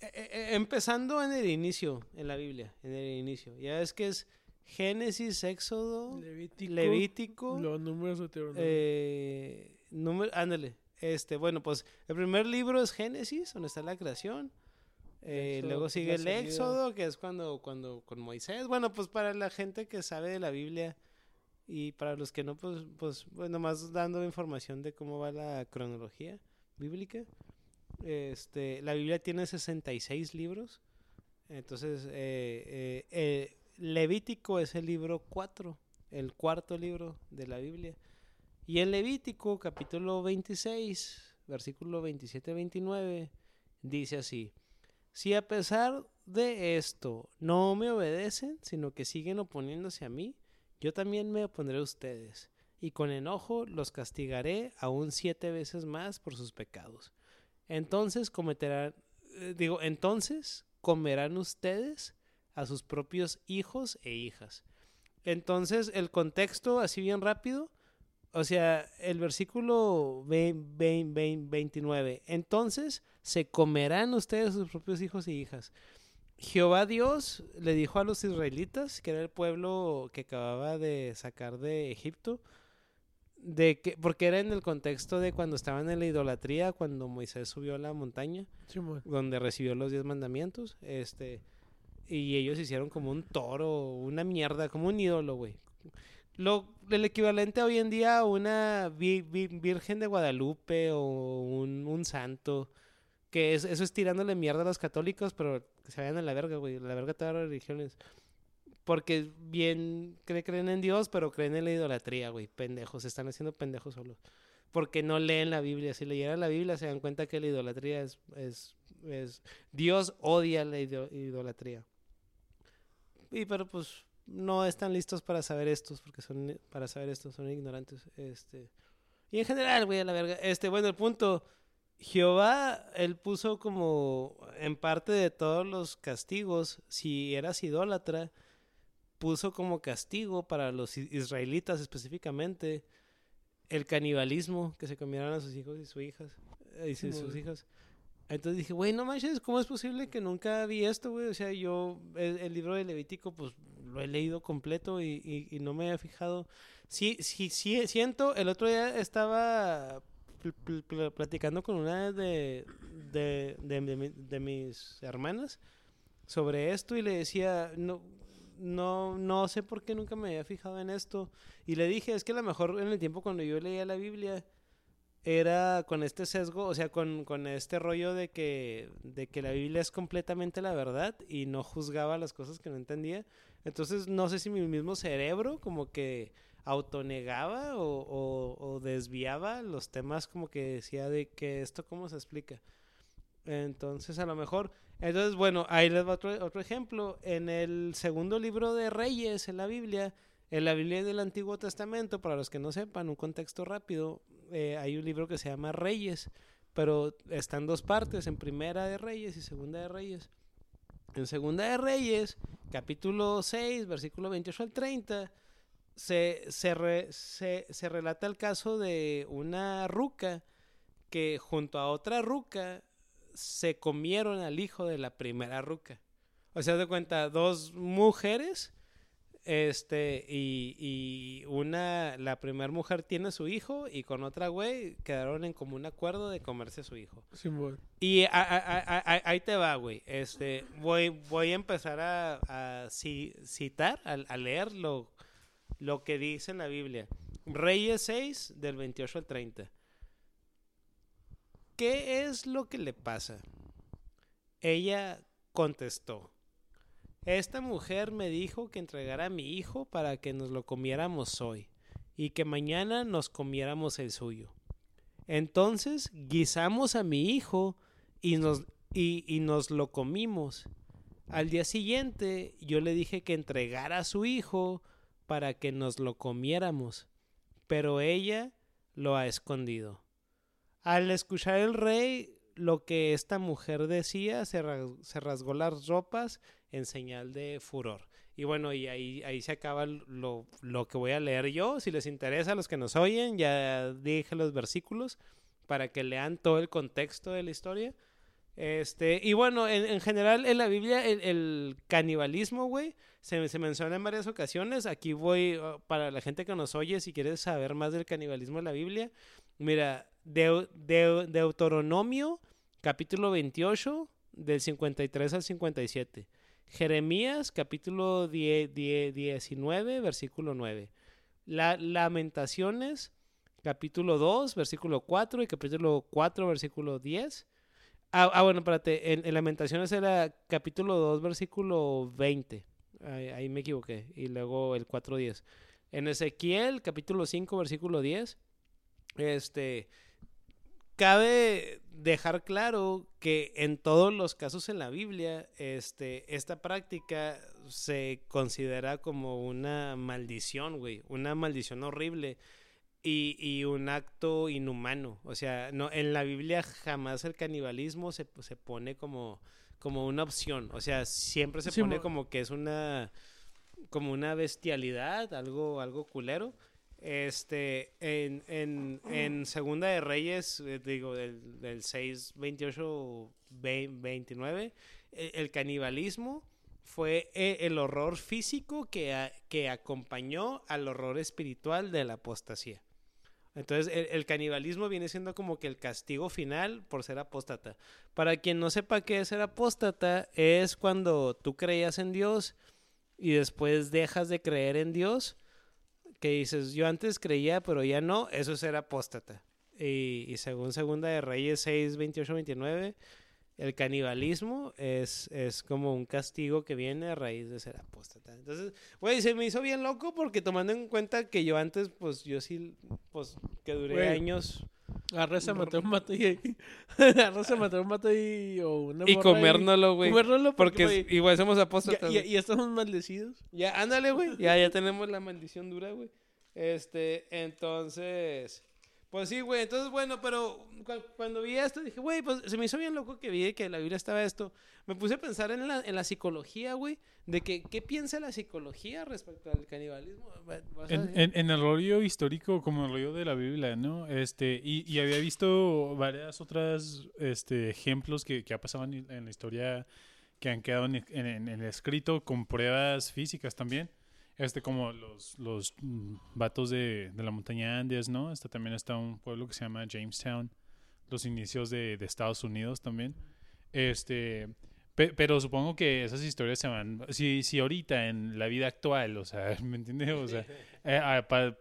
eh, empezando en el inicio, en la Biblia, en el inicio. Ya ves que es Génesis, Éxodo, Levítico. Levítico. Los números deuteronomio. Eh, número, ándale. Este, bueno, pues el primer libro es Génesis, donde está la creación. Eh, Éxodo, luego sigue el. Éxodo, que es cuando, cuando con Moisés. Bueno, pues para la gente que sabe de la Biblia y para los que no, pues, pues bueno, más dando información de cómo va la cronología bíblica. Este, la Biblia tiene 66 libros. Entonces, eh, eh, eh, Levítico es el libro 4, el cuarto libro de la Biblia. Y en Levítico, capítulo 26, versículo 27-29, dice así, si a pesar de esto no me obedecen, sino que siguen oponiéndose a mí, yo también me opondré a ustedes, y con enojo los castigaré aún siete veces más por sus pecados. Entonces cometerán, eh, digo, entonces comerán ustedes a sus propios hijos e hijas. Entonces, el contexto, así bien rápido, o sea, el versículo ve- ve- ve- 29. Entonces se comerán ustedes sus propios hijos y hijas. Jehová Dios le dijo a los israelitas, que era el pueblo que acababa de sacar de Egipto, de que, porque era en el contexto de cuando estaban en la idolatría, cuando Moisés subió a la montaña, donde recibió los diez mandamientos, este, y ellos hicieron como un toro, una mierda, como un ídolo, güey. Lo, el equivalente hoy en día a una vi- vi- Virgen de Guadalupe o un, un santo, que es, eso es tirándole mierda a los católicos, pero que se vayan a la verga, güey, la verga todas las religiones. Porque bien cre- creen en Dios, pero creen en la idolatría, güey, pendejos, se están haciendo pendejos solos. Porque no leen la Biblia. Si leyeran la Biblia se dan cuenta que la idolatría es, es, es Dios odia la ido- idolatría. Y pero pues no están listos para saber estos, porque son para saber estos son ignorantes. Este y en general, güey, a la verga. Este, bueno, el punto Jehová él puso como en parte de todos los castigos, si eras idólatra, puso como castigo para los israelitas específicamente el canibalismo, que se comieran a sus hijos y sus hijas. Y sus, hijas. Entonces dije, güey, no manches, ¿cómo es posible que nunca vi esto, güey? O sea, yo, el, el libro de Levítico, pues lo he leído completo y, y- y no me he fijado. Sí, sí, sí, siento, el otro día estaba pl- pl- pl- platicando con una de, de, de mis hermanas sobre esto y le decía, no, no, no sé por qué nunca me había fijado en esto. Y le dije, es que a lo mejor en el tiempo cuando yo leía la Biblia era con este sesgo, o sea, con, con este rollo de que, de que la Biblia es completamente la verdad y no juzgaba las cosas que no entendía. Entonces, no sé si mi mismo cerebro como que autonegaba o, desviaba los temas como que decía de que esto cómo se explica. Entonces, a lo mejor, entonces, bueno, ahí les va otro, ejemplo. En el segundo libro de Reyes, en la Biblia, en la Biblia del Antiguo Testamento, para los que no sepan, un contexto rápido, eh, hay un libro que se llama Reyes, pero está en dos partes, en primera de Reyes y segunda de Reyes. En Segunda de Reyes, capítulo 6, versículo 28 al 30, se, se, re- se- se relata el caso de una ruca que junto a otra ruca se comieron al hijo de la primera ruca. O sea, de cuenta, dos mujeres, este, y, y una, la primera mujer tiene su hijo y con otra güey quedaron en común acuerdo de comerse a su hijo. Simón. Y a- a- a- a- ahí te va, güey. Este, voy, voy a empezar a, a ci- citar, a, a leer lo, que dice en la Biblia. Reyes 6, del 28 al 30. ¿Qué es lo que le pasa? Ella contestó. Esta mujer me dijo que entregara a mi hijo para que nos lo comiéramos hoy y que mañana nos comiéramos el suyo. Entonces guisamos a mi hijo y nos, y, y nos lo comimos. Al día siguiente yo le dije que entregara a su hijo para que nos lo comiéramos, pero ella lo ha escondido. Al escuchar el rey lo que esta mujer decía, se, ra- se rasgó las ropas en señal de furor. Y bueno, y ahí, ahí se acaba lo, lo que voy a leer yo. Si les interesa a los que nos oyen, ya dije los versículos para que lean todo el contexto de la historia. Este, y bueno, en, en general en la Biblia el, el canibalismo, güey, se, se menciona en varias ocasiones. Aquí voy, uh, para la gente que nos oye, si quieres saber más del canibalismo en la Biblia, mira, Deu- Deu- Deuteronomio, capítulo 28, del 53 al 57. Jeremías, capítulo 10, 10, 19, versículo 9. La, Lamentaciones, capítulo 2, versículo 4 y capítulo 4, versículo 10. Ah, ah, bueno, espérate, en, en Lamentaciones era capítulo 2, versículo 20. Ahí, ahí me equivoqué. Y luego el 4.10. En Ezequiel, capítulo 5, versículo 10. Este. Cabe dejar claro que en todos los casos en la Biblia, este, esta práctica se considera como una maldición, güey. Una maldición horrible y, y un acto inhumano. O sea, no, en la Biblia jamás el canibalismo se, se pone como, como una opción. O sea, siempre se Sí, pone mo- como que es una como una bestialidad, algo, algo culero. Este, en, en, en Segunda de Reyes, eh, digo, del, del 6, 28, 29, eh, el canibalismo fue eh, el horror físico que, a- que acompañó al horror espiritual de la apostasía. Entonces, el, canibalismo viene siendo como que el castigo final por ser apóstata. Para quien no sepa qué es ser apóstata, es cuando tú creías en Dios y después dejas de creer en Dios, que dices, yo antes creía, pero ya no, eso es ser apóstata. Y, y según Segunda de Reyes 6, 28, 29, el canibalismo es, es como un castigo que viene a raíz de ser apóstata. Entonces, güey, se me hizo bien loco porque tomando en cuenta que yo antes, pues yo sí, pues que duré Güey. años Arrasa matar un vato y. Arrasa matar un vato y. O una y comérnoslo, güey. Comérnoslo Porque porque. igual somos apóstatas. ya- ya estamos maldecidos. Ya, ándale, güey. Ya, ya tenemos la maldición dura, güey. Este, entonces. Pues sí, güey. Entonces, bueno, pero cu- cuando vi esto dije, güey, pues se me hizo bien loco que vi que en la Biblia estaba esto. Me puse a pensar en la, en la psicología, güey. De que, ¿qué piensa la psicología respecto al canibalismo? En, decir? en- en el rollo histórico, como el rollo de la Biblia, ¿no? Este, y, y había visto varias otras este, ejemplos que, que ha pasado en, la historia que han quedado en, en- en el escrito con pruebas físicas también. Este, como los, los mm, vatos de, de la montaña Andes, ¿no? Este también está un pueblo que se llama Jamestown, los inicios de, de Estados Unidos también. Este, pe- pero supongo que esas historias se van, si, si ahorita en la vida actual, o sea, ¿me entiendes? O sea, eh, ah, pa-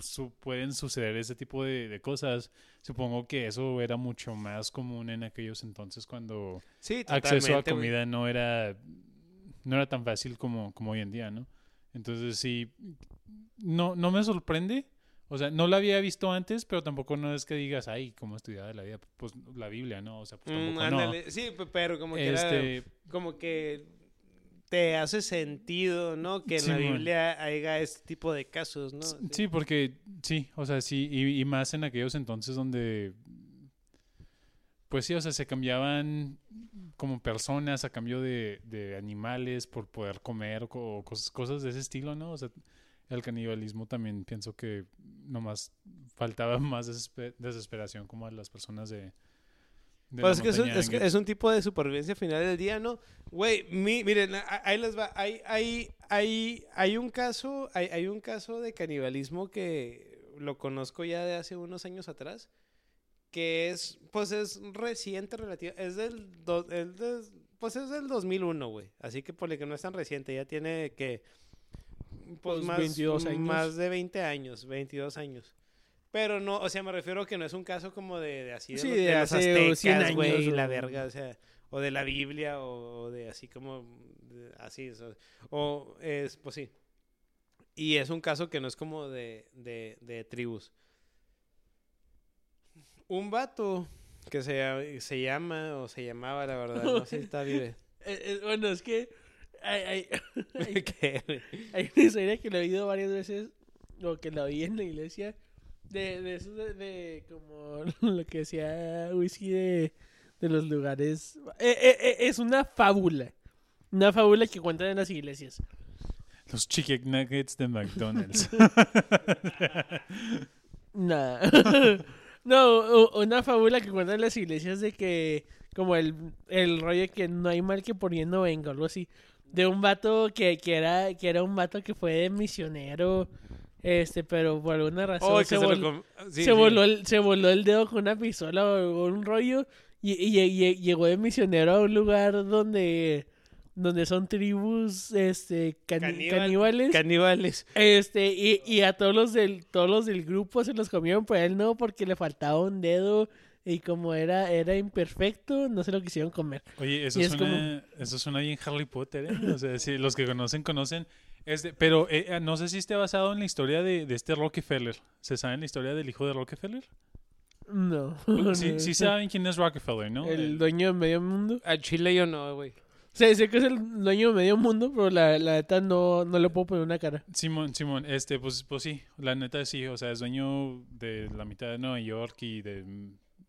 su- pueden suceder ese tipo de, de cosas. Supongo que eso era mucho más común en aquellos entonces cuando sí, acceso a comida no era no era tan fácil como, como hoy en día, ¿no? Entonces sí, no, no me sorprende. O sea, no la había visto antes, pero tampoco no es que digas, ay, ¿cómo estudiaba la vida? Pues la Biblia, ¿no? O sea, pues Mm, tampoco no. ándale. Sí, pe- pero como que era- Este, como que te hace sentido, ¿no? Que en la. Biblia haya este tipo de casos, ¿no? Sí, porque sí, o sea, sí, y, y más en aquellos entonces donde, pues sí, o sea, se cambiaban como personas a cambio de, de animales por poder comer o co- cosas, cosas de ese estilo, ¿no? O sea, el canibalismo también pienso que nomás faltaba más desespe- desesperación como a las personas de... de Pues la es que es, un- montaña es, que Angus. es un tipo de supervivencia final del día, ¿no? Güey, mi- miren, ahí les va. Hay, hay, hay, hay un caso, hay, hay un caso de canibalismo que lo conozco ya de hace unos años atrás, que es, pues es reciente relativo, es del, do- el de- pues es del 2001, güey. Así que por que no es tan reciente, ya tiene que, pues, Pues, más, 22 años. más de 20 años, 22 años. Pero no, o sea, me refiero que no es un caso como de, de así de, Sí, los, de de los hace 100 aztecas, güey, años, la o- verga, o sea, o de la Biblia, o, o de así como, así, o, o es, pues sí. Y es un caso que no es como de, de tribus. Un vato que se, se llama, o se llamaba, la verdad, no sé si está vive. Eh, eh, bueno, es que hay, hay, hay, ¿Qué, hay una historia que lo he oído varias veces, o que la oí en la iglesia, de, de eso de, de como lo que decía Whisky de, de los lugares. Eh, eh, eh, es una fábula. Una fábula que cuentan en las iglesias. Los chicken nuggets de McDonald's. Nada. No, una fábula que cuentan en las iglesias de que, como el, el rollo que no hay mal que no venga, algo así. De un vato que, que, era, que era un vato que fue de misionero, este, pero por alguna razón Oh, que se, se lo vol- com- sí, se, sí. voló el, se voló el dedo con una pistola o, o un rollo y, y- y- llegó de misionero a un lugar donde, donde son tribus este, cani- Caníbal- caníbales. Caníbales. Este, y, y a todos los del, todos los del grupo se los comieron, pero a él no, porque le faltaba un dedo y como era, era imperfecto, no se lo quisieron comer. Oye, eso Y es suena, eso suena bien Harry Potter, ¿eh? O sea, sí, los que conocen, conocen. Este, pero eh, eh, no sé si esté basado en la historia de, de este Rockefeller. ¿Se sabe la historia del hijo de Rockefeller? No. Sí, no. sí saben quién es Rockefeller, ¿no? El El- dueño de medio mundo. A Chile yo no, güey. Sé, sé que es el dueño de medio mundo, pero la, la neta no, no le puedo poner una cara. Simón, Simón, este, pues, pues sí, la neta sí, o sea, es dueño de la mitad de Nueva York y de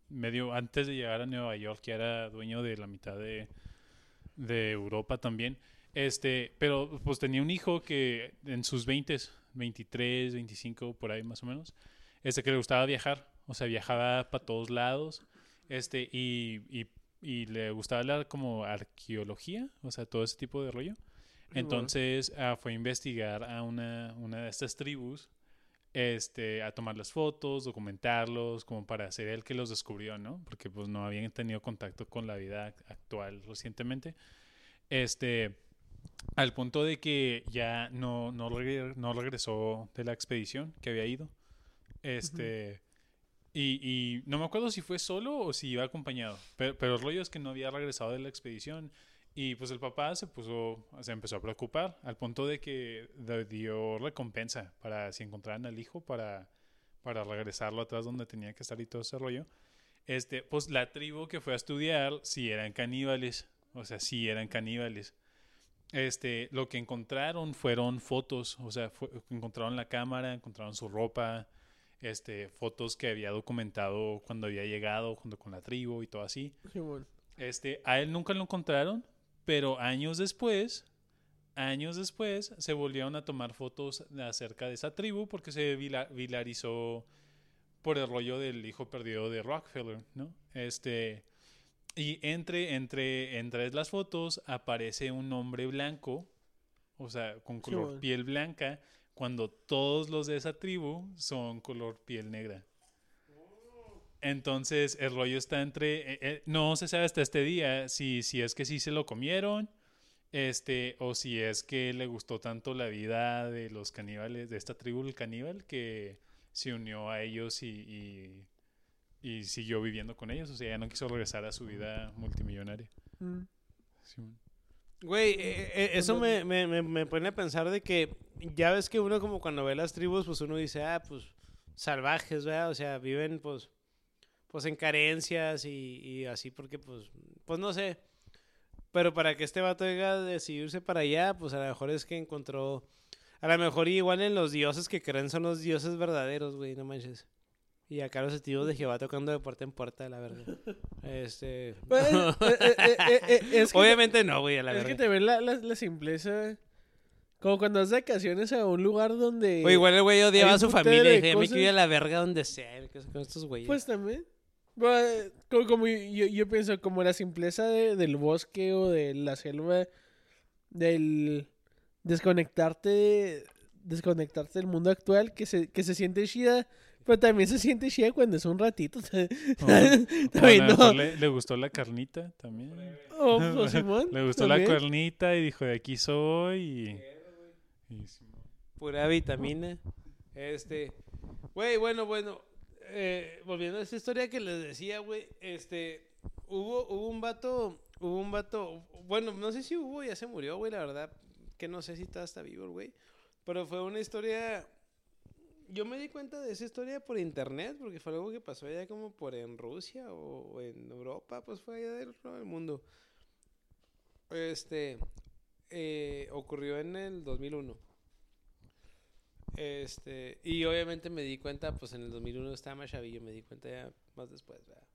medio, antes de llegar a Nueva York ya era dueño de la mitad de, de Europa también. Este, pero pues tenía un hijo que en sus 20, 23, 25, por ahí más o menos, este que le gustaba viajar, o sea, viajaba para todos lados, este, y, y, y le gustaba la como arqueología, o sea, todo ese tipo de rollo. Entonces ah, fue a investigar a una, una de estas tribus, este, a tomar las fotos, documentarlos, como para ser el que los descubrió, ¿no? Porque pues no habían tenido contacto con la vida ac- actual recientemente. Este, al punto de que ya no, no, regre- no regresó de la expedición que había ido. Este, y, y no me acuerdo si fue solo o si iba acompañado, pero, pero el rollo es que no había regresado de la expedición. Y pues el papá se puso, se empezó a preocupar al punto de que dio recompensa para si encontraran al hijo para, para regresarlo atrás donde tenía que estar y todo ese rollo. Este, pues la tribu que fue a estudiar si eran caníbales, o sea, si eran caníbales. Este, lo que encontraron fueron fotos, o sea, fue- encontraron la cámara, encontraron su ropa, este, fotos que había documentado cuando había llegado junto con la tribu y todo así. Este, a él nunca lo encontraron, pero años después, años después, se volvieron a tomar fotos acerca de esa tribu porque se vila- viralizó por el rollo del hijo perdido de Rockefeller, ¿no? Este, y entre, entre, entre las fotos aparece un hombre blanco, o sea, con color bueno. piel blanca, cuando todos los de esa tribu son color piel negra. Entonces el rollo está entre, eh, eh, no se sabe hasta este día si, si es que sí se lo comieron, este, o si es que le gustó tanto la vida de los caníbales, de esta tribu el caníbal, que se unió a ellos y, y, y siguió viviendo con ellos, o sea, ya no quiso regresar a su vida multimillonaria. Mm. Simón. Güey, eh, eh, eso me, me, me, me pone a pensar de que ya ves que uno como cuando ve las tribus, pues uno dice, ah, pues salvajes, ¿verdad? O sea, viven pues, pues en carencias y, y así porque pues, pues no sé. Pero para que este vato haya decidirse para allá, pues a lo mejor es que encontró, a lo mejor igual en los dioses que creen son los dioses verdaderos, güey, no manches. Y acá los testigos de Jehová tocando de puerta en puerta, la verdad. Este. Eh, eh, eh, eh, eh, es que, Obviamente no, güey, a la es que verdad. te ven la, la, la simpleza. Como cuando vas de vacaciones a un lugar donde. O igual el güey odiaba a su familia y dije, me cosas. quiero ir a la verga donde sea, que con estos güeyes. Pues también. Bueno, Como, como yo, yo pienso, como la simpleza de- del bosque o de la selva, del desconectarte, desconectarte del mundo actual, que se, que se siente chida, pero también se siente chida cuando es un ratito. O- También no. le, le gustó la carnita también. Oh, pues, Simón, Le gustó también. la carnita y dijo, de aquí soy. Y, y sí. Pura vitamina. Este. Güey, bueno, bueno. eh, volviendo a esta historia que les decía, güey. Este. Hubo, hubo un vato. Hubo un vato. Bueno, no sé si hubo, ya se murió, güey. La verdad. Que no sé si todavía está vivo, el güey. Pero fue una historia. Yo me di cuenta de esa historia por internet, porque fue algo que pasó allá como por en Rusia o, en Europa, pues fue allá del, del mundo. Este. eh, ocurrió en el 2001. Este, y obviamente me di cuenta, pues en el 2001 estaba más chavillo, me di cuenta ya más después, ¿verdad?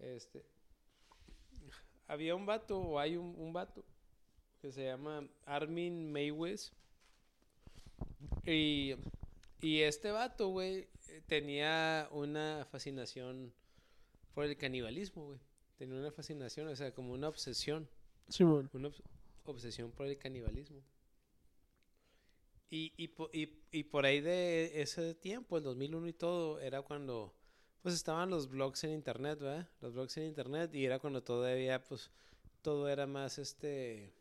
Este, había un vato, o hay un, un vato, que se llama Armin Maywes. Y, y este vato, güey, eh, tenía una fascinación por el canibalismo, güey. Tenía una fascinación, o sea, como una obsesión Simón. una obs- obsesión por el canibalismo. Y, y, y, y por ahí de ese tiempo, el 2001 y todo, era cuando pues estaban los blogs en internet, ¿verdad? Los blogs en internet y era cuando todavía pues todo era más este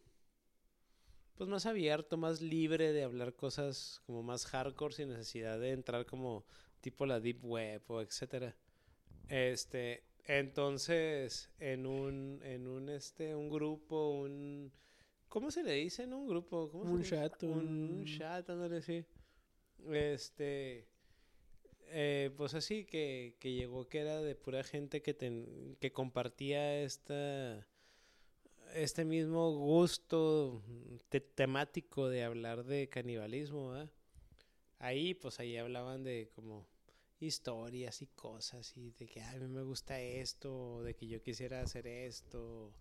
pues más abierto, más libre de hablar cosas como más hardcore sin necesidad de entrar como tipo la deep web o etcétera. Este, entonces en un en un este un grupo, un ¿Cómo se le dice en un grupo? ¿Cómo se Un dice? chat, Un, un- un chat, ándale, sí. Este. eh, pues así, que, que llegó que era de pura gente que, ten- que compartía esta. Este mismo gusto te- temático de hablar de canibalismo, ¿verdad? Ahí, pues ahí hablaban de como historias y cosas y de que "Ay, a mí me gusta esto, o de que yo quisiera hacer esto,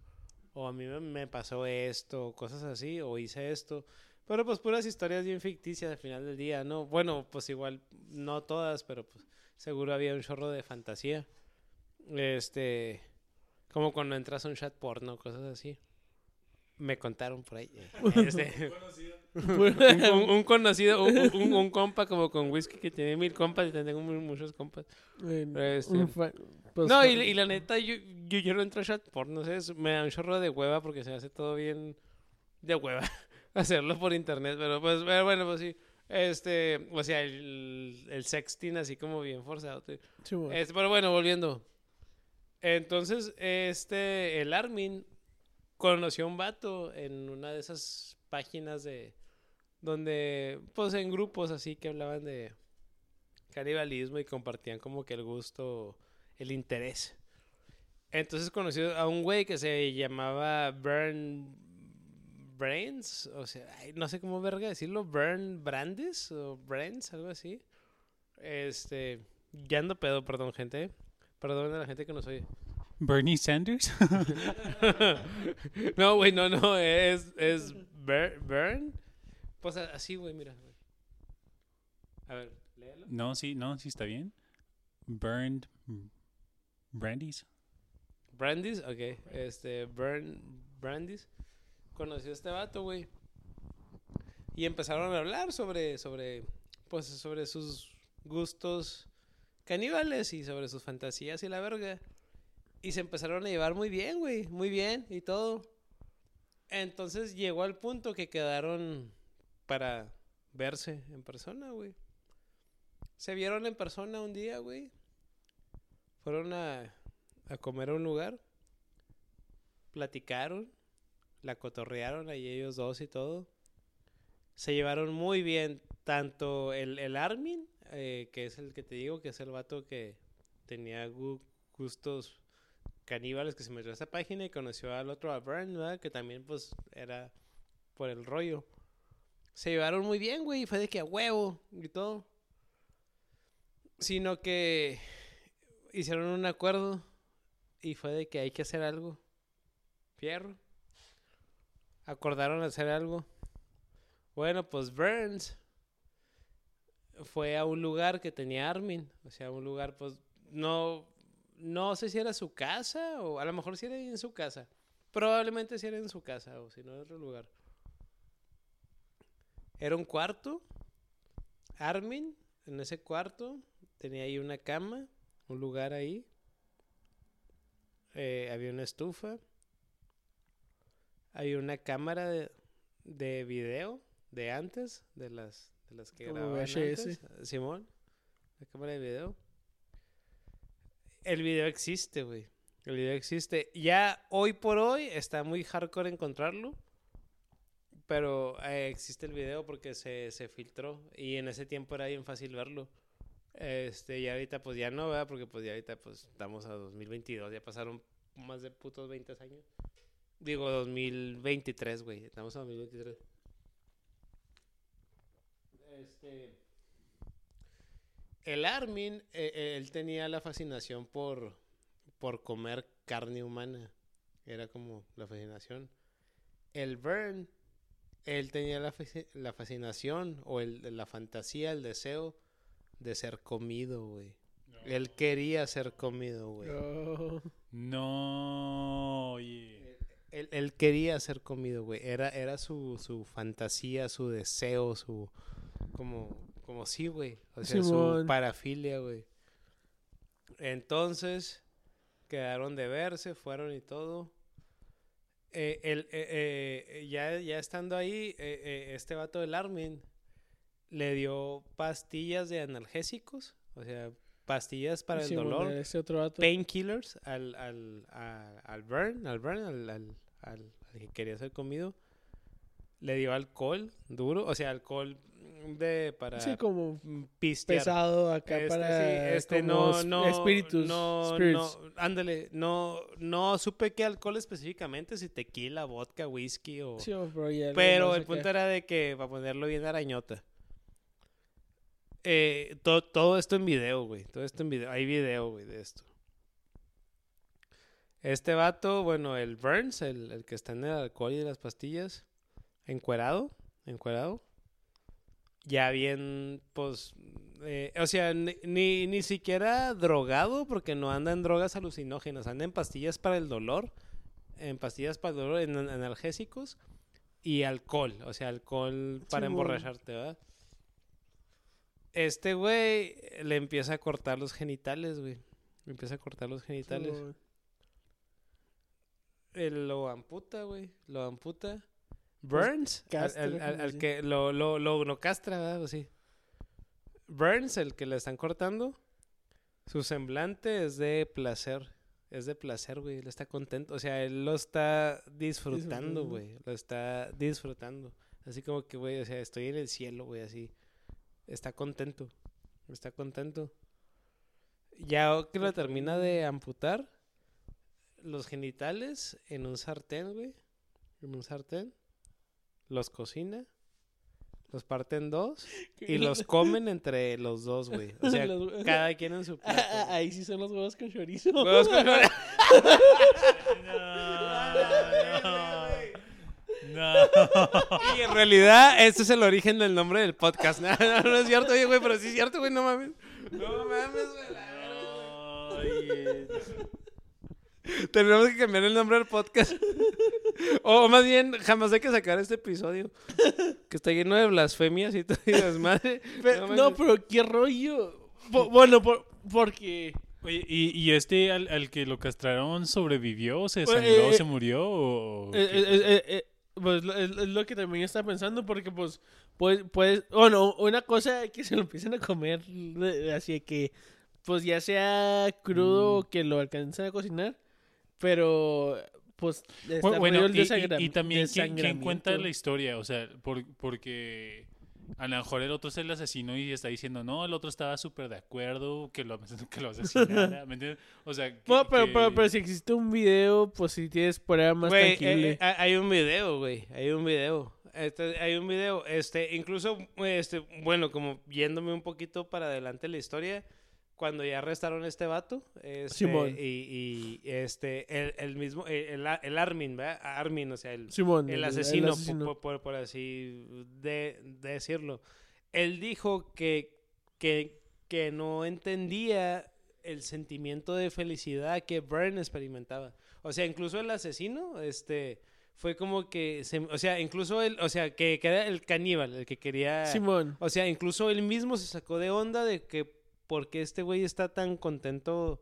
o a mí me, pasó esto, cosas así, o hice esto. Pero pues puras historias bien ficticias al final del día, ¿no? Bueno, pues igual, no todas, pero pues seguro había un chorro de fantasía. Este, como cuando entras a un chat porno, cosas así. Me contaron por ahí. Este, un, un- un conocido, un, un- un compa como con whisky que tiene mil compas y tengo mu- muchos compas. En- Este, pues, No, y, y la neta, yo, yo, yo no entro a chat porno, no sé, es- me da un chorro de hueva porque se hace todo bien de hueva hacerlo por internet, pero pues pero bueno, pues sí. Este, o sea, el, el sexting así como bien forzado. sí. Este, pero bueno, volviendo. Entonces, este, el Armin conoció a un vato en una de esas páginas de, donde, pues en grupos así que hablaban de canibalismo y compartían como que el gusto, el interés. Entonces conoció a un güey que se llamaba Burn Brains, o sea, no sé cómo verga decirlo, Burn Brandes o Brands, algo así. Este, ya ando pedo, perdón, gente. Perdón a la gente que nos oye. Bernie Sanders. no, güey, no, no, es, es Bur- Burn. Pues así, güey, mira. A ver, léelo. no, sí, no, sí está bien. Burned Brandies. Brandis, ok. Este, Burn Brandis. Conoció a este vato, güey. Y empezaron a hablar sobre, sobre, pues, sobre sus gustos caníbales y sobre sus fantasías y la verga. Y se empezaron a llevar muy bien, güey. Muy bien y todo. Entonces llegó al punto que quedaron para verse en persona, güey. Se vieron en persona un día, güey. Fueron a, a comer a un lugar. Platicaron. La cotorrearon ahí ellos dos y todo. Se llevaron muy bien. Tanto el, el Armin, eh, que es el que te digo, que es el vato que tenía gu- gustos caníbales, que se metió a esa página y conoció al otro, a Burn, ¿verdad? Que también, pues, era por el rollo. Se llevaron muy bien, güey. y Fue de que a huevo y todo. Sino que hicieron un acuerdo y fue de que hay que hacer algo. Fierro. Acordaron hacer algo. Bueno, pues Burns fue a un lugar que tenía Armin. O sea, un lugar, pues, no, no sé si era su casa o a lo mejor si era en su casa. Probablemente si era en su casa o si no en otro lugar. Era un cuarto. Armin, en ese cuarto, tenía ahí una cama, un lugar ahí. Eh, había una estufa. Había una cámara de, de video de antes, de las, las que Como grababan VHS. antes, Simón, la cámara de video. El video existe, güey. El video existe. Ya hoy por hoy está muy hardcore encontrarlo. Pero eh, existe el video porque se, se filtró. Y en ese tiempo era bien fácil verlo. Este, y ahorita pues ya no, ¿verdad? Porque pues ya ahorita pues estamos a 2022. Ya pasaron más de putos 20 años. Digo 2023, güey. Estamos a 2023. Este... El Armin, eh, eh, él tenía la fascinación por, por comer carne humana. Era como la fascinación. El Burn, él tenía la, fasci- la fascinación o el, la fantasía, el deseo de ser comido, güey. Él quería ser comido, güey. No. No, oye. Él, él quería ser comido, güey. Era, era su, su fantasía, su deseo, su... Como, como sí, güey. O sea, su Simón. parafilia, güey. Entonces, quedaron de verse, fueron y todo. Eh, el, eh, eh, ya, ya estando ahí, este vato del Armin le dio pastillas de analgésicos. O sea, pastillas para el Sí, dolor painkillers al, al, a- al burn, al burn, al, al, al- al que quería ser comido. Le dio alcohol duro, o sea, alcohol de para Sí, como mm, pistear. pesado acá Este, para sí, este no, no, espíritus. no, spirits. no, ándale, no, no supe qué alcohol específicamente, si tequila, vodka, whisky o... Sí, lo Pero demás el acá. punto era de que, para ponerlo bien arañota. Eh, to- todo esto en video, güey. Todo esto en video. Hay video, güey, de esto. Este vato, bueno, el Burns, el, el que está en el alcohol y las pastillas, encuerado, encuerado. Ya bien, pues, eh, o sea, ni, ni, ni siquiera drogado, porque no anda en drogas alucinógenas, anda en pastillas para el dolor, en pastillas para el dolor, en, en analgésicos y alcohol, o sea, alcohol para emborracharte, ¿verdad? Este güey le empieza a cortar los genitales, güey. Le empieza a cortar los genitales. Él lo amputa, güey. Lo amputa. Burns, al, castra, al- al- como al así. que lo, lo, lo, lo castra, ¿verdad? O sí. Burns, el que le están cortando, su semblante es de placer. Es de placer, güey. Él está contento. O sea, él lo está Disfrutando. güey. Lo está disfrutando. Así como que, güey, o sea, estoy en el cielo, güey, así. Está contento. Está contento. Ya que lo termina de amputar, los genitales en un sartén, güey. En un sartén. Los cocina. Los parte en dos. Y los comen entre los dos, güey. O sea, Los- cada quien en su Ah, plato. ah, güey. ahí sí son los huevos con chorizo. Huevos con chorizo. No. Y en realidad, este es el origen del nombre del podcast. No, no, no es cierto, güey, pero sí es cierto, güey, no mames. No mames, güey. Oye. Tenemos que cambiar el nombre del podcast. O más bien, jamás hay que sacar este episodio. Que está lleno de blasfemias y todo y desmadre. No pero qué rollo. Po- bueno, por- porque. Oye, ¿y, y este al, al que lo castraron sobrevivió? ¿Se sangró? eh, ¿Se murió? ¿O eh, eh, eh, eh, pues lo- es, es lo que también estaba pensando, porque pues, pues, pues, bueno, una cosa que se lo empiezan a comer, así que, pues ya sea crudo Mm. o que lo alcancen a cocinar, pero, pues, está Bu- bueno, y, y- y también ¿quién, quién cuenta la historia, o sea, por- porque a lo mejor el otro es el asesino y está diciendo, no, el otro estaba súper de acuerdo que lo, que lo asesinara, ¿me entiendes? O sea, que- Bueno, pero, que- pero, pero si existe un video, pues si tienes prueba más Güey, tangible. eh, eh, hay un video, güey. Hay un video. Este, hay un video. Este, incluso, este, bueno, como yéndome un poquito para adelante la historia, cuando ya arrestaron a este vato. Este, Simón. y, y, este, el, el mismo, el, el, Armin, ¿verdad? Armin, o sea, el, Simón. el asesino, Por, por- por así de, de decirlo. Él dijo que, que, que no entendía el sentimiento de felicidad que Byrne experimentaba. O sea, incluso el asesino, este, fue como que, se- o sea, incluso él, o sea, que, que era el caníbal, el que quería... Simón. O sea, incluso él mismo se sacó de onda de que por qué este güey está tan contento.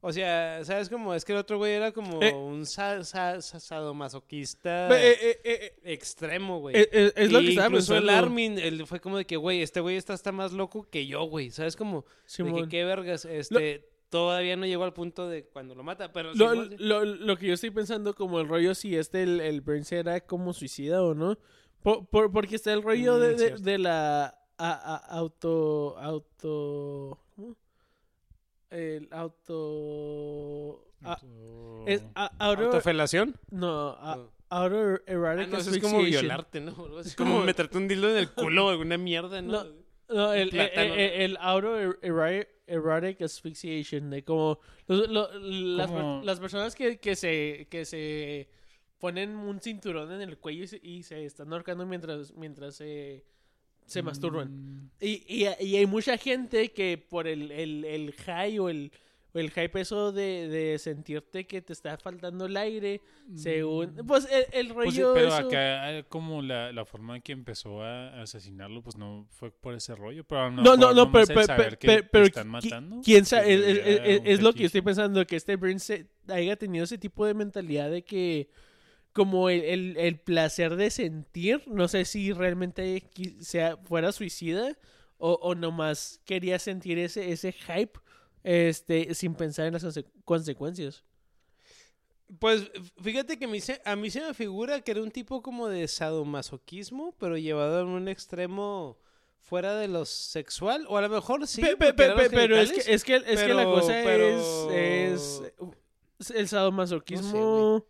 O sea, ¿sabes cómo? Es que el otro güey era como Eh. un sa- sa- sa- sadomasoquista Eh, eh, extremo, güey. es lo que estaba incluso pensando. el Armin, él fue como de que, güey, este güey está hasta más loco que yo, güey. ¿Sabes cómo? De que qué vergas, este... Todavía no llegó al punto de cuando lo mata, pero... Lo, sí. lo, lo que yo estoy pensando como el rollo si este el, el Burns era como suicida o no. Por, por- porque está el rollo Mm, de, de, cierto. de la a- a- auto auto ¿cómo? el auto a- es a- auto ¿Autofelación? no No. auto Ah, erotic no, eso es como violarte, ¿no? Es como meterte un dildo en el culo o alguna mierda, ¿no? No, No, el, el, plátano, el, el auto er- erotic, erotic asphyxiation, de como los- lo- las, per- Como- las personas que, que se que se ponen un cinturón en el cuello y se, y se están ahorcando mientras mientras se, se masturban. Mm, Y, y, y hay mucha gente que por el, el, el high o el, el hype eso de, de sentirte que te está faltando el aire, según... Pues el, el Pues sí, rollo... pero eso- acá eh, como la, la forma en que empezó a asesinarlo, pues no fue por ese rollo, pero No, no, no, nomás pero, pero, saber pero, que pero- te pero están qui- matando. quién sabe, pues, es, es- lo que fetiche. estoy pensando, que este Burns haya tenido ese tipo de mentalidad de que como el, el, el placer de sentir, no sé si realmente sea, fuera suicida o, o nomás quería sentir ese, ese hype este, sin pensar en las conse- consecuencias. Pues fíjate que a mí, se, a mí se me figura que era un tipo como de sadomasoquismo, pero llevado a un extremo fuera de lo sexual, o a lo mejor sí. Pe- pe- pe- pero es que, es que, es que la cosa pero- es, es el sadomasoquismo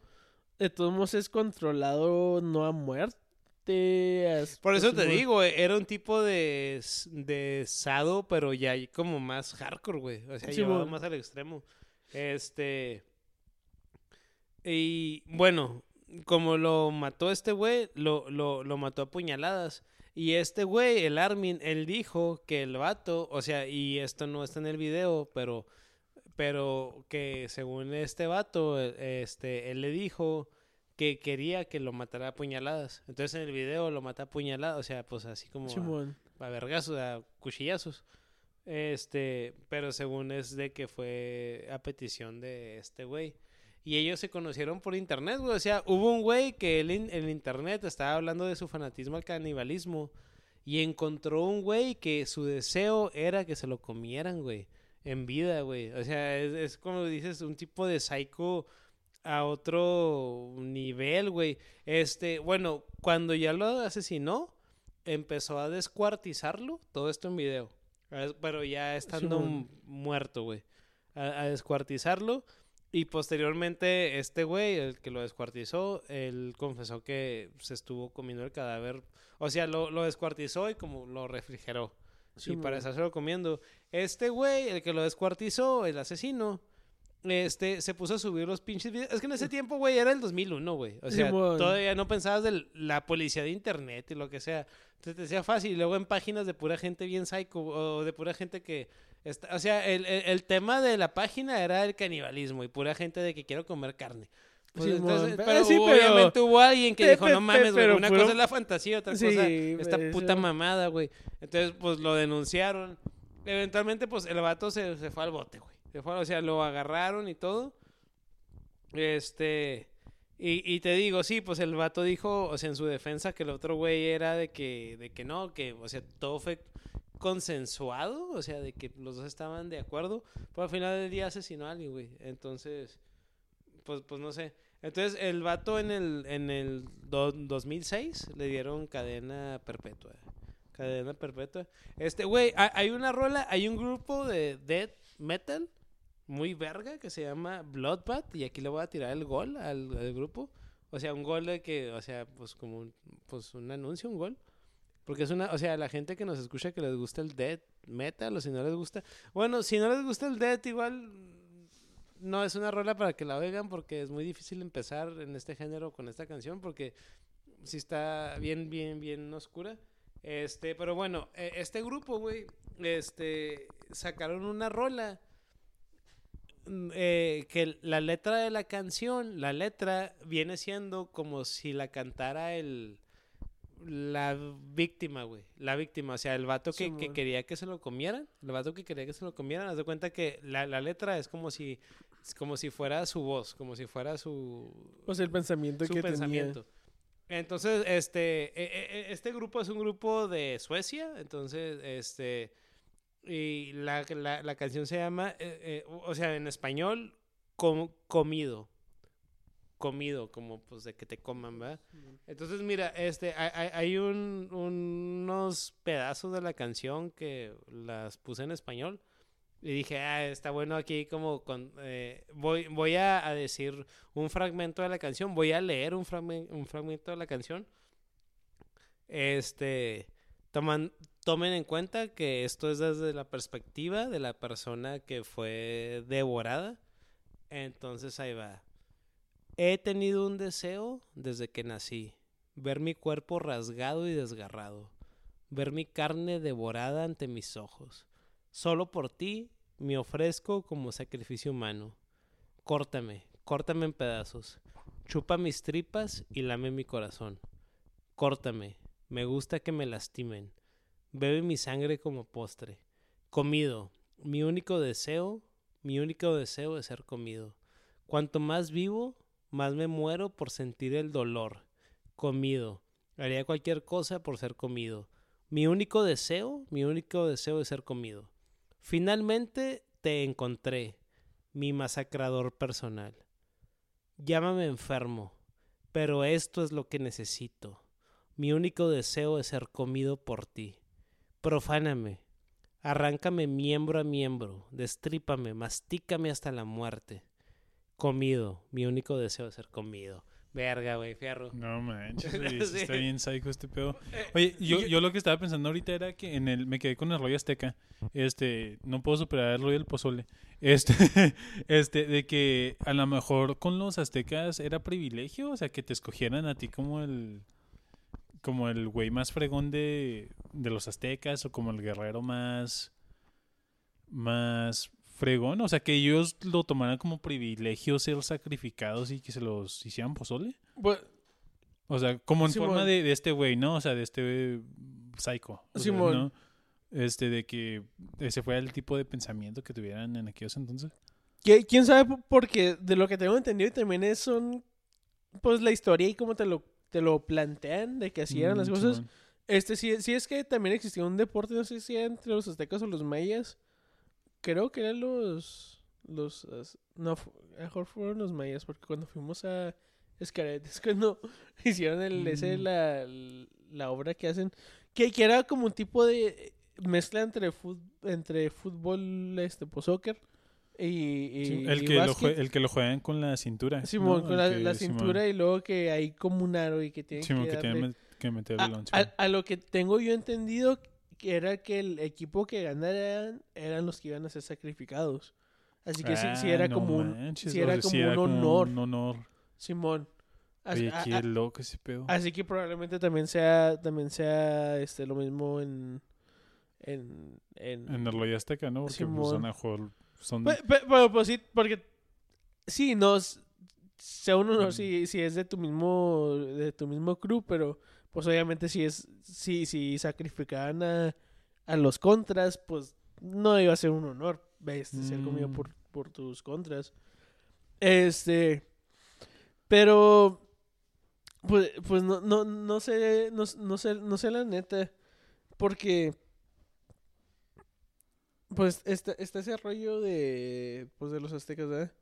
de todos modos es controlado no a muerte. Por eso te digo, eh, era un tipo de, de sado, pero ya como más hardcore, güey. O sea, Sí, llevado bueno. más al extremo. Este. Y bueno, como lo mató este güey, lo, lo, lo mató a puñaladas. Y este güey, el Armin, él dijo que el vato, o sea, y esto no está en el video, pero, pero que según este vato, eh, este, él le dijo que quería que lo matara a puñaladas. Entonces en el video lo mata a puñaladas, o sea, pues así como a, a vergazos, a cuchillazos. Este, pero según es de que fue a petición de este güey. Y ellos se conocieron por internet, güey. O sea, hubo un güey que él en, en internet estaba hablando de su fanatismo al canibalismo. Y encontró un güey que su deseo era que se lo comieran, güey. En vida, güey. O sea, es, es como dices, un tipo de psycho a otro nivel, güey. Este, bueno, cuando ya lo asesinó, empezó a descuartizarlo. Todo esto en video. ¿sabes? Pero ya estando muerto, güey. A, a descuartizarlo. Y posteriormente, este güey, el que lo descuartizó, él confesó que se estuvo comiendo el cadáver. O sea, lo, lo descuartizó y como lo refrigeró. Y Simón. para estárselo comiendo. Este güey, el que lo descuartizó, el asesino, este, se puso a subir los pinches videos. Es que en ese tiempo, güey, era el 2001, güey. O sea, todavía no pensabas de la policía de internet y lo que sea. Entonces te decía fácil. Y luego en páginas de pura gente bien psycho o de pura gente que... Está, o sea, el, el- el tema de la página era el canibalismo y pura gente de que quiero comer carne. Pues Simón, entonces, pero pero sí, hubo- pero- obviamente hubo alguien que Pe- dijo, no mames, güey, una cosa es la fantasía, otra Sí, cosa esta puta mamada, güey. Entonces, pues lo denunciaron. Eventualmente, pues el vato se, se fue al bote, güey. Se fue, o sea, lo agarraron y todo. Este. Y, y te digo, sí, pues el vato dijo, o sea, en su defensa, que el otro güey era de que, de que no, que, o sea, todo fue consensuado, o sea, de que los dos estaban de acuerdo, pero al final del día asesinó a alguien, güey. Entonces, pues, pues no sé. Entonces, el vato en el, en el do- 2006 le dieron cadena perpetua. Cadena perpetua. Este, güey, ha- hay una rola, hay un grupo de death metal muy verga que se llama Bloodbath y aquí le voy a tirar el gol al, al grupo. O sea, un gol de que, o sea, pues como un, pues un anuncio, un gol. Porque es una, o sea, la gente que nos escucha que les gusta el death metal o si no les gusta, bueno, si no les gusta el death igual no es una rola para que la oigan porque es muy difícil empezar en este género con esta canción porque sí está bien, bien, bien oscura. Este, pero bueno, e- este grupo, güey, este, sacaron una rola mm, eh, que la letra de la canción, la letra viene siendo como si la cantara el la víctima, güey, la víctima, o sea, el vato que, que quería que se lo comieran, el vato que quería que se lo comieran, haz de cuenta que la, la letra es como si como si fuera su voz, como si fuera su Pues el pensamiento su que pensamiento. Entonces, este, e- e- e- este grupo es un grupo de Suecia, entonces, este, y la, la, la canción se llama, eh, eh, o sea, en español, com- comido, comido, como pues de que te coman, ¿verdad? Entonces, mira, este, hay, hay- hay un- unos pedazos de la canción que las puse en español. Y dije, ah, está bueno aquí como con... eh, voy voy a, decir un fragmento de la canción. Voy a leer un, fragmen- un fragmento de la canción. Este... Toman, tomen en cuenta que esto es desde la perspectiva de la persona que fue devorada. Entonces ahí va. He tenido un deseo desde que nací. Ver mi cuerpo rasgado y desgarrado. Ver mi carne devorada ante mis ojos. Solo por ti me ofrezco como sacrificio humano. Córtame, córtame en pedazos. Chupa mis tripas y lame mi corazón. Córtame, me gusta que me lastimen. Bebe mi sangre como postre. Comido, mi único deseo, mi único deseo es ser comido. Cuanto más vivo, más me muero por sentir el dolor. Comido, haría cualquier cosa por ser comido. Mi único deseo, mi único deseo es ser comido. Finalmente te encontré, mi masacrador personal. Llámame enfermo, pero esto es lo que necesito. Mi único deseo es ser comido por ti. Profáname, arráncame miembro a miembro, destrípame, mastícame hasta la muerte. Comido, mi único deseo es ser comido. Verga, güey, fierro. No manches, güey, sí Sí. está bien psycho este pedo. Oye, yo, yo lo que estaba pensando ahorita era que en el me quedé con el rollo azteca. Este, no puedo superar el rollo del pozole. Este, este, de que a lo mejor con los aztecas era privilegio, o sea, que te escogieran a ti como el como el güey más fregón de, de los aztecas o como el guerrero más más fregón, o sea, que ellos lo tomaran como privilegio ser sacrificados y que se los hicieran pozole. Pues, O sea, como en Simón. forma de, de este güey, ¿no? O sea, de este eh, psycho. sea, Simón. ¿no? Este, de que ese fue el tipo de pensamiento que tuvieran en aquellos entonces. ¿qui- ¿Quién sabe? Porque de lo que tengo entendido también es son, pues la historia y cómo te lo, te lo plantean de que así eran las Mm, cosas. Simón. Este, sí, sí es que también existía un deporte, no sé si era entre los aztecas o los mayas. Creo que eran los, los, no, mejor fueron los mayas, porque cuando fuimos a Escaret, es cuando hicieron el, ese, Mm. la, la obra que hacen, que, que era como un tipo de mezcla entre, fut- entre fútbol, este, pues soccer y, y, Sí, el, y que lo jue- el que lo juegan con la cintura. Simón, ¿no? con la, que- la Simón. cintura y luego que hay como un aro y que tienen Simón, que que darle- tienen que meter el a, a lo que tengo yo entendido que era que el equipo que ganaran eran los que iban a ser sacrificados. Así que sí, sí Ah, era no como un manches, sí o era como sí era un honor. un honor. Simón. Así, Oye, qué a- loco ese pedo. así que probablemente también sea también sea este lo mismo en en, en- En el azteca, ¿no? Porque pues, son, a mejor- son Pe- pe- pero pues sí, porque sí, no sea uno no Mm. si, si es de tu mismo de tu mismo crew, pero pues obviamente si es si si sacrificaban a, a los contras, pues no iba a ser un honor este, ser comido Mm. por por tus contras. Este pero pues pues no no no sé no, no sé no sé la neta porque pues está, está ese rollo de pues de los aztecas, ¿verdad?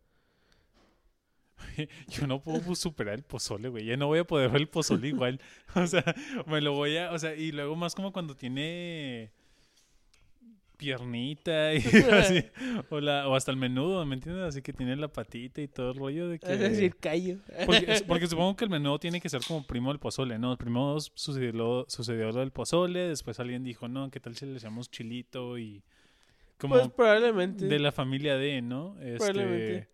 Yo no puedo superar el pozole, güey. Ya no voy a poder ver el pozole igual. O sea, me lo voy a. O sea, y luego más como cuando tiene. piernita y así. O, la, o hasta el menudo, ¿me entiendes? Así que tiene la patita y todo el rollo de que... Es decir, callo. Porque, porque supongo que el menudo tiene que ser como primo del pozole, ¿no? Primero sucedió lo, sucedió lo del pozole, después alguien dijo, no, ¿qué tal si le echamos chilito y... Como Pues probablemente. de la familia de, ¿no? Este, Probablemente.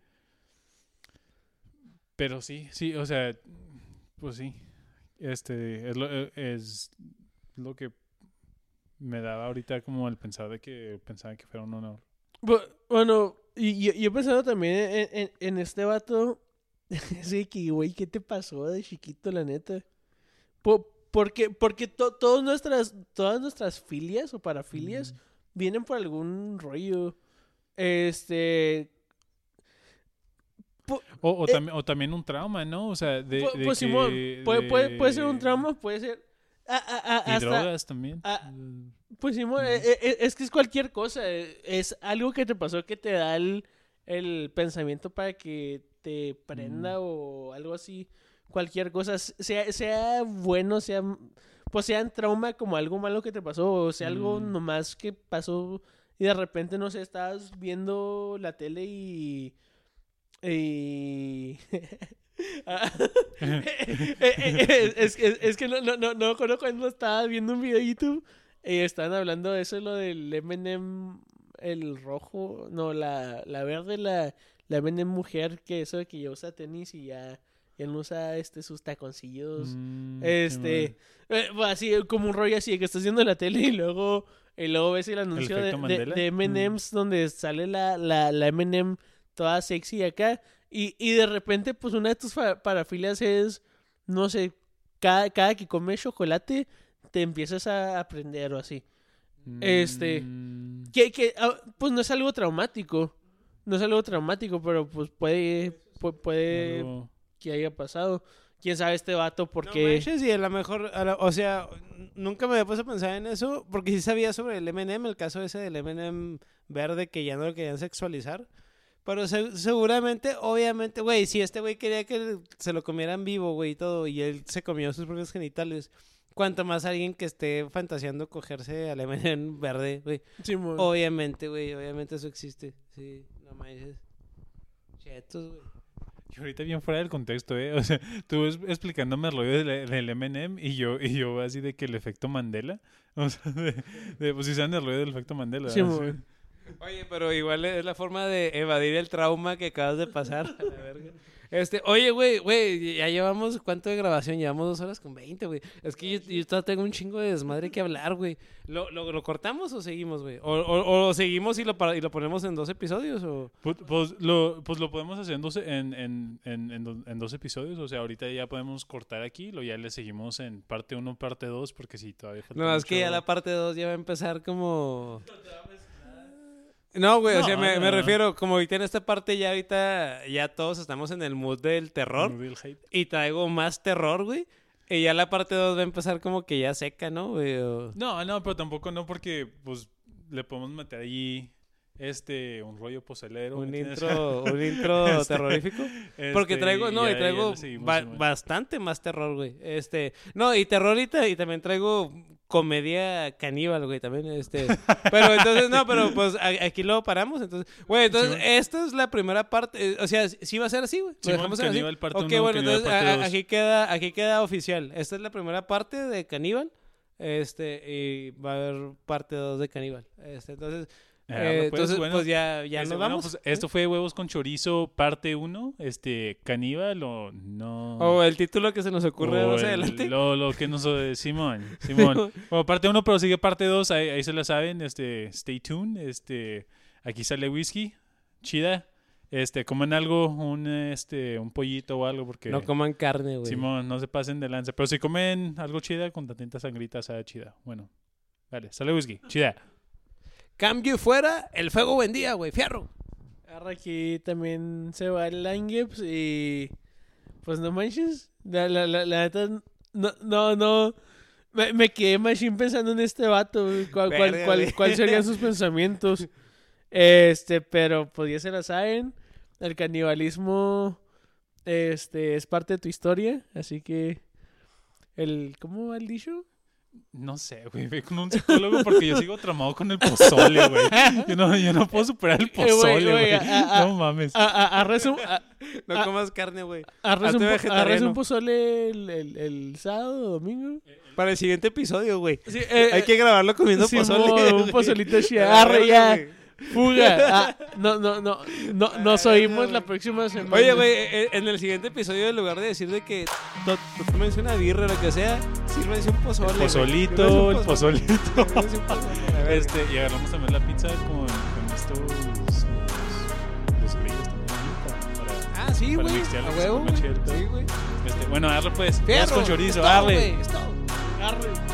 Pero sí, sí, o sea, pues sí. Este, es lo, eh, es lo que me daba ahorita como el pensar de que pensaba que fuera un honor. Bu- Bueno, y yo, yo he pensado también en, en- en este vato. Así que, güey, ¿qué te pasó de chiquito, la neta? Po- porque porque to- todas, nuestras, todas nuestras filias o parafilias vienen por algún rollo. Este. Po- O, o, Eh, también, o también un trauma, ¿no? O sea, de, pu- de pues que- Simón, puede, puede, puede ser un trauma, puede ser. ah, Y hasta, drogas también. Mm. Pues Simón, eh, eh, es que es cualquier cosa. Es algo que te pasó que te da el, el pensamiento para que te prenda o algo así. Cualquier cosa, sea, sea bueno, sea, pues sea un trauma como algo malo que te pasó, o sea algo Mm. nomás que pasó y de repente, no sé, estabas viendo la tele y... y... Eh, eh, eh, es, que- es que no, no, no, no cuando estaba viendo un video de YouTube y estaban hablando de eso, lo del M&M, el rojo, no, la, la verde, la, la M&M mujer, que eso de que ya usa tenis y ya, ya no usa este, sus taconcillos. Mm, Este, eh, así como un rollo así de que estás viendo la tele y luego, y luego ves el anuncio de, de, M&M's donde sale la, la, la M&M toda sexy acá y, y de repente pues una de tus parafilias es, no sé, cada, cada que comes chocolate te empiezas a aprender o así. este, Mm, Que, que ah, pues no es algo traumático, no es algo traumático, pero pues puede, pu- puede que haya pasado. Quién sabe este vato No porque... manches, y a lo mejor, a la- o sea, nunca me había puesto a pensar en eso, porque sí sabía sobre el M&M, el caso ese del M&M verde que ya no lo querían sexualizar. Pero se- seguramente, obviamente, güey, si este güey quería que se lo comieran vivo, güey, y todo, y él se comió sus propios genitales, cuanto más alguien que esté fantaseando cogerse al M&M verde, güey. Simón. Obviamente, güey, obviamente eso existe. Sí, no manches. Chetos, güey. Y ahorita bien fuera del contexto, ¿eh? O sea, tú es- explicándome el rollo del, del M&M y yo, y yo así de que el efecto Mandela. O sea, de, de pues si saben el rollo del efecto Mandela. Sí, Oye, pero igual es la forma de evadir el trauma que acabas de pasar. a la verga. Este, oye, güey, güey, ya llevamos, ¿cuánto de grabación? Llevamos dos horas con 20, güey. Es que yo, yo todavía tengo un chingo de desmadre que hablar, güey. ¿Lo, lo, lo cortamos o seguimos, güey? ¿O, o, o seguimos y lo, y lo ponemos en dos episodios? O... Pues, pues lo, pues lo podemos hacer en dos, en, en, en, en do- en dos episodios. O sea, ahorita ya podemos cortar aquí, lo ya le seguimos en parte 1, parte 2, porque sí, todavía falta No, es que ya la parte 2 ya va a empezar como... No, güey, o sea, me, me no. refiero, como ahorita en esta parte ya ahorita ya todos estamos en el mood del terror. Del hate. y traigo más terror, güey. Y ya la parte 2 va a empezar como que ya seca, ¿no, güey? O- No, no, pero tampoco no, porque pues le podemos meter allí este un rollo pocelero. ¿me Un intro, un intro Este, terrorífico. Porque este, traigo, no, y traigo ba- bastante más terror, güey. Este, no, y terror ahorita, y también traigo comedia caníbal, güey, también, este. Pero entonces, no, pero pues aquí lo paramos, entonces. Güey, entonces, Sí, esta es la primera parte, eh, o sea, sí va a ser así, güey. Simón, dejamos así. Caníbal parte Ok, uno, bueno, Caníbal entonces parte a- aquí queda, aquí queda oficial. Esta es la primera parte de Caníbal. Este, y va a haber parte 2 de Caníbal. Este, entonces, Ah, eh, pues, entonces, bueno, pues ya, ya este, nos bueno, vamos. pues, esto fue Huevos con Chorizo, parte 1. Este, caníbal o no. O el título que se nos ocurre O el- adelante. Lo, lo que nos... eh, Simón, Simón. Bueno, parte 1, pero sigue parte 2. Ahí, ahí se la saben. Este, stay tuned. Este, aquí sale whisky. Chida. Este, coman algo, un, este, un pollito o algo, porque... No coman carne, güey. Simón, no se pasen de lanza. Pero si comen algo chida, con tantita sangrita, sabe chida. Bueno, dale, sale whisky. Chida. Cambio y fuera, el fuego vendía, güey. Fierro. Ahora aquí también se va el Langeps y pues no manches, la, la, la, la neta, no, no, no, me, me quedé machine pensando en este vato, güey, cuál, cuál, cuál, cuál serían sus pensamientos, este, pero pues ya se la saben, el canibalismo, este, es parte de tu historia, así que, el, ¿cómo va el dicho? No sé, güey, ve con un psicólogo porque yo sigo traumado con el pozole, güey. Yo no, yo no puedo superar el Eh, güey, pozole, güey, güey. a- a- No mames. A- a- Arres un, a- No Ah. comas carne, güey. arres Hazte un, po- un pozole el, el, el sábado o domingo. Para el siguiente episodio, güey. Sí, eh, Hay que grabarlo comiendo Simón, pozole. un pozolito A verga, ya. Fuga. Ah, no, no, no, no. Nos oímos la próxima semana. Oye, güey, en el siguiente episodio, en lugar de decir de que to- to- tómense una birra o lo que sea, sírvense un pozole. El güey. pozolito, un el pozolito. Un pozole, a. Este, y agarramos también la pizza con, con estos. Los, los grillos también. Para, Ah, sí, para güey. mixtearlo, A que se huevo, ponga güey. chido. Sí, güey. este, bueno, arre pues. Fierro. Vamos con chorizo, Es todo, arre. güey, es todo. Arre.